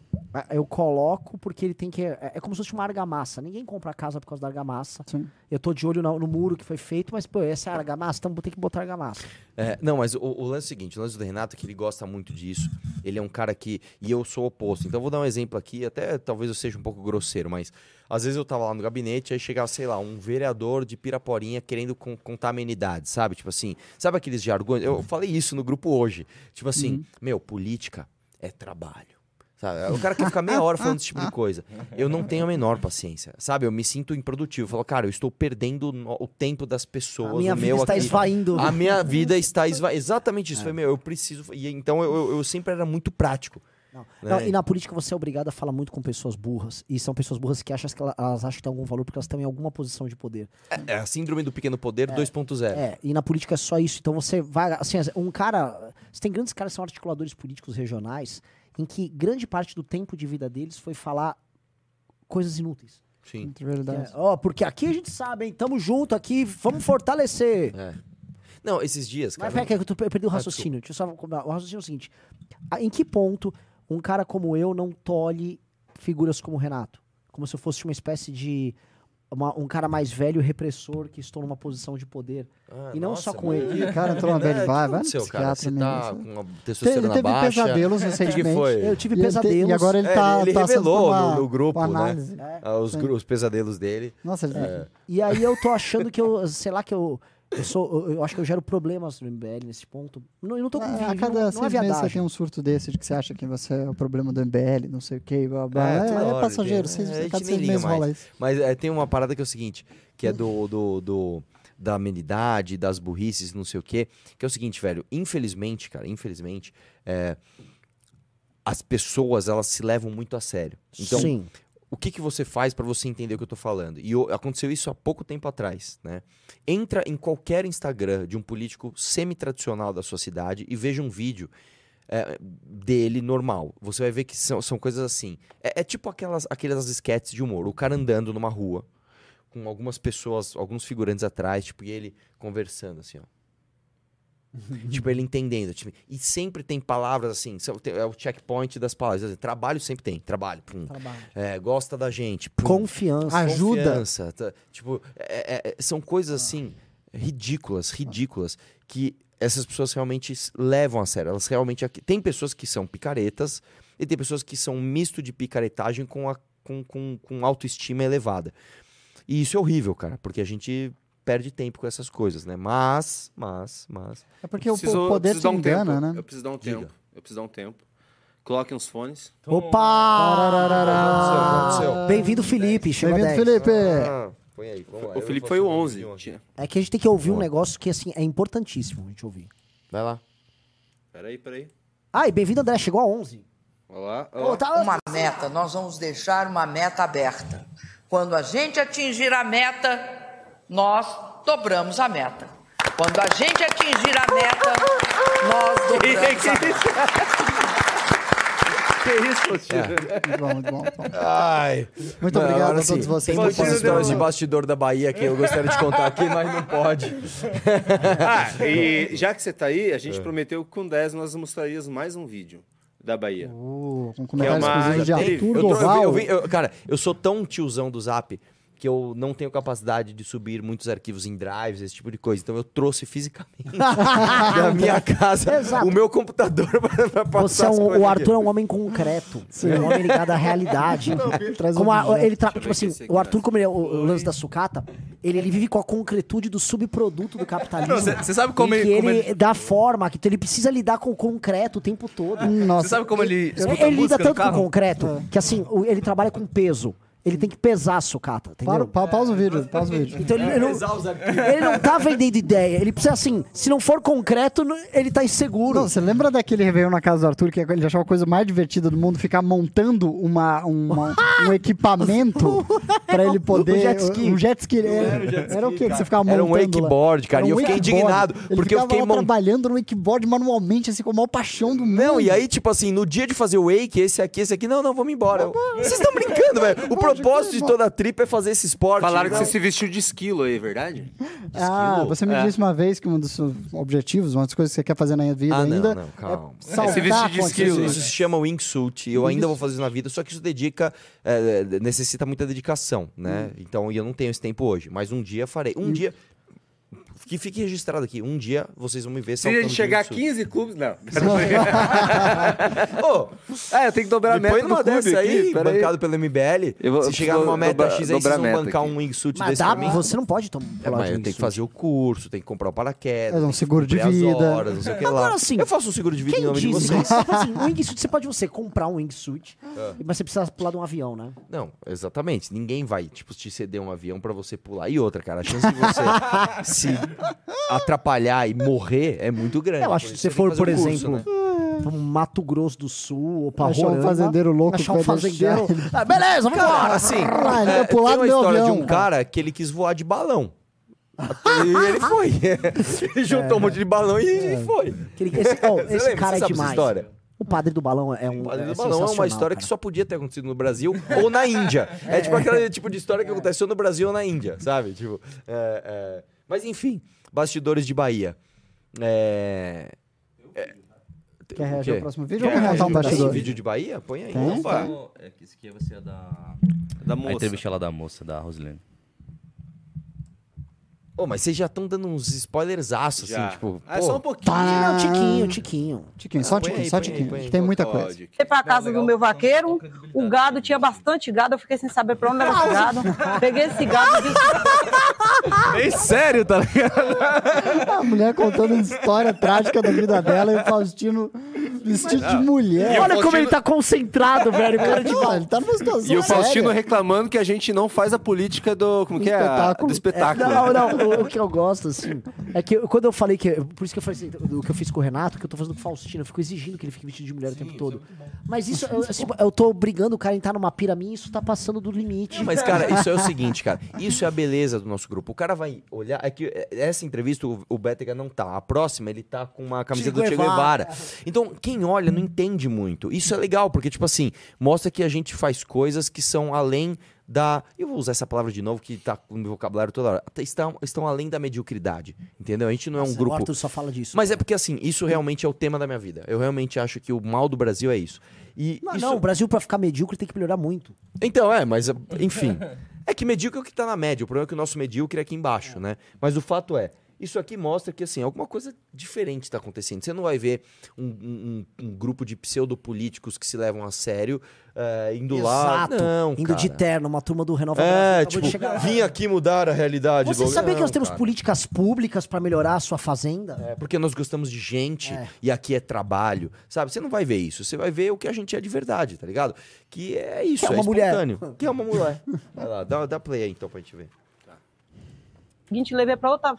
Eu coloco porque ele tem que. É, é como se fosse uma argamassa. Ninguém compra casa por causa da argamassa. Sim. Eu tô de olho no, no muro que foi feito, mas, pô, essa é a argamassa, então tem que botar argamassa. É, não, mas o, o lance é o seguinte, o lance do Renato é que ele gosta muito disso. Ele é um cara que. E eu sou o oposto. Então eu vou dar um exemplo aqui, até talvez eu seja um pouco grosseiro, mas às vezes eu tava lá no gabinete, aí chegava, sei lá, um vereador de Piraporinha querendo con- contar amenidades, sabe? Tipo assim, sabe aqueles jargões? Eu falei isso no grupo hoje. Tipo assim, meu, política é trabalho. Sabe? O cara quer ficar meia hora falando esse tipo de coisa. Eu não tenho a menor paciência, sabe? Eu me sinto improdutivo. Eu falo, cara, eu estou perdendo o tempo das pessoas. A minha o vida meu está aqui. esvaindo. A minha vida está esva... Exatamente isso. Foi, meu, eu preciso. E então eu, eu, eu sempre era muito prático. Não. né? Não, e na política você é obrigado a falar muito com pessoas burras. E são pessoas burras que acham que ela- elas acham que tem algum valor porque elas estão em alguma posição de poder. É a síndrome do pequeno poder 2.0. É, e na política é só isso. Então você vai. Assim, um cara. Você tem grandes caras que são articuladores políticos regionais, em que grande parte do tempo de vida deles foi falar coisas inúteis. Sim. De verdade. É, Ó, porque aqui a gente sabe, hein? Tamo junto aqui, vamos fortalecer. É. Não, esses dias, Mas cara. peraí, que eu, tô- eu perdi o Ah, raciocínio. Deixa eu só. O raciocínio é o seguinte: Ah, em que ponto um cara como eu não tolhe figuras como o Renato? Como se eu fosse uma espécie de. uma- um cara mais velho repressor que estou numa posição de poder. Ah, e não nossa, só com mano. ele. Cara, entrou uma É, bad o que vibe, vai aconteceu, cara? Você tá mesmo. com uma Te- testosterona Ele teve baixa. pesadelos O que recentemente. que foi? Eu tive E ele te- pesadelos. E agora ele É, tá, ele por revelou uma- no- no grupo, né? análise. Ah, os, gru- os pesadelos dele. Nossa, ele... É. E aí eu tô achando que eu, sei lá, que eu. Eu, sou, eu- eu acho que eu gero problemas no MBL nesse ponto. Não, eu não tô com a vídeo, cada não, não é seis meses você tem um surto desse de que você acha que você é o problema do MBL, não sei o que, blá, blá. É, É, é passageiro, tem- seis, é, a cada seis meses mais. rola isso. Mas é, tem uma parada que é o seguinte, que é do, do, do- da amenidade, das burrices, não sei o quê, que é o seguinte, velho, infelizmente, cara, infelizmente, é, as pessoas, elas se levam muito a sério. Então, Sim. O que, que você faz pra você entender o que eu tô falando? E o- aconteceu isso há pouco tempo atrás, né? Entra em qualquer Instagram de um político semi-tradicional da sua cidade e veja um vídeo é, dele normal. Você vai ver que são, são coisas assim. É, é tipo aquelas, aquelas sketches de humor. O cara andando numa rua com algumas pessoas, alguns figurantes atrás, tipo, e ele conversando assim, ó. tipo, ele entendendo. tipo, e sempre tem palavras assim, é o checkpoint das palavras. Trabalho sempre tem, trabalho. pum. Trabalho. É, gosta da gente. pum. Confiança. Ajuda. Confiança, tá? Tipo, é- é- é- são coisas assim ridículas, ridículas que essas pessoas realmente levam a sério. Elas realmente tem pessoas que são picaretas e tem pessoas que são um misto de picaretagem com, a, com, com, com autoestima elevada. E isso é horrível, cara, porque a gente perde tempo com essas coisas, né? Mas, mas, mas. É porque o Preciso- po- poder te dar um engana, tempo. né? Eu preciso dar um Diga. tempo. Eu preciso dar um tempo. Coloquem os fones. Opa! aconteceu? Bem-vindo, Felipe. Bem-vindo, 10. Felipe! Ah, põe aí, vamos lá. O Felipe foi o fazer um 11. vídeo aqui. Tinha- É que a gente tem que ouvir um negócio que, assim, é importantíssimo a gente ouvir. Vai lá. Peraí, peraí. Ah, e bem-vindo, André. Chegou a 11. Olá. Tá- uma meta, nós vamos deixar uma meta aberta. Quando a gente atingir a meta, nós dobramos a meta. Quando a gente atingir a meta, nós dobramos a meta. Que isso? Muito bom, muito bom. muito bom. Ai. Muito obrigado a todos vocês. Tem muitas histórias de bastidor da Bahia que eu gostaria de contar aqui, mas não pode. Ah, e já que você tá aí, a gente prometeu que com 10 nós mostraríamos mais um vídeo da Bahia. Uh, com Que é uma- de já Arthur Eu eu Doval. eu vi- eu- cara, eu sou tão tiozão do Zap que eu não tenho capacidade de subir muitos arquivos em drives, esse tipo de coisa. Então eu trouxe fisicamente da minha casa Exato. o meu computador pra, pra passar Você é um- o aqui. Arthur é um homem concreto. É um homem ligado à realidade. Traz Como a- objeto. ele tra- eu tipo assim, aqui, o Arthur, né? como ele é o, o lance da sucata, ele, ele vive com a concretude do subproduto do capitalismo. Você sabe como ele. que como ele, ele- dá forma, que então ele precisa lidar com o concreto o tempo todo. Nossa, Você sabe como ele. Ele, ele lida tanto com o concreto que assim, ele trabalha com peso. Ele tem que pesar a sucata, para, entendeu? pa- pausa o vídeo, pausa o vídeo. Então ele, ele não, ele não tá vendendo ideia. Ele precisa assim, se não for concreto, ele tá inseguro. Não, você lembra daquele Réveillon na casa do Arthur, que ele achava a coisa mais divertida do mundo, ficar montando uma, uma- um equipamento pra ele poder. O jet ski. Um jet ski. Era, Era um jet era o ski, quê que cara. você ficava Era um montando wakeboard, cara, Era e eu um fiquei wakeboard. indignado, Ele porque eu fiquei lá mon- trabalhando no wakeboard manualmente, assim, com a maior paixão do mundo. Não, e aí, tipo assim, no dia de fazer o wake, esse aqui, esse aqui, não, não, vamos embora. Vocês estão brincando, velho. O propósito de toda a trip é fazer esse esporte. Falaram que não. você se vestiu de esquilo aí, é verdade? Ah, esquilo? você me É. disse uma vez que um dos seus objetivos, uma das coisas que você quer fazer na vida Ah, não, ainda. não, calma. É saltar Se vestir de esquilo. Isso se chama wingsuit. Eu ainda vou fazer isso na vida, só que isso dedica, é, necessita muita dedicação, né? Então, e eu não tenho esse tempo hoje, mas um dia farei. Um dia. Que fique registrado aqui. Um dia vocês vão me ver Se a gente de chegar a wingsuit. 15 clubes, não. Ô, É, eu tenho que dobrar a me meta põe numa dessa aí, aqui, bancado pelo MBL. Eu vou- se chegar numa meta dobrar- X aí, vocês vão bancar aqui. um wingsuit Mas desse dá, pra mim. você não pode tomar. É, mas eu tenho que fazer o curso, tem que comprar o paraquedas. Fazer um seguro de vida. Horas, não sei o que lá. Agora, assim, eu faço um seguro de vida em Quem nome de disse? vocês. Assim, um wingsuit, você pode você comprar um wingsuit, Ah. mas você precisa pular de um avião, né? Não, exatamente. Ninguém vai, tipo, te ceder um avião pra você pular. E outra, cara, a chance de você se atrapalhar e morrer é muito grande. Eu acho que se você for, que por um curso, exemplo, né? pra um Mato Grosso do Sul ou pra Achar um fazendeiro louco achar que um fazendeiro... Ah, beleza, vamos embora! assim, é, tem uma história avião. de um cara que ele quis voar de balão. E ele foi. Ele juntou um monte de balão e É. e foi. Esse oh, esse lembra? cara é demais. história? O padre do balão é um. O Padre é do Balão é uma história que cara. só podia ter acontecido no Brasil ou na Índia. É, tipo aquele tipo de história que aconteceu no Brasil ou na Índia, sabe? Tipo, é, é. Mas enfim, bastidores de Bahia. É... Quer O reagir ao próximo vídeo ou Quer quer montar um bastidor? Tem vídeo de Bahia? Põe aí. Tem? Opa. Então, é que esse aqui vai ser a da... Da A moça. entrevista lá da moça, da Rosilene. Ô, mas vocês já estão dando uns spoilers aços, assim, Já. tipo. Ah, pô, só um pouquinho. Tá. Não, tiquinho, tiquinho. Tiquinho, só Ah, põe tiquinho, aí, só aí, tiquinho. Tem muita coisa. Fui pra casa do meu vaqueiro, o gado tinha bastante gado, eu fiquei sem saber pra onde era esse gado. Peguei esse gado e É sério, tá ligado? A mulher contando uma história trágica da vida dela e o Faustino vestido de mulher. Olha como ele tá concentrado, velho. Cara de Não, ele tá numa situação E o Faustino reclamando que a gente não faz a política do. Como Do que é? A- espetáculo. Do espetáculo. Não, não, o, o que eu gosto, assim, é que eu- quando eu falei que. Por isso que eu falei assim, o que eu fiz com o Renato, que eu tô fazendo com o Faustino, eu fico exigindo que ele fique vestido de mulher o tempo todo. Mas isso, eu, assim, eu tô obrigando o cara a entrar numa pira minha e isso tá passando do limite. Mas, cara, isso é o seguinte, cara. Isso é a beleza do nosso grupo. O cara vai olhar. É que é, essa entrevista o, o Bétega não tá. A próxima, ele tá com uma camiseta Che do Che. Guevara. Então, quem olha não entende muito. Isso é legal, porque, tipo assim, mostra que a gente faz coisas que são além da. Eu vou usar essa palavra de novo, que tá no meu vocabulário toda hora. Estão, estão além da mediocridade. Entendeu? A gente não é um grupo. Arthur só fala disso. Mas é porque, assim, isso realmente é o tema da minha vida. Eu realmente acho que o mal do Brasil é isso. E Não, isso... não, o Brasil pra ficar medíocre tem que melhorar muito. Então, é, mas enfim. É que medíocre é o que tá na média. O problema é que o nosso medíocre é aqui embaixo, né? Mas o fato é, isso aqui mostra que, assim, alguma coisa diferente tá acontecendo. Você não vai ver um, um- um grupo de pseudopolíticos que se levam a sério eh, indo lá. Exato. Não, Indo cara. de terno, uma turma do Renova É, tipo, de chegar. vim aqui mudar a realidade. Você do- sabia que Não, nós temos cara. políticas públicas pra melhorar a sua fazenda? É, porque nós gostamos de gente É. e aqui é trabalho, sabe? Você não vai ver isso, você vai ver o que a gente é de verdade, tá ligado? Que é isso, Que é é, uma mulher. espontâneo. Que é uma mulher. Vai lá, dá, dá play aí então pra gente ver. seguinte, levei para outra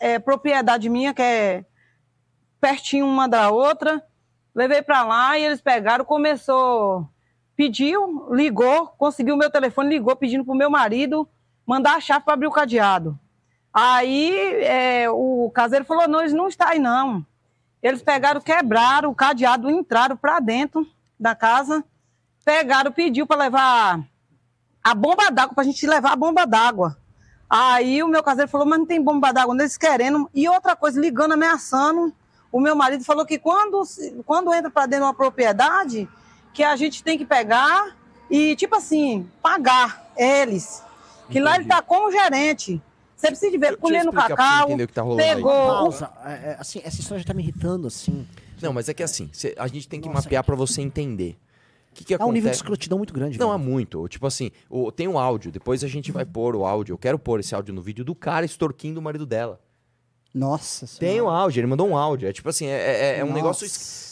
é, propriedade minha, que é pertinho uma da outra. Levei para lá e eles pegaram, começou, pediu, ligou, conseguiu o meu telefone, ligou pedindo pro meu marido mandar a chave para abrir o cadeado. Aí é, o caseiro falou: não, eles não estão aí não. Eles pegaram, quebraram o cadeado, entraram para dentro da casa, pegaram, pediu para levar a bomba d'água, para a gente levar a bomba d'água. Aí o meu caseiro falou, mas não tem bomba d'água, eles querendo. E outra coisa, ligando, ameaçando. O meu marido falou que quando, quando entra para dentro de uma propriedade, que a gente tem que pegar e, tipo assim, pagar eles. Que lá ele tá como gerente. Você precisa de ver, colhendo cacau, entender o que tá pegou... Pausa. É, é, assim, essa história já tá me irritando, assim. Não, mas é que assim, cê- a gente tem que Nossa, mapear pra você entender. Que, que É um nível de acontece? escrotidão muito grande. Não, há velho. muito. Tipo assim, o- tem um áudio, depois a gente vai pôr o áudio. Eu quero pôr esse áudio no vídeo do cara extorquindo o marido dela. Nossa Tem senhora. um áudio, ele mandou um áudio. É tipo assim, é, é- é um negócio.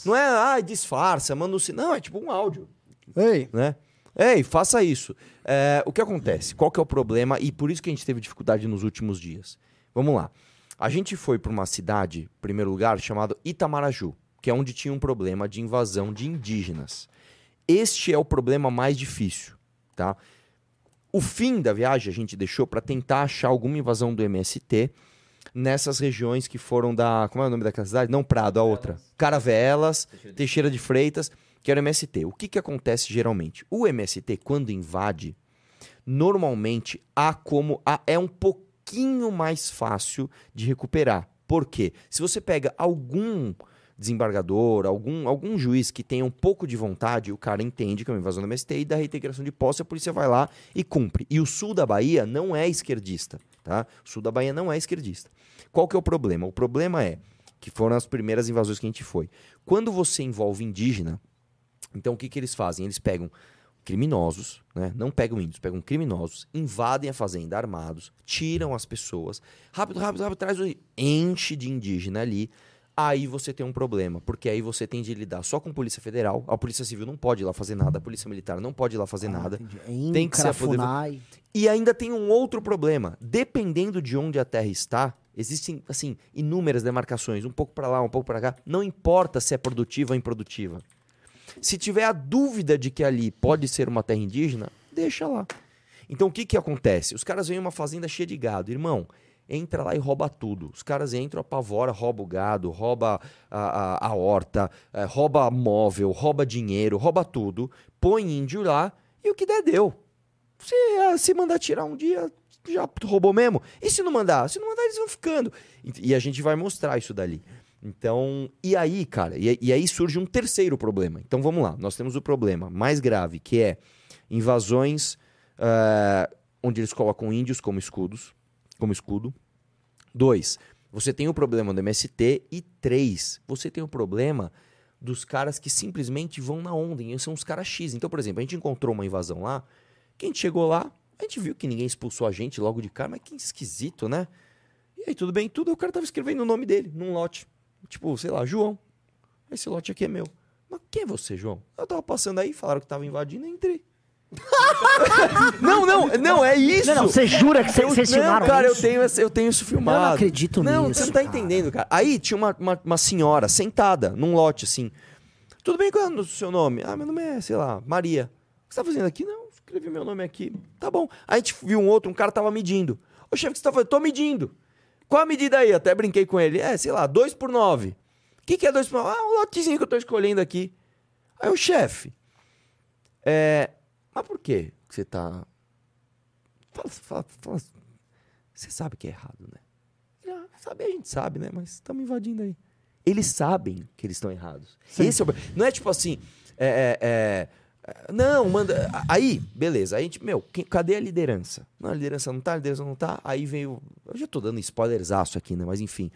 Não é, ai, disfarça, manda um. Não, é tipo um áudio. Ei, né? Ei, faça isso. É, o que acontece? Qual que é o problema? E por isso que a gente teve dificuldade nos últimos dias. Vamos lá. A gente foi para uma cidade, em primeiro lugar, chamada Itamaraju, que é onde tinha um problema de invasão de indígenas. Este é o problema mais difícil, tá? O fim da viagem a gente deixou para tentar achar alguma invasão do MST nessas regiões que foram da. Como é o nome daquela cidade? Não Prado, a outra. Caravelas, Teixeira de Freitas, que era o MST. O que, que acontece geralmente? O MST, quando invade, normalmente há como. há- é um pouquinho mais fácil de recuperar. Por quê? Se você pega algum desembargador, algum, algum juiz que tenha um pouco de vontade, o cara entende que é uma invasão do MST e da reintegração de posse, a polícia vai lá e cumpre. E o sul da Bahia não é esquerdista, tá? O sul da Bahia não é esquerdista. Qual que é o problema? O problema é que foram as primeiras invasões que a gente foi. Quando você envolve indígena, então o que, que eles fazem? Eles pegam criminosos, né? não pegam índios, pegam criminosos, invadem a fazenda armados, tiram as pessoas, rápido, rápido, rápido, traz o... enche de indígena ali, aí você tem um problema, porque aí você tem de lidar só com polícia federal, a polícia civil não pode ir lá fazer nada, a polícia militar não pode ir lá fazer nada, Em tem que ser a poder... E ainda tem um outro problema. Dependendo de onde a terra está, existem assim inúmeras demarcações, um pouco para lá, um pouco para cá. Não importa se é produtiva ou improdutiva. Se tiver a dúvida de que ali pode ser uma terra indígena, deixa lá. Então o que que acontece? Os caras vêm uma fazenda cheia de gado, irmão. Entra lá e rouba tudo. Os caras entram, apavora, rouba o gado, rouba a, a, a horta, eh, rouba móvel, rouba dinheiro, rouba tudo, põe índio lá e o que der deu. Se, ah, se mandar tirar um dia, já roubou mesmo. E se não mandar? Se não mandar, eles vão ficando. E, a gente vai mostrar isso dali. Então, e aí, cara, e, e aí surge um terceiro problema. Então vamos lá, nós temos o problema mais grave, que é invasões ah, onde eles colocam índios como escudos, como escudo. Dois, você tem o problema do MST. E três, você tem o problema dos caras que simplesmente vão na onda. E são os caras X. Então, por exemplo, a gente encontrou uma invasão lá. Quem chegou lá, a gente viu que ninguém expulsou a gente logo de cara, mas que esquisito, né? E aí, tudo bem, tudo. O cara tava escrevendo o nome dele num lote. Tipo, sei lá, João. Esse lote aqui é meu. Mas quem é você, João? Eu tava passando aí, falaram que tava invadindo, eu entrei. não, não, não, é isso. Não, não, você jura que vocês não, filmaram cara, isso? eu tenho, eu tenho isso filmado. Eu não acredito Não, nisso, você não tá cara. entendendo, cara. Aí tinha uma, uma, uma senhora sentada num lote assim. Tudo bem, qual é o seu nome? Ah, meu nome é, sei lá, Maria. O que você tá fazendo aqui? Não, escrevi meu nome aqui. Tá bom. Aí a gente viu um outro, um cara tava medindo. Ô, chefe, o que você tá fazendo? Tô medindo. Qual a medida aí? Até brinquei com ele. É, sei lá, 2 por 9. O que, que é 2 por 9? Ah, um lotezinho que eu tô escolhendo aqui. Aí o chefe. É. Mas por quê que você tá. Fala, fala, fala. Você sabe que é errado, né? Ah, saber a gente sabe, né? Mas estamos invadindo aí. Eles sabem que eles estão errados. Esse é o... Não é tipo assim. é, é, é, não, manda. Aí, beleza. Aí a gente, meu, quem- cadê a liderança? Não, a liderança não tá, a liderança não tá. Aí veio. Eu já tô dando spoilerzaço aqui, né? Mas enfim.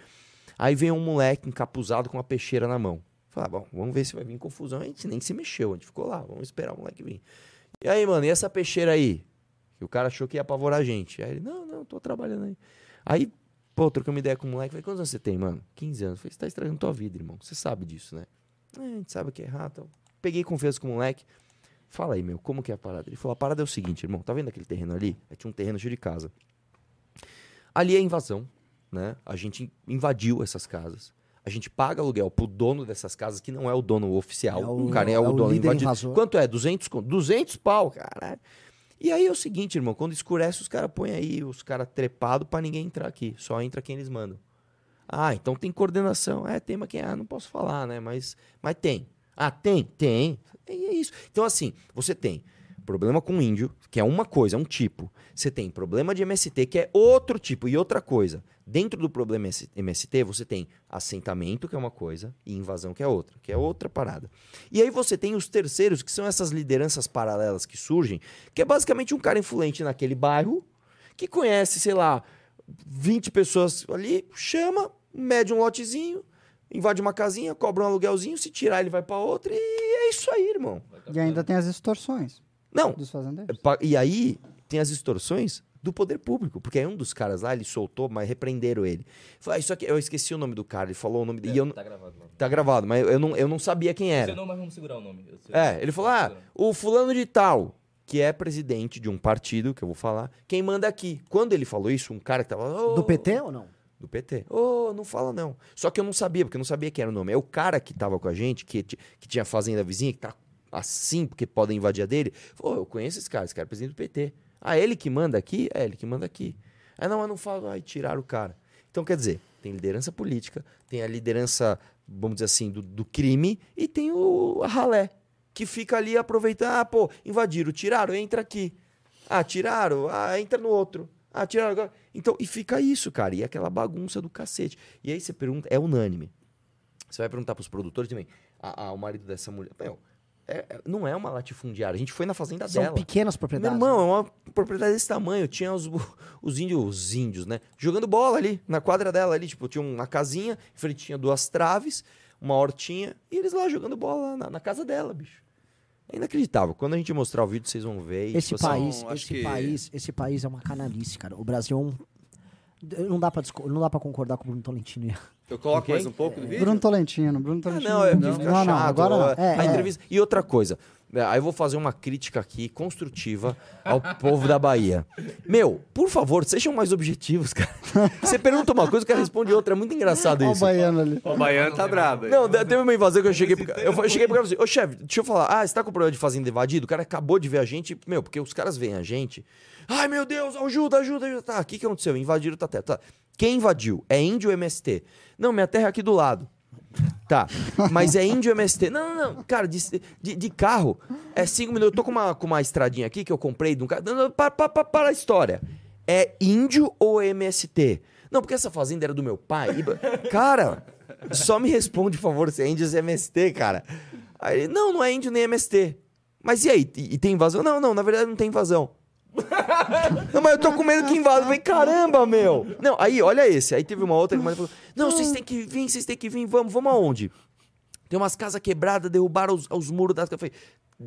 Aí veio um moleque encapuzado com uma peixeira na mão. Falei, ah, bom, vamos ver se vai vir confusão. A gente nem se mexeu, a gente ficou lá, vamos esperar o moleque vir. E aí, mano, e essa peixeira aí? Que o cara achou que ia apavorar a gente. Aí ele, não, não, tô trabalhando aí. Aí, pô, trocamos ideia com o moleque. Falei, quantos anos você tem, mano? 15 anos. Falei, você tá estragando tua vida, irmão. Você sabe disso, né? É, a gente sabe que é errado. Peguei confiança com o moleque. Fala aí, meu, como que é a parada? Ele falou, a parada é o seguinte, irmão. Tá vendo aquele terreno ali? Aí tinha um terreno cheio de casa. Ali é invasão, né? A gente invadiu essas casas. A gente paga aluguel pro dono dessas casas, que não é o dono oficial. É o, o- cara é, é o o dono invadido. invasor. Quanto é? 200 conto? 200 pau, caralho. E aí é o seguinte, irmão, quando escurece, os caras põem aí os caras trepados pra ninguém entrar aqui. Só entra quem eles mandam. Ah, então tem coordenação. É, tem, mas quem? Ah, não posso falar, né? Mas, mas tem. Ah, tem? Tem. E é isso. Então, assim, você tem problema com índio, que é uma coisa, é um tipo. Você tem problema de MST, que é outro tipo e outra coisa. Dentro do problema MST, você tem assentamento, que é uma coisa, e invasão, que é outra, que é outra parada. E aí você tem os terceiros, que são essas lideranças paralelas que surgem, que é basicamente um cara influente naquele bairro, que conhece, sei lá, 20 pessoas ali, chama, mede um lotezinho, invade uma casinha, cobra um aluguelzinho, se tirar ele vai pra outra, e é isso aí, irmão. E ainda tem as extorsões Não, dos fazendeiros. E aí tem as extorsões do poder público, porque aí um dos caras lá, ele soltou, mas repreenderam ele. Falou, ah, isso aqui, eu esqueci o nome do cara, ele falou o nome dele. não- Tá gravado, mano. tá gravado, mas eu não, eu não sabia quem era. não, mas vamos segurar o nome. É, ele falou, ah, o fulano de tal, que é presidente de um partido, que eu vou falar, quem manda aqui. Quando ele falou isso, um cara que tava... "Ô, Do PT ou não? do PT. Ô, não fala não. Só que eu não sabia, porque eu não sabia quem era o nome. É o cara que tava com a gente, que, que tinha fazenda vizinha, que tá assim, porque podem invadir a dele. Falou, "Ô, eu conheço esse cara, esse cara é presidente do PT. Ah, ele que manda aqui? É ele que manda aqui. Ah, não, mas não fala. Ai, tiraram o cara. Então, quer dizer, tem liderança política, tem a liderança, vamos dizer assim, do, do crime e tem o a ralé, que fica ali aproveitando. Ah, pô, invadiram, tiraram, entra aqui. Ah, tiraram, ah, entra no outro. Ah, tiraram agora. Então, e fica isso, cara. E é aquela bagunça do cacete. E aí você pergunta, é unânime. Você vai perguntar pros produtores também. Ah, ah, o marido dessa mulher. Meu, é- é- não é uma latifundiária. A gente foi na fazenda São dela. pequenas Meu propriedades. irmão, é uma propriedade desse tamanho. Tinha os, os índios, os índios, né? Jogando bola ali, na quadra dela ali. Tipo, tinha uma casinha, em frente tinha duas traves, uma hortinha, e eles lá jogando bola lá na, na casa dela, bicho. É inacreditável. Quando a gente mostrar o vídeo, vocês vão ver. e, Esse tipo assim, país, esse que- país, esse país é uma canalice, cara. O Brasil é um não dá pra disco- não dá para concordar com o Bruno Tolentino. Eu coloco Ok? mais um pouco do vídeo? Bruno Tolentino, Bruno Ah, Tolentino. não, é não, não, não, agora não. É, a é. entrevista. E outra coisa. é, Aí eu vou fazer uma crítica aqui, construtiva, ao povo da Bahia. Meu, por favor, sejam mais objetivos, cara. Você pergunta uma coisa, o cara responde outra. É muito engraçado Olha o isso. baiano ali. O baiano tá brabo. Não, teve uma invasão que eu cheguei pro cara. Eu eu cheguei pro cara e falei assim, ô chefe, deixa eu falar. Ah, você tá com problema de fazenda invadida? O cara acabou de ver a gente. Meu, porque os caras veem a gente. Ai, meu Deus, ajuda, ajuda, ajuda. Tá, o que, que aconteceu? Invadiram tua terra. Tá. Quem invadiu? É índio MST? Não, minha terra é aqui do lado. Tá, mas é índio MST? Não, não, não. Cara, de, de, de carro é cinco minutos. Eu tô com uma, com uma estradinha aqui que eu comprei de um carro. Não, para, para, para, a história. É índio ou MST? Não, porque essa fazenda era do meu pai. Cara, só me responde, por favor, se é índio ou MST, cara. Aí não, não é índio nem MST. Mas e aí? E, e tem invasão? Não, não, na verdade não tem invasão. Não, mas eu tô com medo que invada. Falei, caramba, meu. Não, aí, olha esse. Aí teve uma outra que falou: Não, vocês têm que vir, vocês têm que vir, vamos, vamos aonde? Tem umas casas quebradas, derrubaram os, os muros das casas.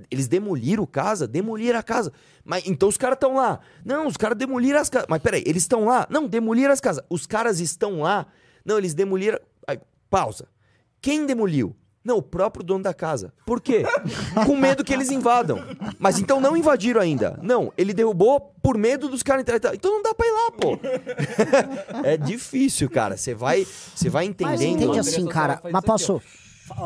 Eles demoliram casa? Demoliram a casa. Mas então os caras estão lá. Não, os caras demoliram as casas. Mas peraí, eles estão lá? Não, demoliram as casas. Os caras estão lá? Não, eles demoliram. Aí, pausa. Quem demoliu? Não, o próprio dono da casa. Por quê? Com medo que eles invadam. Mas então não invadiram ainda. Não, ele derrubou por medo dos caras entrarem. Então não dá pra ir lá, pô. é difícil, cara. Você vai, você vai Mas entendendo. entende assim, cara. Mas posso.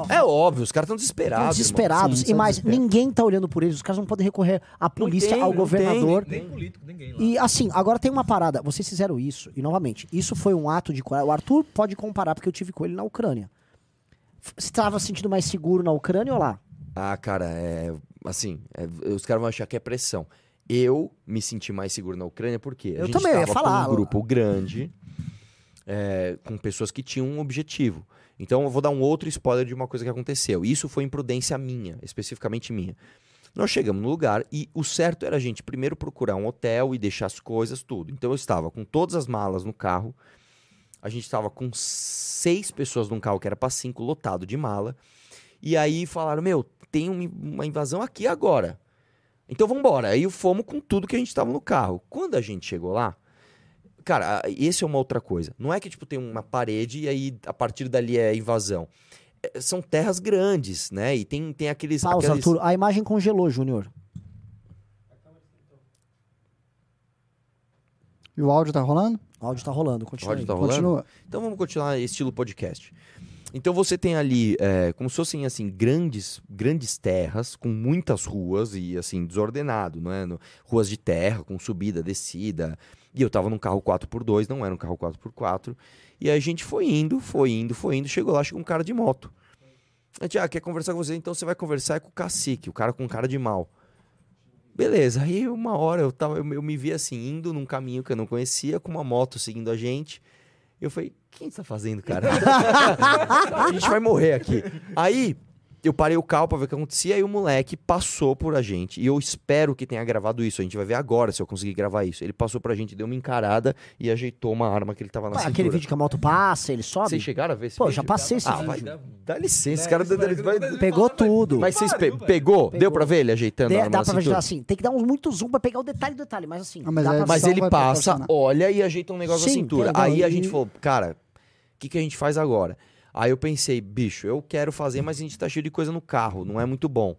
É óbvio, os caras estão desesperados. desesperados. irmão. e mais, ninguém tá olhando por eles. Os caras não podem recorrer à polícia, tem, ao governador. Nem político, ninguém lá. E assim, agora tem uma parada. Vocês fizeram isso, e novamente, isso foi um ato de coragem. O Arthur pode comparar, porque eu tive com ele na Ucrânia. Estava se sentindo mais seguro na Ucrânia ou lá? Ah, cara, é. Assim, é, os caras vão achar que é pressão. Eu me senti mais seguro na Ucrânia porque a Eu gente também, eu ia falar. com um grupo grande, é, com pessoas que tinham um objetivo. Então eu vou dar um outro spoiler de uma coisa que aconteceu. Isso foi imprudência minha, especificamente minha. Nós chegamos no lugar e o certo era a gente primeiro procurar um hotel e deixar as coisas, tudo. Então eu estava com todas as malas no carro. A gente estava com seis pessoas num carro que era para cinco, lotado de mala. E aí falaram: Meu, tem um- uma invasão aqui agora. Então vamos embora. Aí fomos com tudo que a gente estava no carro. Quando a gente chegou lá, cara, esse é uma outra coisa. Não é que tipo tem uma parede e aí a partir dali é invasão. É, São terras grandes, né? E tem, tem aqueles. Pausa, aqueles... Arthur. A imagem congelou, Júnior. E o áudio tá rolando? O áudio tá rolando, O continua. áudio aí. tá rolando? Continua. Então vamos continuar estilo podcast. Então você tem ali, é, como se fossem assim, grandes, grandes terras com muitas ruas e assim, desordenado, não é? No- ruas de terra, com subida, descida. E eu tava num carro 4x2, não era um carro 4x4. E aí a gente foi indo, foi indo, foi indo. Chegou lá, chegou um cara de moto. A gente, ah, quer conversar com você? Então você vai conversar com o cacique, o cara com cara de mal. Beleza, aí uma hora eu, tava, eu, eu me vi assim, indo num caminho que eu não conhecia, com uma moto seguindo a gente. Eu falei, o que você tá fazendo, cara? a gente vai morrer aqui. Aí eu parei o carro pra ver o que acontecia e o moleque passou por a gente. E eu espero que tenha gravado isso. A gente vai ver agora se eu conseguir gravar isso. Ele passou pra gente, deu uma encarada e ajeitou uma arma que ele tava na Ué, cintura. aquele vídeo que a moto passa, ele sobe? Vocês chegaram a ver esse Pô, vídeo? já passei esse ah, vídeo. vai- dá licença, esse cara... vai- Pegou tudo. Mas vocês pe- pegou? Deu pra ver ele ajeitando a Dê- arma dá na pra cintura? ver assim, tem que dar uns muito zoom pra pegar o detalhe do detalhe, mas assim. Ah, mas dá é- pra Mas ele vai passa, olha e ajeita um negócio na Sim, cintura. tem- Aí a gente falou, cara, o que, que a gente faz agora? Aí eu pensei, bicho, eu quero fazer, mas a gente tá cheio de coisa no carro, não é muito bom.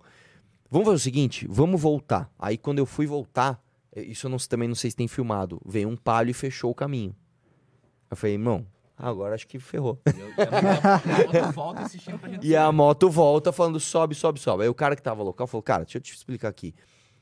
Vamos fazer o seguinte, vamos voltar. Aí quando eu fui voltar, eh, isso eu não, também não sei se tem filmado, veio um palio e fechou o caminho. Eu falei, irmão, agora acho que ferrou. volta insistindo pra gente E a moto volta falando sobe, sobe, sobe. Aí o cara que tava no local falou, cara, deixa eu te explicar aqui.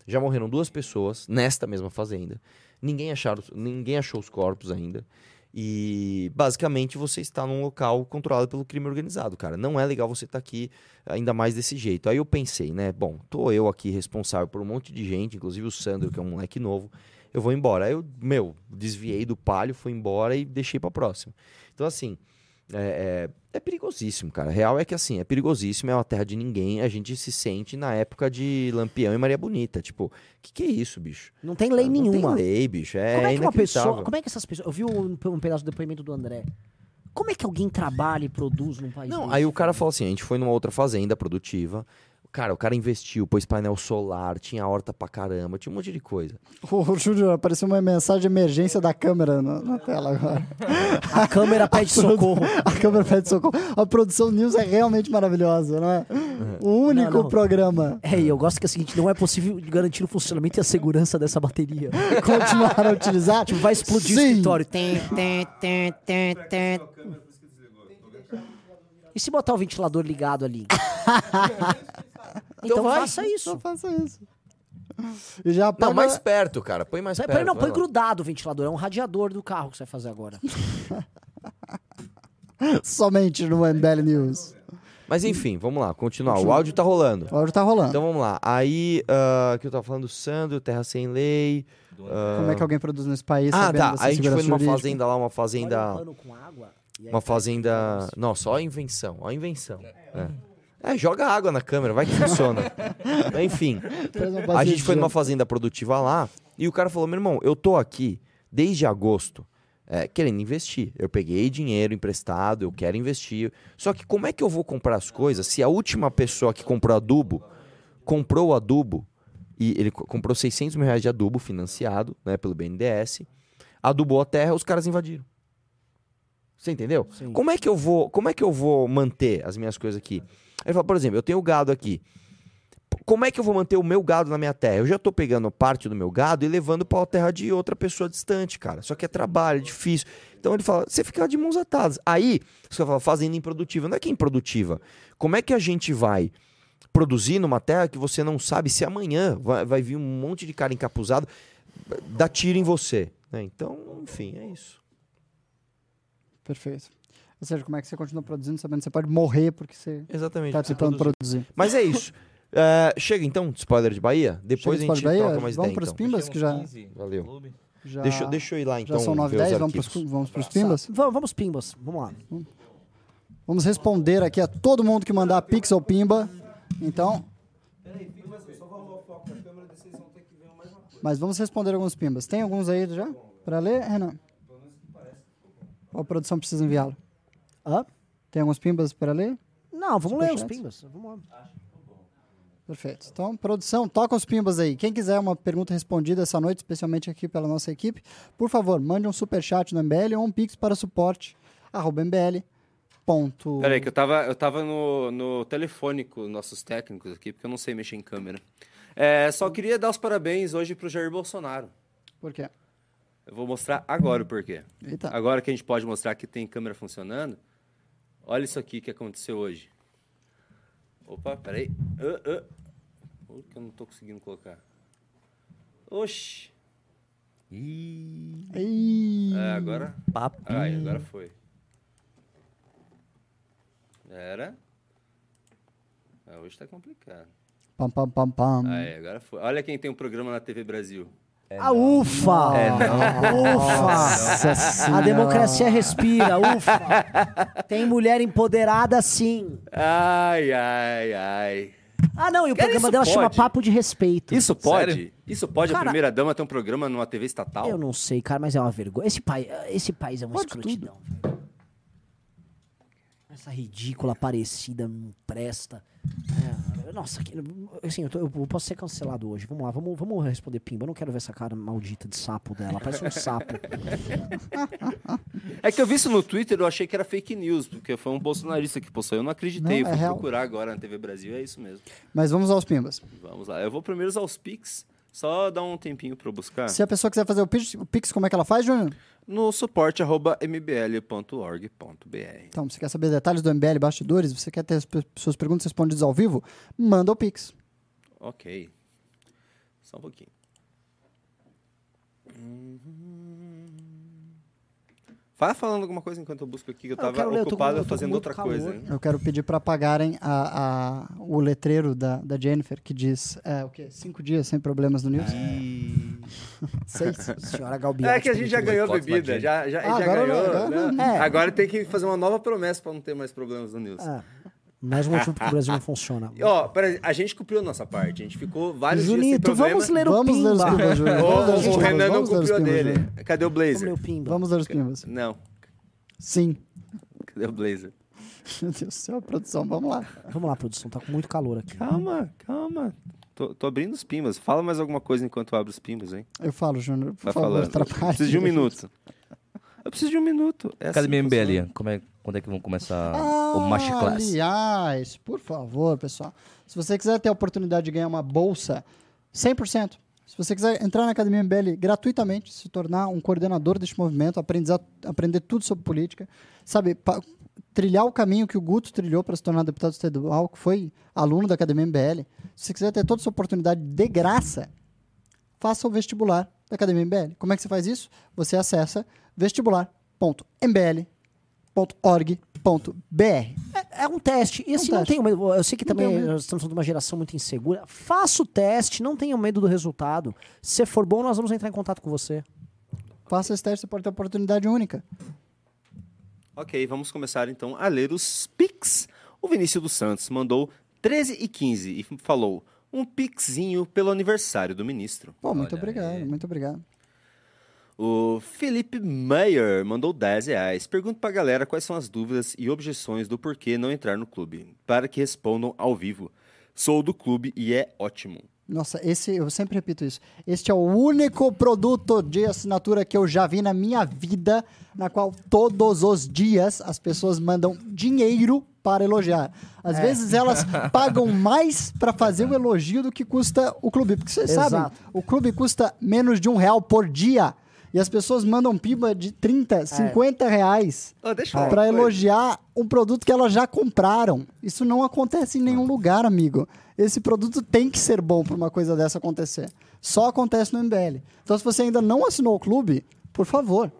Já morreram duas pessoas nesta mesma fazenda. Ninguém, acharam, ninguém achou os corpos ainda. E basicamente você está num local controlado pelo crime organizado, cara. Não é legal você estar aqui ainda mais desse jeito. Aí eu pensei, né? Bom, tô eu aqui responsável por um monte de gente, inclusive o Sandro, que é um moleque novo. Eu vou embora. Aí eu, meu, desviei do palio, fui embora e deixei pra próxima. Então, assim, é, é, é perigosíssimo, cara. Real é que assim, é perigosíssimo, é uma terra de ninguém. A gente se sente na época de Lampião e Maria Bonita. Tipo, que que é isso, bicho? Não tem lei Não nenhuma. tem lei, bicho. É, como é que uma pessoa. Como é que essas pessoas. Eu vi um, um pedaço do depoimento do André. Como é que alguém trabalha e produz num país Não, desse? aí o cara falou assim: a gente foi numa outra fazenda produtiva. Cara, o cara investiu, pôs painel solar, tinha horta pra caramba, tinha um monte de coisa. O Júnior, apareceu uma mensagem de emergência da câmera na, na tela agora. A câmera pede produ- socorro. A câmera pede socorro. A produção News é realmente maravilhosa, não é? O único Não, não. programa. É, e eu gosto que é o seguinte: não é possível garantir o funcionamento e a segurança dessa bateria. Continuar a utilizar. Tipo, vai explodir o Sim. escritório. Tem, tem, tem, tem, tem. E se botar o ventilador ligado ali? Então vai. faça isso. Só faça isso. E já Não, apaga... mais perto, cara. Põe mais Põe- perto. não, põe lá. grudado o ventilador. É um radiador do carro que você vai fazer agora. Somente no MBL News. Mas enfim, vamos lá, continuar. O áudio tá rolando. O áudio tá rolando. Então vamos lá. Aí, ah, que eu tava falando do Sandro, Terra Sem Lei. ah, Como é que alguém produz nesse país? Ah, tá. Aí a gente foi numa jurídica? fazenda lá, uma um fazenda. com água. e aí Uma faz- fazenda. Não, só a invenção. Ó a invenção. É. É, joga água na câmera, vai que funciona. Enfim. A gente foi numa fazenda produtiva lá e o cara falou: meu irmão, eu tô aqui desde agosto é, querendo investir. Eu peguei dinheiro emprestado, eu quero investir. Só que como é que eu vou comprar as coisas se a última pessoa que comprou adubo comprou o adubo e ele co- comprou 600 mil reais de adubo financiado né, pelo BNDES, adubou a terra, os caras invadiram. Você entendeu? Sim. Como é que eu vou, como é que eu vou manter as minhas coisas aqui? Ele fala, por exemplo, eu tenho gado aqui. Como é que eu vou manter o meu gado na minha terra? Eu já tô pegando parte do meu gado e levando para a terra de outra pessoa distante, cara. Só que é trabalho, é difícil. Então ele fala, você fica de mãos atadas. Aí, você fala, fazenda improdutiva. Não é que é improdutiva. Como é que a gente vai produzir numa terra que você não sabe se amanhã vai, vai vir um monte de cara encapuzado dar tiro em você? né? Então, enfim, é isso. Perfeito. Ou seja, como é que você continua produzindo sabendo que você pode morrer porque você Exatamente. tá tentando produzir? Mas é isso. É, chega então, de spoiler de Bahia. Depois Chega a gente de troca Bahia? mais Vamos ideia. pros Então. Pimbas, que já, Valeu. já, Deixa, eu- deixa eu ir lá então. já são 9 ver os 10 vamos pros, arquivos. vamos pros Pimbas? Vamos, vamos pimbas. Vamos lá. Vamos responder aqui a todo mundo que mandar Pix ou Pimba. Então, mas vamos responder alguns Pimbas. Tem alguns aí já? Pra ler, Renan? Ou a produção precisa enviá-lo? Hã? Tem alguns Pimbas para ler? Não, vamos ler os pimbas. Vamos lá. Perfeito. Então, produção, toca os pimbas aí. Quem quiser uma pergunta respondida essa noite, especialmente aqui pela nossa equipe, por favor, mande um superchat no MBL ou um pix para suporte, arroba MBL. Ponto. Peraí, que eu tava, eu tava no, no telefone com os nossos técnicos aqui, porque eu não sei mexer em câmera. É, só queria dar os parabéns hoje pro Jair Bolsonaro. Por quê? Eu vou mostrar agora o porquê. Eita. Agora que a gente pode mostrar que tem câmera funcionando, olha isso aqui que aconteceu hoje. Opa, peraí. Ah. Pô, que eu não tô conseguindo colocar. Oxi. Ei. É, agora. Papi. Ai, agora foi. Era. Ah, hoje tá complicado. Pam, pam, pam, pam. Aí, agora foi. Olha quem tem um programa na TV Brasil. Ah, ufa! É, não. Ufa! Nossa A democracia respira, ufa! Tem mulher empoderada sim. Ai, ai, ai. Ah, não, e o Cara, programa dela chama pode? Papo de Respeito. Isso pode? Sério? Isso pode Cara- a primeira dama ter um programa numa TV estatal? Eu não sei, cara, mas é uma vergonha. Esse, pai, esse país é uma Pode escrotidão. velho. Essa ridícula parecida não presta. É, nossa, assim, eu, tô- eu posso ser cancelado hoje. Vamos lá, vamos, vamos responder Pimba. Eu não quero ver essa cara maldita de sapo dela. Parece um sapo. É que eu vi isso no Twitter, eu achei que era fake news, porque foi um bolsonarista que postou. Eu não acreditei, Não, eu é fui real. procurar agora na TV Brasil, é isso mesmo. Mas vamos aos pimbas. Vamos lá. Eu vou primeiro aos Pix, só dar um tempinho eu buscar. Se a pessoa quiser fazer o pix, o pix como é que ela faz, Júnior? No suporte arroba mbl.org.br. Então, você quer saber detalhes do MBL Bastidores? Você quer ter as suas perguntas respondidas ao vivo? Manda o pix. Ok. Só um pouquinho. Vai falando alguma coisa enquanto eu busco aqui, que eu Eu tava quero ler, eu tô com- ocupado eu com fazendo outra coisa. calor. hein? Eu quero pedir para apagarem a, a- o letreiro da, da Jennifer, que diz, é, o quê? Cinco dias sem problemas no News? Seis. Senhora Galbiati. É que a gente já ganhou bebida, na já, já, Ah, já agora ganhou. não, agora né? É. Agora tem que fazer uma nova promessa pra não ter mais problemas no News. É, mais um motivo porque o Brasil não funciona. Ó, peraí, a gente cumpriu a nossa parte. A gente ficou vários dias sem Junito, problema. vamos ler o Vamos ler os Pimba. pimbas, Vamos ler os o pimbas, Renan não cumpriu a pimbas, dele. Júnior. Cadê o Vamos ler Blazer? o Pimba. Vamos ler os pimbas. Não. Sim. Cadê o Blazer? Meu Deus do céu, produção, vamos lá. Vamos lá, produção, tá com muito calor aqui. Calma, calma. Tô, tô abrindo os pimbas. Fala mais alguma coisa enquanto eu abro os pimbas, hein? Eu falo, Júnior, por Vai favor, falando. Preciso de um minuto. Eu preciso de um minuto. É Cadê assim MBL? Como é, quando é que vão começar Ah, o Masterclass? Aliás, por favor, pessoal, se você quiser ter a oportunidade de ganhar uma bolsa 100%, se você quiser entrar na Academia MBL gratuitamente, se tornar um coordenador deste movimento, aprender, aprender tudo sobre política, sabe, pa- trilhar o caminho que o Guto trilhou para se tornar deputado estadual, que foi aluno da Academia MBL, se você quiser ter toda essa oportunidade de graça, faça o vestibular da Academia MBL. Como é que você faz isso? Você acessa vestibular.mbl.org.br. É, é um teste. E assim, um não teste. tenho medo. Eu sei que Não também nós estamos falando de uma geração muito insegura. Faça o teste, não tenha medo do resultado. Se for bom, nós vamos entrar em contato com você. Faça esse teste, você pode ter oportunidade única. Ok, vamos começar então a ler os Pix. O Vinícius dos Santos mandou 13 e 15 e falou um pixinho pelo aniversário do ministro. Pô, muito Olha obrigado, aí. muito obrigado. O Felipe Meyer mandou 10 reais. Pergunta pra galera quais são as dúvidas e objeções do porquê não entrar no clube, para que respondam ao vivo. Sou do clube e é ótimo. Nossa, esse, eu sempre repito isso. Este é o único produto de assinatura que eu já vi na minha vida, na qual todos os dias as pessoas mandam dinheiro para elogiar. Às vezes elas pagam mais para fazer o elogio do que custa o clube. Porque vocês Exato. sabem, o clube custa menos de um real por dia. E as pessoas mandam piba de 30, 50 reais uma para elogiar um produto que elas já compraram. Isso não acontece em nenhum lugar, amigo. Esse produto tem que ser bom para uma coisa dessa acontecer. Só acontece no MBL. Então, se você ainda não assinou o clube, por favor,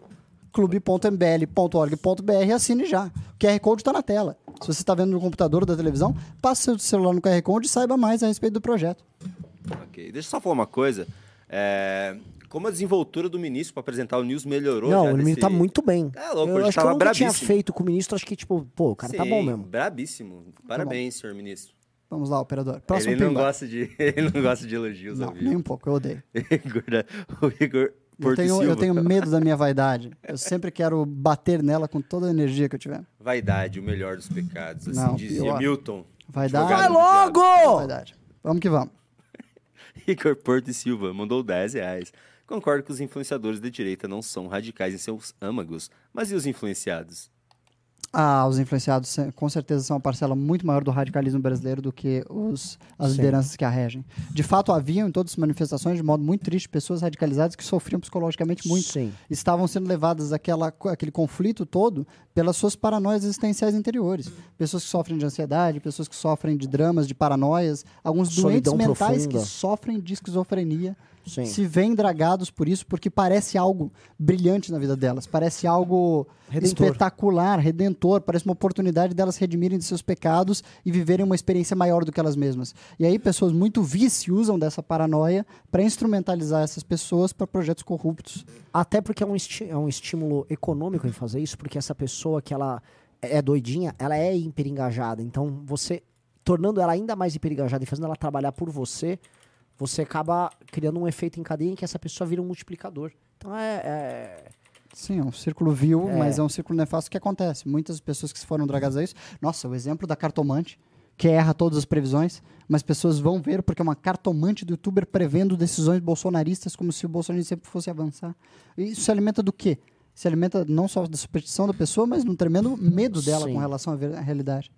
clube.mbl.org.br assine já. O QR Code está na tela. Se você está vendo no computador ou da televisão, passe seu celular no QR Code e saiba mais a respeito do projeto. Ok, deixa eu só falar uma coisa. É, Como a desenvoltura do ministro para apresentar o News melhorou não, já o menino desse- tá muito bem. É louco, eu hoje acho que eu tava tinha feito com o ministro, acho que, tipo, pô, o cara tá Sim, bom mesmo. Brabíssimo. Parabéns, senhor ministro. Vamos lá, operador. Próximo ele não pimba. gosta de ele não gosta de elogios Não, nem um pouco, eu odeio. O Igor Eu tenho, eu tenho medo da minha vaidade. Eu sempre quero bater nela com toda a energia que eu tiver. Vaidade, o melhor dos pecados, assim Não, dizia pior. Milton. Vaidade. Vai logo! Vaidade. Vamos que vamos. Igor Porto Silva mandou 10 reais. Concordo que os influenciadores da direita não são radicais em seus âmagos, mas e os influenciados? Ah, os influenciados se- com certeza são uma parcela muito maior do radicalismo brasileiro do que os, as Sim. lideranças que a regem. De fato, haviam em todas as manifestações, de modo muito triste, pessoas radicalizadas que sofriam psicologicamente muito. Sim. Estavam sendo levadas àquela, aquele conflito todo pelas suas paranoias existenciais interiores. Pessoas que sofrem de ansiedade, pessoas que sofrem de dramas, de paranoias, alguns doentes Solidão mentais profunda. que sofrem de esquizofrenia. Sim. se veem dragados por isso, porque parece algo brilhante na vida delas, parece algo Redentor. espetacular, redentor, parece uma oportunidade delas redimirem de seus pecados e viverem uma experiência maior do que elas mesmas. E aí pessoas muito vice usam dessa paranoia para instrumentalizar essas pessoas para projetos corruptos. Até porque é um, é um estímulo econômico em fazer isso, porque essa pessoa que ela é doidinha, ela é hiperengajada. Então, você tornando ela ainda mais hiperengajada e fazendo ela trabalhar por você, você acaba criando um efeito em cadeia em que essa pessoa vira um multiplicador. Então, é... é- Sim, é um círculo vil, É. mas é um círculo nefasto que acontece. Muitas pessoas que foram dragadas a isso. Nossa, o exemplo da cartomante, que erra todas as previsões, mas pessoas vão ver porque é uma cartomante do youtuber prevendo decisões bolsonaristas como se o Bolsonaro sempre fosse avançar. E Isso se alimenta do quê? Se alimenta não só da superstição da pessoa, mas num tremendo medo dela Sim. com relação à realidade.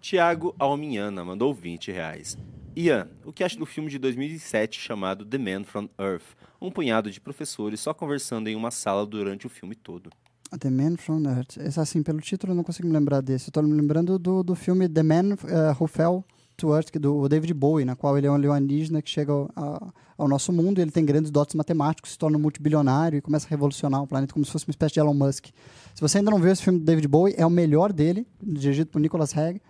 Tiago Alminhana mandou 20 reais. Ian, o que acha do filme de 2007 chamado The Man from Earth? Um punhado de professores só conversando em uma sala durante o filme todo. The Man from Earth. Esse, assim, pelo título eu não consigo me lembrar desse. Eu tô me lembrando do, do filme The Man eh, Who Fell to Earth, do David Bowie, na qual ele é um alienígena que chega ao, ao- nosso mundo, ele tem grandes dotes matemáticos, se torna um multibilionário e começa a revolucionar o planeta como se fosse uma espécie de Elon Musk. Se você ainda não viu esse filme do David Bowie, é o melhor dele, dirigido por Nicholas Hegg.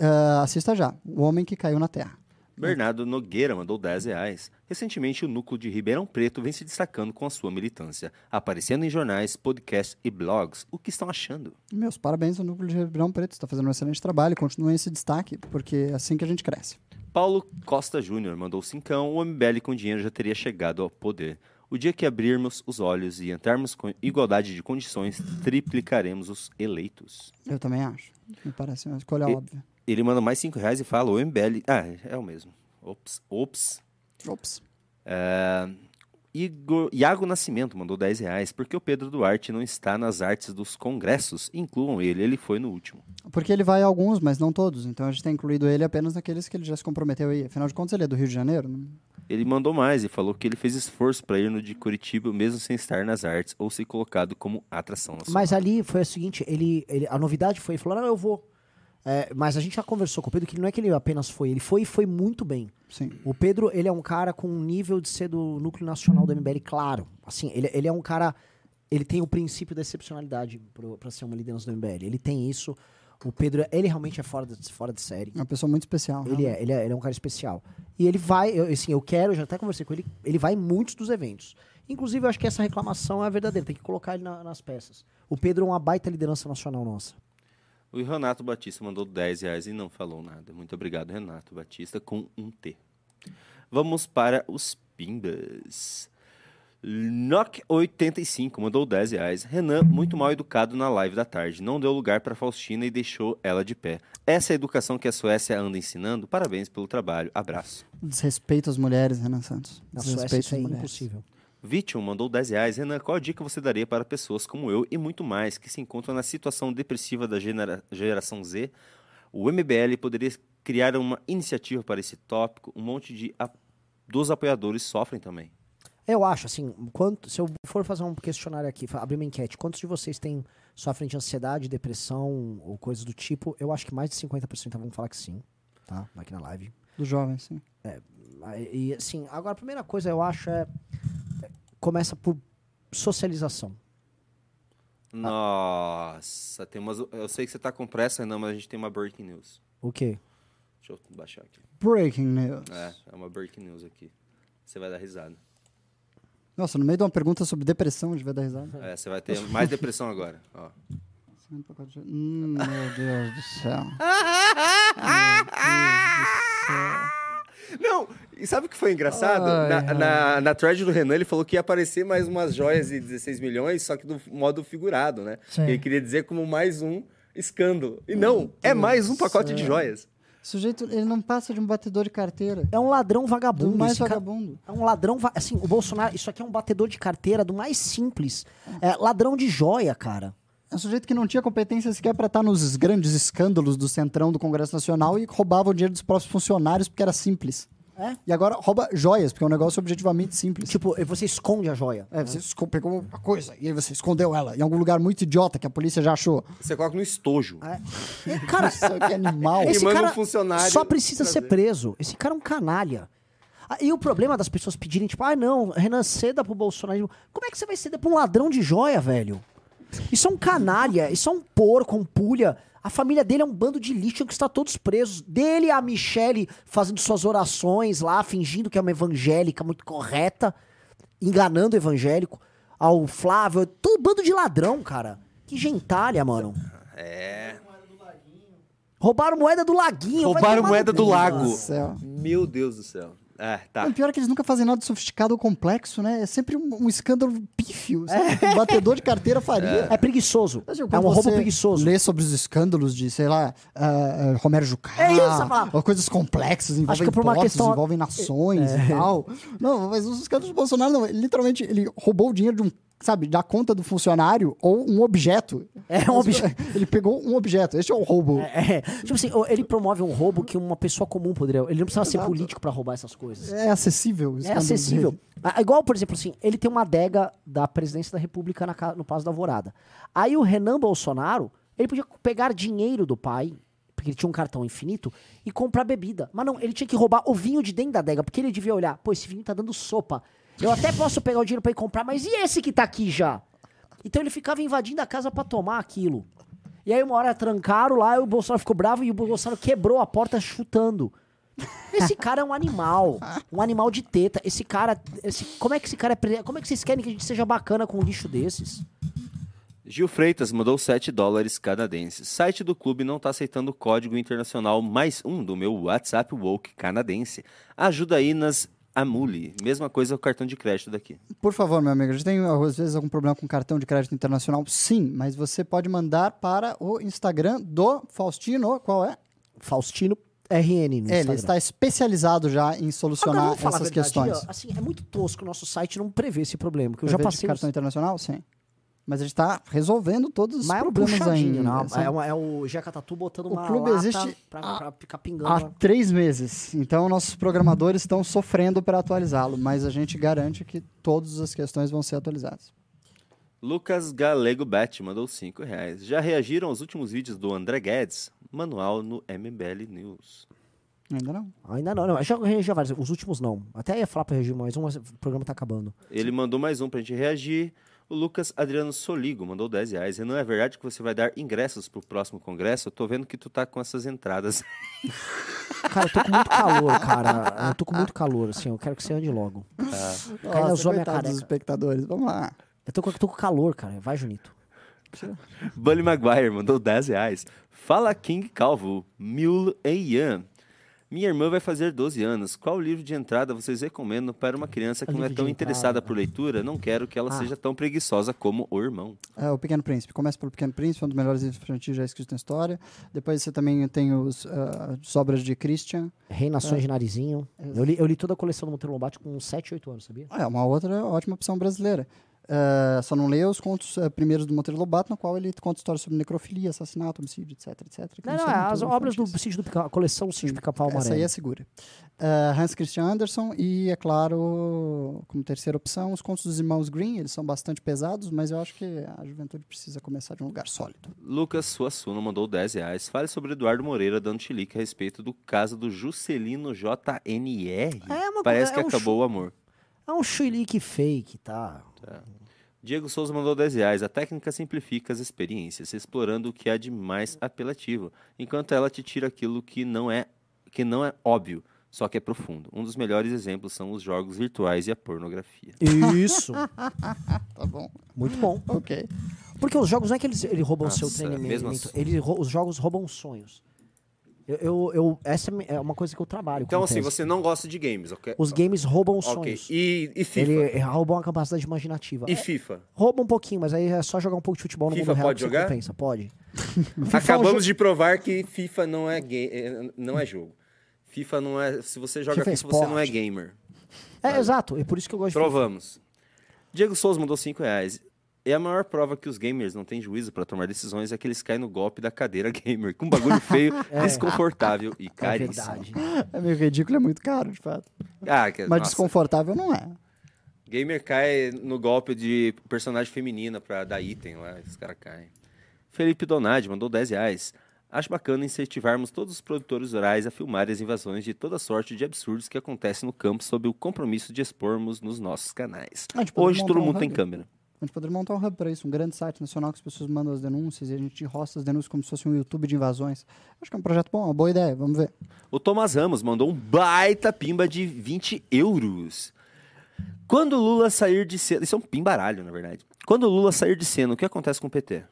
Ah, assista já, O Homem que Caiu na Terra. Bernardo Nogueira mandou 10 reais. Recentemente, o núcleo de Ribeirão Preto vem se destacando com a sua militância, aparecendo em jornais, podcasts e blogs. O que estão achando? Meus parabéns ao Núcleo de Ribeirão Preto, está fazendo um excelente trabalho, continuem esse destaque, porque é assim que a gente cresce. Paulo Costa Júnior mandou cincão. O MBL com dinheiro já teria chegado ao poder. O dia que abrirmos os olhos e entrarmos com igualdade de condições, triplicaremos os eleitos. Eu também acho. Me parece uma escolha E- óbvia. Ele manda mais 5 reais e fala: o MBL. Ah, é o mesmo. Ops. Ops. Ops. É, Igor, Iago Nascimento mandou 10 reais. Porque o Pedro Duarte não está nas artes dos congressos? Incluam ele, ele foi no último. Porque ele vai a alguns, mas não todos. Então a gente tem incluído ele apenas naqueles que ele já se comprometeu aí. Afinal de contas, ele é do Rio de Janeiro. né? Ele mandou mais e falou que ele fez esforço para ir no de Curitiba, mesmo sem estar nas artes ou ser colocado como atração nacional. Mas ali foi o seguinte, ele, ele- a novidade foi, ele falou, não, eu vou. É, mas a gente já conversou com o Pedro que não é que ele apenas foi, ele foi e foi muito bem. Sim. O Pedro, ele é um cara com um nível de ser do núcleo nacional do MBL, claro. Assim, ele, ele é um cara, ele tem o princípio da excepcionalidade pra ser uma liderança do MBL. Ele tem isso. O Pedro, ele realmente é fora de, fora de série. É uma pessoa muito especial. Ele é, ele é, ele é um cara especial. E ele vai, eu, assim, eu quero, eu já até conversei com ele, ele vai em muitos dos eventos. Inclusive, eu acho que essa reclamação é verdadeira, tem que colocar ele na- nas peças. O Pedro é uma baita liderança nacional nossa. O Renato Batista mandou 10 reais e não falou nada. Muito obrigado, Renato Batista, com um T. Vamos para os Pimbas. Nock85 mandou 10 reais. Renan, muito mal educado na live da tarde. Não deu lugar para Faustina e deixou ela de pé. Essa é a educação que a Suécia anda ensinando? Parabéns pelo trabalho. Abraço. Desrespeito às mulheres, Renan Santos. Na Suécia Desrespeito isso é às mulheres. impossível. Vition mandou 10 reais. Renan, qual a dica você daria para pessoas como eu e muito mais que se encontram na situação depressiva da genera- geração Z? O MBL poderia criar uma iniciativa para esse tópico. Um monte de a- dos apoiadores sofrem também. Eu acho, assim, quanto, se eu for fazer um questionário aqui, abrir uma enquete, quantos de vocês têm, sofrem de ansiedade, depressão ou coisas do tipo? Eu acho que mais de 50% vão falar que sim, tá? Aqui na live. Dos jovens, sim. E, assim, agora a primeira coisa eu acho é. Começa por socialização. Nossa, tem umas. Eu sei que você tá com pressa, Renan, mas a gente tem uma breaking news. O quê? Deixa eu baixar aqui. Breaking news. É, é uma breaking news aqui. Você vai dar risada. Nossa, no meio de uma pergunta sobre depressão, a gente vai dar risada. É, você vai ter mais depressão agora. Ó. Hum, meu Deus do céu. Não, e sabe o que foi engraçado? Ai, na, ai. na, na thread do Renan, ele falou que ia aparecer mais umas joias de 16 milhões, só que do modo figurado, né? Sim. Ele queria dizer como mais um escândalo. E não, é mais um pacote de céu. joias. O sujeito, ele não passa de um batedor de carteira. É um ladrão vagabundo. Do mais vagabundo. É um ladrão. va- Assim, o Bolsonaro, isso aqui é um batedor de carteira do mais simples. É ladrão de joia, cara. É um sujeito que não tinha competência sequer para estar nos grandes escândalos do centrão do Congresso Nacional e roubava o dinheiro dos próprios funcionários porque era simples. É? E agora rouba joias, porque é um negócio objetivamente simples. Tipo, você esconde a joia. É, você esco- pegou uma coisa e aí você escondeu ela em algum lugar muito idiota que a polícia já achou. Você coloca no estojo. É, Cara, Isso que animal. Esse um cara funcionário só precisa ser preso. Esse cara é um canalha. Ah, E o problema das pessoas pedirem, tipo, ah, não, Renan, ceda pro Bolsonaro. Como é que você vai ceder pra um ladrão de joia, velho? Isso é um canalha, isso é um porco, um pulha. A família dele é um bando de lixo que está todos presos. Dele a Michele fazendo suas orações lá, fingindo que é uma evangélica muito correta, enganando o evangélico. Ao Flávio, todo bando de ladrão, cara. Que gentalha, mano. É. Roubaram moeda do laguinho. Roubaram moeda do lago. Meu Deus do céu. É, tá. O pior é que eles nunca fazem nada de sofisticado ou complexo, né? É sempre um, um escândalo pífio. sabe? Um batedor de carteira faria. É preguiçoso. Mas, tipo, É um roubo preguiçoso. Lê sobre os escândalos de, sei lá, ah, ah, Romero Jucá. É isso, coisas complexas, envolvem que por uma questão- envolvem nações É. e tal. Não, mas os escândalos do Bolsonaro, não. Ele, literalmente, ele roubou o dinheiro de um, sabe, da conta do funcionário ou um objeto. É um objeto. Ele pegou um objeto. Este é o roubo. É, tipo assim, ele promove um roubo que uma pessoa comum poderia. Ele não precisa ser Exato. político pra roubar essas coisas. É acessível. É acessível. dele. Ah, Igual, por exemplo, assim, ele tem uma adega da presidência da República na no Palácio da Alvorada. Aí o Renan Bolsonaro, ele podia pegar dinheiro do pai, porque ele tinha um cartão infinito, e comprar bebida. Mas não, ele tinha que roubar o vinho de dentro da adega, porque ele devia olhar, pô, esse vinho tá dando sopa. Eu até posso pegar o dinheiro pra ir comprar, mas e esse que tá aqui já? Então ele ficava invadindo a casa pra tomar aquilo. E aí uma hora trancaram lá, e o Bolsonaro ficou bravo e o Bolsonaro quebrou a porta chutando. Esse cara é um animal, um animal de teta. Esse cara, esse, como é que esse cara é, como é que vocês querem que a gente seja bacana com um lixo desses? Gil Freitas mandou 7 dólares canadenses. Site do clube não está aceitando código internacional mais um do meu WhatsApp Woke canadense. Ajuda aí nas Amuli. Mesma coisa com o cartão de crédito daqui. Por favor, meu amigo, a gente tem às vezes algum problema com cartão de crédito internacional? Sim, mas você pode mandar para o Instagram do Faustino. Qual é? Faustino RN no É, ele Instagram. está especializado já em solucionar essas verdade, questões. ó, assim, é muito tosco o nosso site não prevê esse problema, que eu Prevê já de passei cartão os- internacional? Sim. Mas a gente está resolvendo todos os Mas é um problemas ainda. não, São- é, uma- é o Jeca Tatu botando O uma clube lata existe pra, há- pra ficar pingando. Há três meses. Então, nossos programadores estão sofrendo para atualizá-lo, mas a gente garante que todas as questões vão ser atualizadas. Lucas Galego Bet mandou 5 reais. Já reagiram aos últimos vídeos do André Guedes? Manual no MBL News. Ainda não. Ainda não, não. Já reagi a vários. Os últimos não. Até ia falar pra reagir mais um, mas o programa tá acabando. Ele mandou mais um pra gente reagir. O Lucas Adriano Soligo mandou 10 reais. E não é verdade que você vai dar ingressos pro próximo congresso? Eu tô vendo que tu tá com essas entradas. Cara, eu tô com muito calor, cara. Eu tô com muito calor, assim. Eu quero que você ande logo. Tá. Ainda Nossa, zoou minha coitado dos espectadores. Vamos lá. Eu tô, com- eu tô com calor, cara. Vai, Junito. Bully Maguire mandou 10 reais. Fala King Calvo, Mule Eian. Minha irmã vai fazer 12 anos. Qual livro de entrada vocês recomendam para uma criança que não é tão interessada por leitura? Não quero que ela Ah. seja tão preguiçosa como o irmão. É, o Pequeno Príncipe. Começa pelo Pequeno Príncipe, um dos melhores livros infantis já escritos na história. Depois você também tem os, ah, as obras de Christian. Rei Nações É. de Narizinho. Eu li, eu li toda a coleção do Monteiro Lobato com 7, 8 anos, sabia? É uma outra ótima opção brasileira. Ah, só não leia os contos ah, primeiros do Monteiro Lobato, no qual ele conta histórias sobre necrofilia, assassinato, homicídio, etc, etc. que Não, não, são é as obras do. Sítio do Pica, a coleção Sítio do Pica-Pau Amarelo. Essa aí é segura. Ah, Hans Christian Andersen e, é claro, como terceira opção, os contos dos irmãos Green. Eles são bastante pesados, mas eu acho que a juventude precisa começar de um lugar sólido. Lucas Suassuna mandou 10 reais. Fale sobre Eduardo Moreira dando chilique a respeito do caso do Juscelino JNR. É uma Parece que é um acabou o amor. É um chilique fake, tá? Diego Souza mandou 10 reais. A técnica simplifica as experiências, explorando o que há de mais apelativo, enquanto ela te tira aquilo que não é, que não é óbvio, só que é profundo. Um dos melhores exemplos são os jogos virtuais e a pornografia. Isso. tá bom. Muito bom. Ok. Porque os jogos não é que eles, eles roubam o seu treinamento. mesmo assim. Eles, os jogos roubam sonhos. Eu, eu, eu- essa é é uma coisa que eu trabalho. Então, com assim, você não gosta de games, ok? Os games roubam os Ok. sonhos. E, e FIFA? Ele roubam a capacidade imaginativa. E É, FIFA? rouba um pouquinho, mas aí é só jogar um pouco de futebol no FIFA mundo real pode jogar? compensa. Pode. Acabamos de provar que FIFA não é, ga- eh, não é jogo. FIFA não é. Se você joga FIFA é FIFA, você não é gamer. É, exato. É por isso que eu gosto de Provamos. Diego Souza mandou 5 reais. E a maior prova que os gamers não têm juízo para tomar decisões é que eles caem no golpe da cadeira gamer, com um bagulho feio, É. desconfortável e É caríssimo. verdade. É meio ridículo, é muito caro, de fato. Ah, que, Mas nossa, desconfortável não é. gamer cai no golpe de personagem feminina pra dar item lá, os caras caem. Felipe Donadi mandou 10 reais. Acho bacana incentivarmos todos os produtores rurais a filmar as invasões de toda sorte de absurdos que acontecem no campo sob o compromisso de expormos nos nossos canais. A gente poderia Hoje todo um mundo tem câmera. A gente poderia montar um hub para isso, um grande site nacional que as pessoas mandam as denúncias e a gente roça as denúncias como se fosse um YouTube de invasões. Acho que é um projeto bom, uma boa ideia, vamos ver. O Thomas Ramos mandou um baita pimba de 20 euros. Quando Lula sair de cena. Isso é um pimbaralho, na verdade. Quando Lula sair de cena, o que acontece com o PT?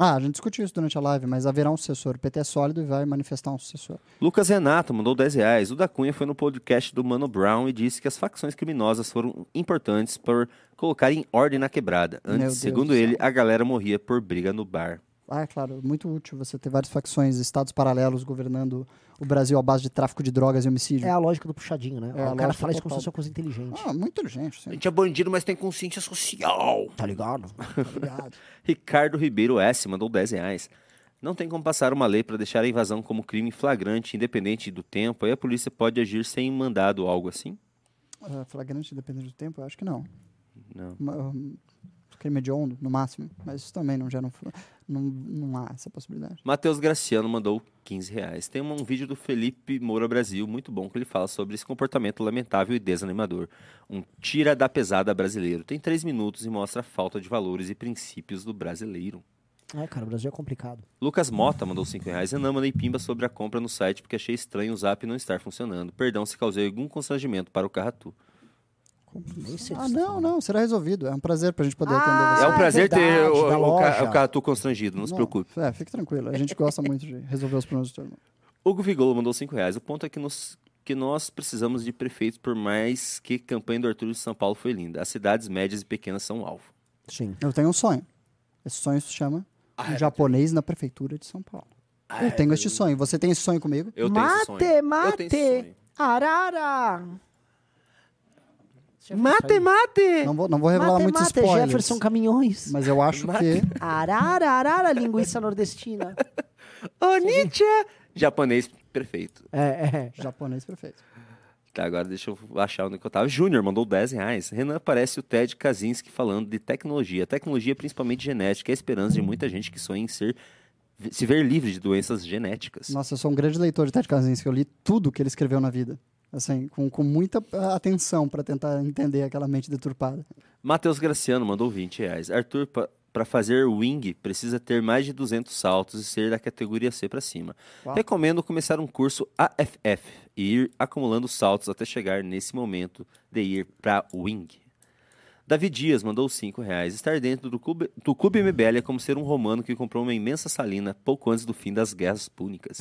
Ah, a gente discutiu isso durante a live, mas haverá um sucessor. O PT é sólido e vai manifestar um sucessor. Lucas Renato mandou 10 reais. O da Cunha foi no podcast do Mano Brown e disse que as facções criminosas foram importantes por colocar em ordem na quebrada. Antes, segundo do ele, a galera morria por briga no bar. Ah, é claro, muito útil você ter várias facções, estados paralelos governando o Brasil à base de tráfico de drogas e homicídio. É a lógica do puxadinho, né? É o cara fala isso como se fosse uma coisa inteligente. Ah, muito inteligente, sim. A gente é bandido, mas tem consciência social. Tá ligado? Obrigado. Ricardo Ribeiro S. mandou 10 reais. Não tem como passar uma lei para deixar a invasão como crime flagrante, independente do tempo, aí a polícia pode agir sem mandado ou algo assim? Ah, flagrante, dependendo do tempo, eu acho que não. Não. Uma- hum, crime hediondo, no máximo. Mas isso também não gera um... Não, não há essa possibilidade. Matheus Graciano mandou 15 reais. Tem um vídeo do Felipe Moura Brasil, muito bom, que ele fala sobre esse comportamento lamentável e desanimador. Um tira da pesada brasileiro. Tem 3 minutos e mostra a falta de valores e princípios do brasileiro. É, cara, o Brasil é complicado. Lucas Mota mandou 5 reais. Renan, mandei pimba sobre a compra no site porque achei estranho o zap não estar funcionando. Perdão se causei algum constrangimento para o Carratu. Ah, não, não, será resolvido. É um prazer pra gente poder Ah, atender você. é um prazer ter verdade, o, o, Ca- o Carratu constrangido, não, se Não, preocupe. É, fique tranquilo. A gente gosta muito de resolver os problemas do todo mundo. Hugo Vigolo mandou 5 reais. O ponto é que, nos- que nós precisamos de prefeitos, por mais que a campanha do Arthur de São Paulo foi linda. As cidades médias e pequenas são alvo. Sim. Eu tenho um sonho. Esse sonho se chama Ah, um é japonês na prefeitura de São Paulo. eu tenho este sonho. Você tem esse sonho comigo? Eu tenho esse sonho. Mate, mate, arara. Mate, mate. Não vou, não vou revelar mate, muitos mate, spoilers. Jefferson Caminhões. Mas eu acho que... Arara, arara, linguiça nordestina. Ô, Nietzsche! Japonês perfeito. É, é. Japonês perfeito. Tá, agora deixa eu achar onde que eu tava. Júnior mandou 10 reais. Renan parece o Ted Kaczynski falando de tecnologia. Tecnologia, principalmente genética, é a esperança de muita gente que sonha em ser, se ver livre de doenças genéticas. Nossa, eu sou um grande leitor de Ted Kaczynski. Eu li tudo que ele escreveu na vida. Assim, com, com muita atenção para tentar entender aquela mente deturpada. Matheus Graciano mandou 20 reais. Arthur, para fazer wing, precisa ter mais de 200 saltos e ser da categoria C para cima. Uau. Recomendo começar um curso AFF e ir acumulando saltos até chegar nesse momento de ir para wing. Davi Dias mandou 5 reais. Estar dentro do clube, do clube MBL é como ser um romano que comprou uma imensa salina pouco antes do fim das guerras púnicas.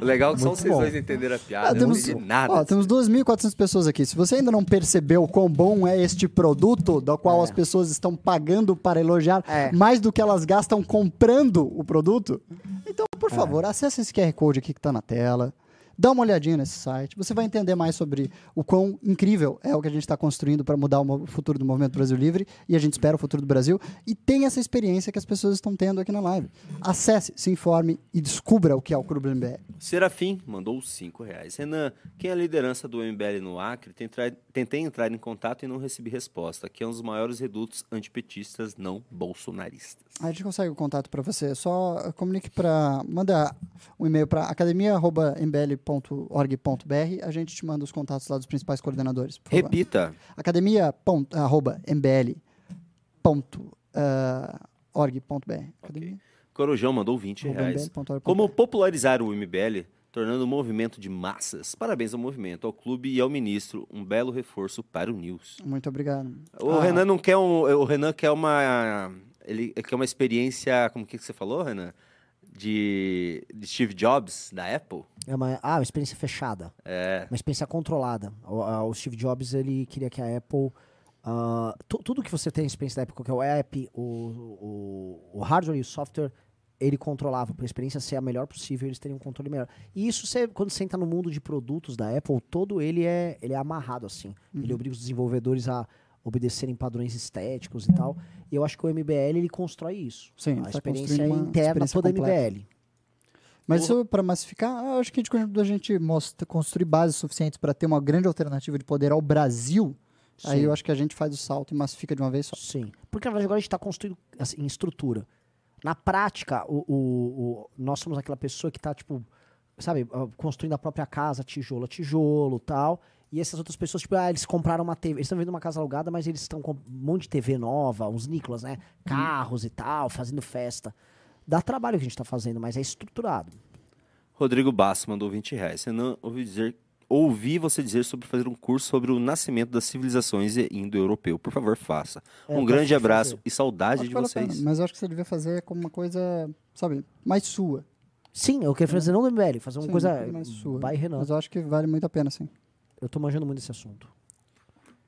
O Legal que só Muito vocês bom. dois entenderam a piada. Ah, não temos, entendi nada. ó, temos 2.400 pessoas aqui. Se você ainda não percebeu quão bom é este produto, do qual as pessoas estão pagando para elogiar, É. mais do que elas gastam comprando o produto, então, por favor, acesse esse QR Code aqui que está na tela. Dá uma olhadinha nesse site. Você vai entender mais sobre o quão incrível é o que a gente está construindo para mudar o futuro do Movimento Brasil Livre. E a gente espera o futuro do Brasil. E tem essa experiência que as pessoas estão tendo aqui na live. Acesse, se informe e descubra o que é o Clube MBL. Serafim mandou 5 reais. Renan, quem é a liderança do MBL no Acre? Tentei entrar em contato e não recebi resposta. Que é um dos maiores redutos antipetistas não bolsonaristas. A gente consegue o contato para você. Só comunique para. Manda um e-mail para academia.mbl.org.br. A gente te manda os contatos lá dos principais coordenadores. Repita. academia.mbl.org.br. Academia. Corujão mandou 20 Arroba reais. Como popularizar o MBL, tornando um movimento de massas? Parabéns ao movimento, ao clube e ao ministro. Um belo reforço para o News. Muito obrigado. O Ah, Renan não quer um. O Renan quer uma. Ele quer uma experiência. Como que que você falou, Renan? De, de Steve Jobs, da Apple. É uma, ah, uma experiência fechada. É. Uma experiência controlada. O, a- o Steve Jobs, ele queria que a Apple... tu- tudo que você tem experiência da Apple, que é o app, o, o, o hardware e o software, ele controlava. Para a experiência ser a melhor possível, eles teriam um controle melhor. E isso, você, quando você entra no mundo de produtos da Apple, todo ele é, ele é amarrado assim. Ele obriga os desenvolvedores a obedecerem padrões estéticos e tal. E eu acho que o MBL, ele constrói isso. Sim, a tá experiência interna toda completa. MBL. Mas isso, para massificar, acho que a gente, quando a gente mostra, construir bases suficientes para ter uma grande alternativa de poder ao Brasil, aí Sim. eu acho que a gente faz o salto e massifica de uma vez só. Sim. Porque na verdade agora a gente está construindo assim, em estrutura. Na prática, o, o- o- nós somos aquela pessoa que está, tipo, sabe, ah, construindo a própria casa, tijolo a tijolo tal. E essas outras pessoas, tipo, ah, eles compraram uma TV. Eles estão vendo uma casa alugada, mas eles estão com um monte de TV nova, uns Nicolas, né? Carros e tal, fazendo festa. Dá trabalho o que a gente está fazendo, mas é estruturado. Rodrigo Basso mandou 20 reais. Renan, ouvi, dizer, ouvi você dizer sobre fazer um curso sobre o nascimento das civilizações indo-europeu. Por favor, faça. É, um grande abraço fazer. e saudade Acho de vocês. pena, mas eu acho que você devia fazer como uma coisa, sabe, mais sua. Sim, eu quero fazer não do MBL, fazer uma Sim, coisa mais sua. Renan. Mas eu acho que vale muito a pena, sim. Eu tô manjando muito desse assunto.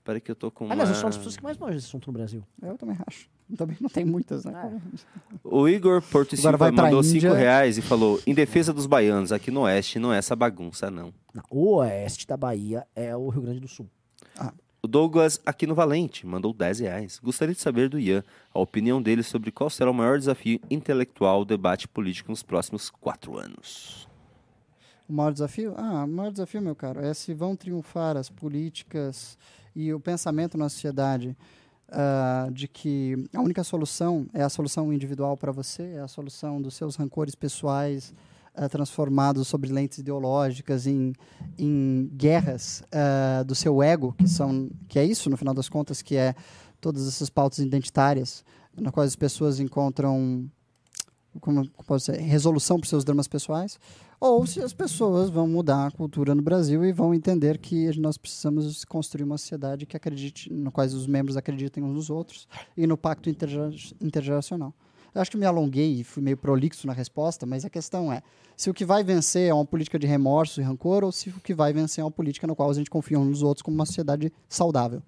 Peraí que eu tô com uma... Aliás, eu sou uma das pessoas que mais manjam desse assunto no Brasil. Eu também acho. Também não tem muitas, né? O Igor Porto Silva mandou Índia. 5 reais e falou: em defesa dos baianos, aqui no Oeste não é essa bagunça, não. Não, o oeste da Bahia é o Rio Grande do Sul. O Douglas, aqui no Valente, mandou 10 reais. Gostaria de saber do Ian a opinião dele sobre qual será o maior desafio intelectual do debate político nos próximos quatro anos. O maior desafio? Ah, o maior desafio, meu caro, é se vão triunfar as políticas e o pensamento na sociedade ah, de que a única solução é a solução individual para você, é a solução dos seus rancores pessoais ah, transformados sobre lentes ideológicas em, em guerras ah, do seu ego, que são que é isso no final das contas que é todas essas pautas identitárias na quais as pessoas encontram como ser, resolução para os seus dramas pessoais, ou se as pessoas vão mudar a cultura no Brasil e vão entender que nós precisamos construir uma sociedade que acredite, no quais os membros acreditem uns nos outros e no pacto intergera- intergeracional. Eu acho que me alonguei e fui meio prolixo na resposta, mas a questão é se o que vai vencer é uma política de remorso e rancor ou se o que vai vencer é uma política na qual a gente confia uns nos outros como uma sociedade saudável.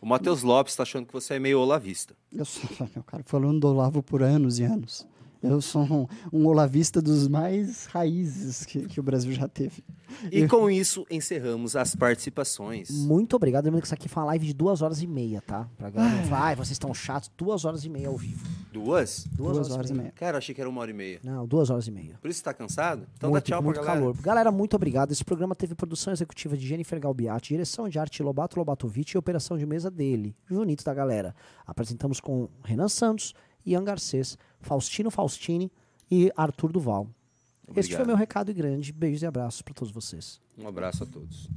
O Matheus Lopes tá achando que você é meio olavista. Eu sou, meu cara, falando do Olavo por anos e anos. Eu sou um, um olavista dos mais raízes que, que o Brasil já teve. E com isso, encerramos as participações. Muito obrigado. Lembrando que isso aqui foi uma live de duas horas e meia, tá? Pra galera não falar, vocês estão chatos. Duas horas e meia ao vivo. Duas? Duas horas e meia. Cara, eu achei que era uma hora e meia. Não, duas horas e meia. Por isso você tá cansado? Então muito, dá tchau muito pra galera. calor. Galera, muito obrigado. Esse programa teve produção executiva de Jennifer Galbiati, direção de arte Lobato Lobatovic e operação de mesa dele, Junito da galera. Apresentamos com Renan Santos, Ian Garcês, Faustino Faustini e Arthur Duval. Este foi Obrigado. meu recado e grande. Beijos e abraços para todos vocês. Um abraço a todos.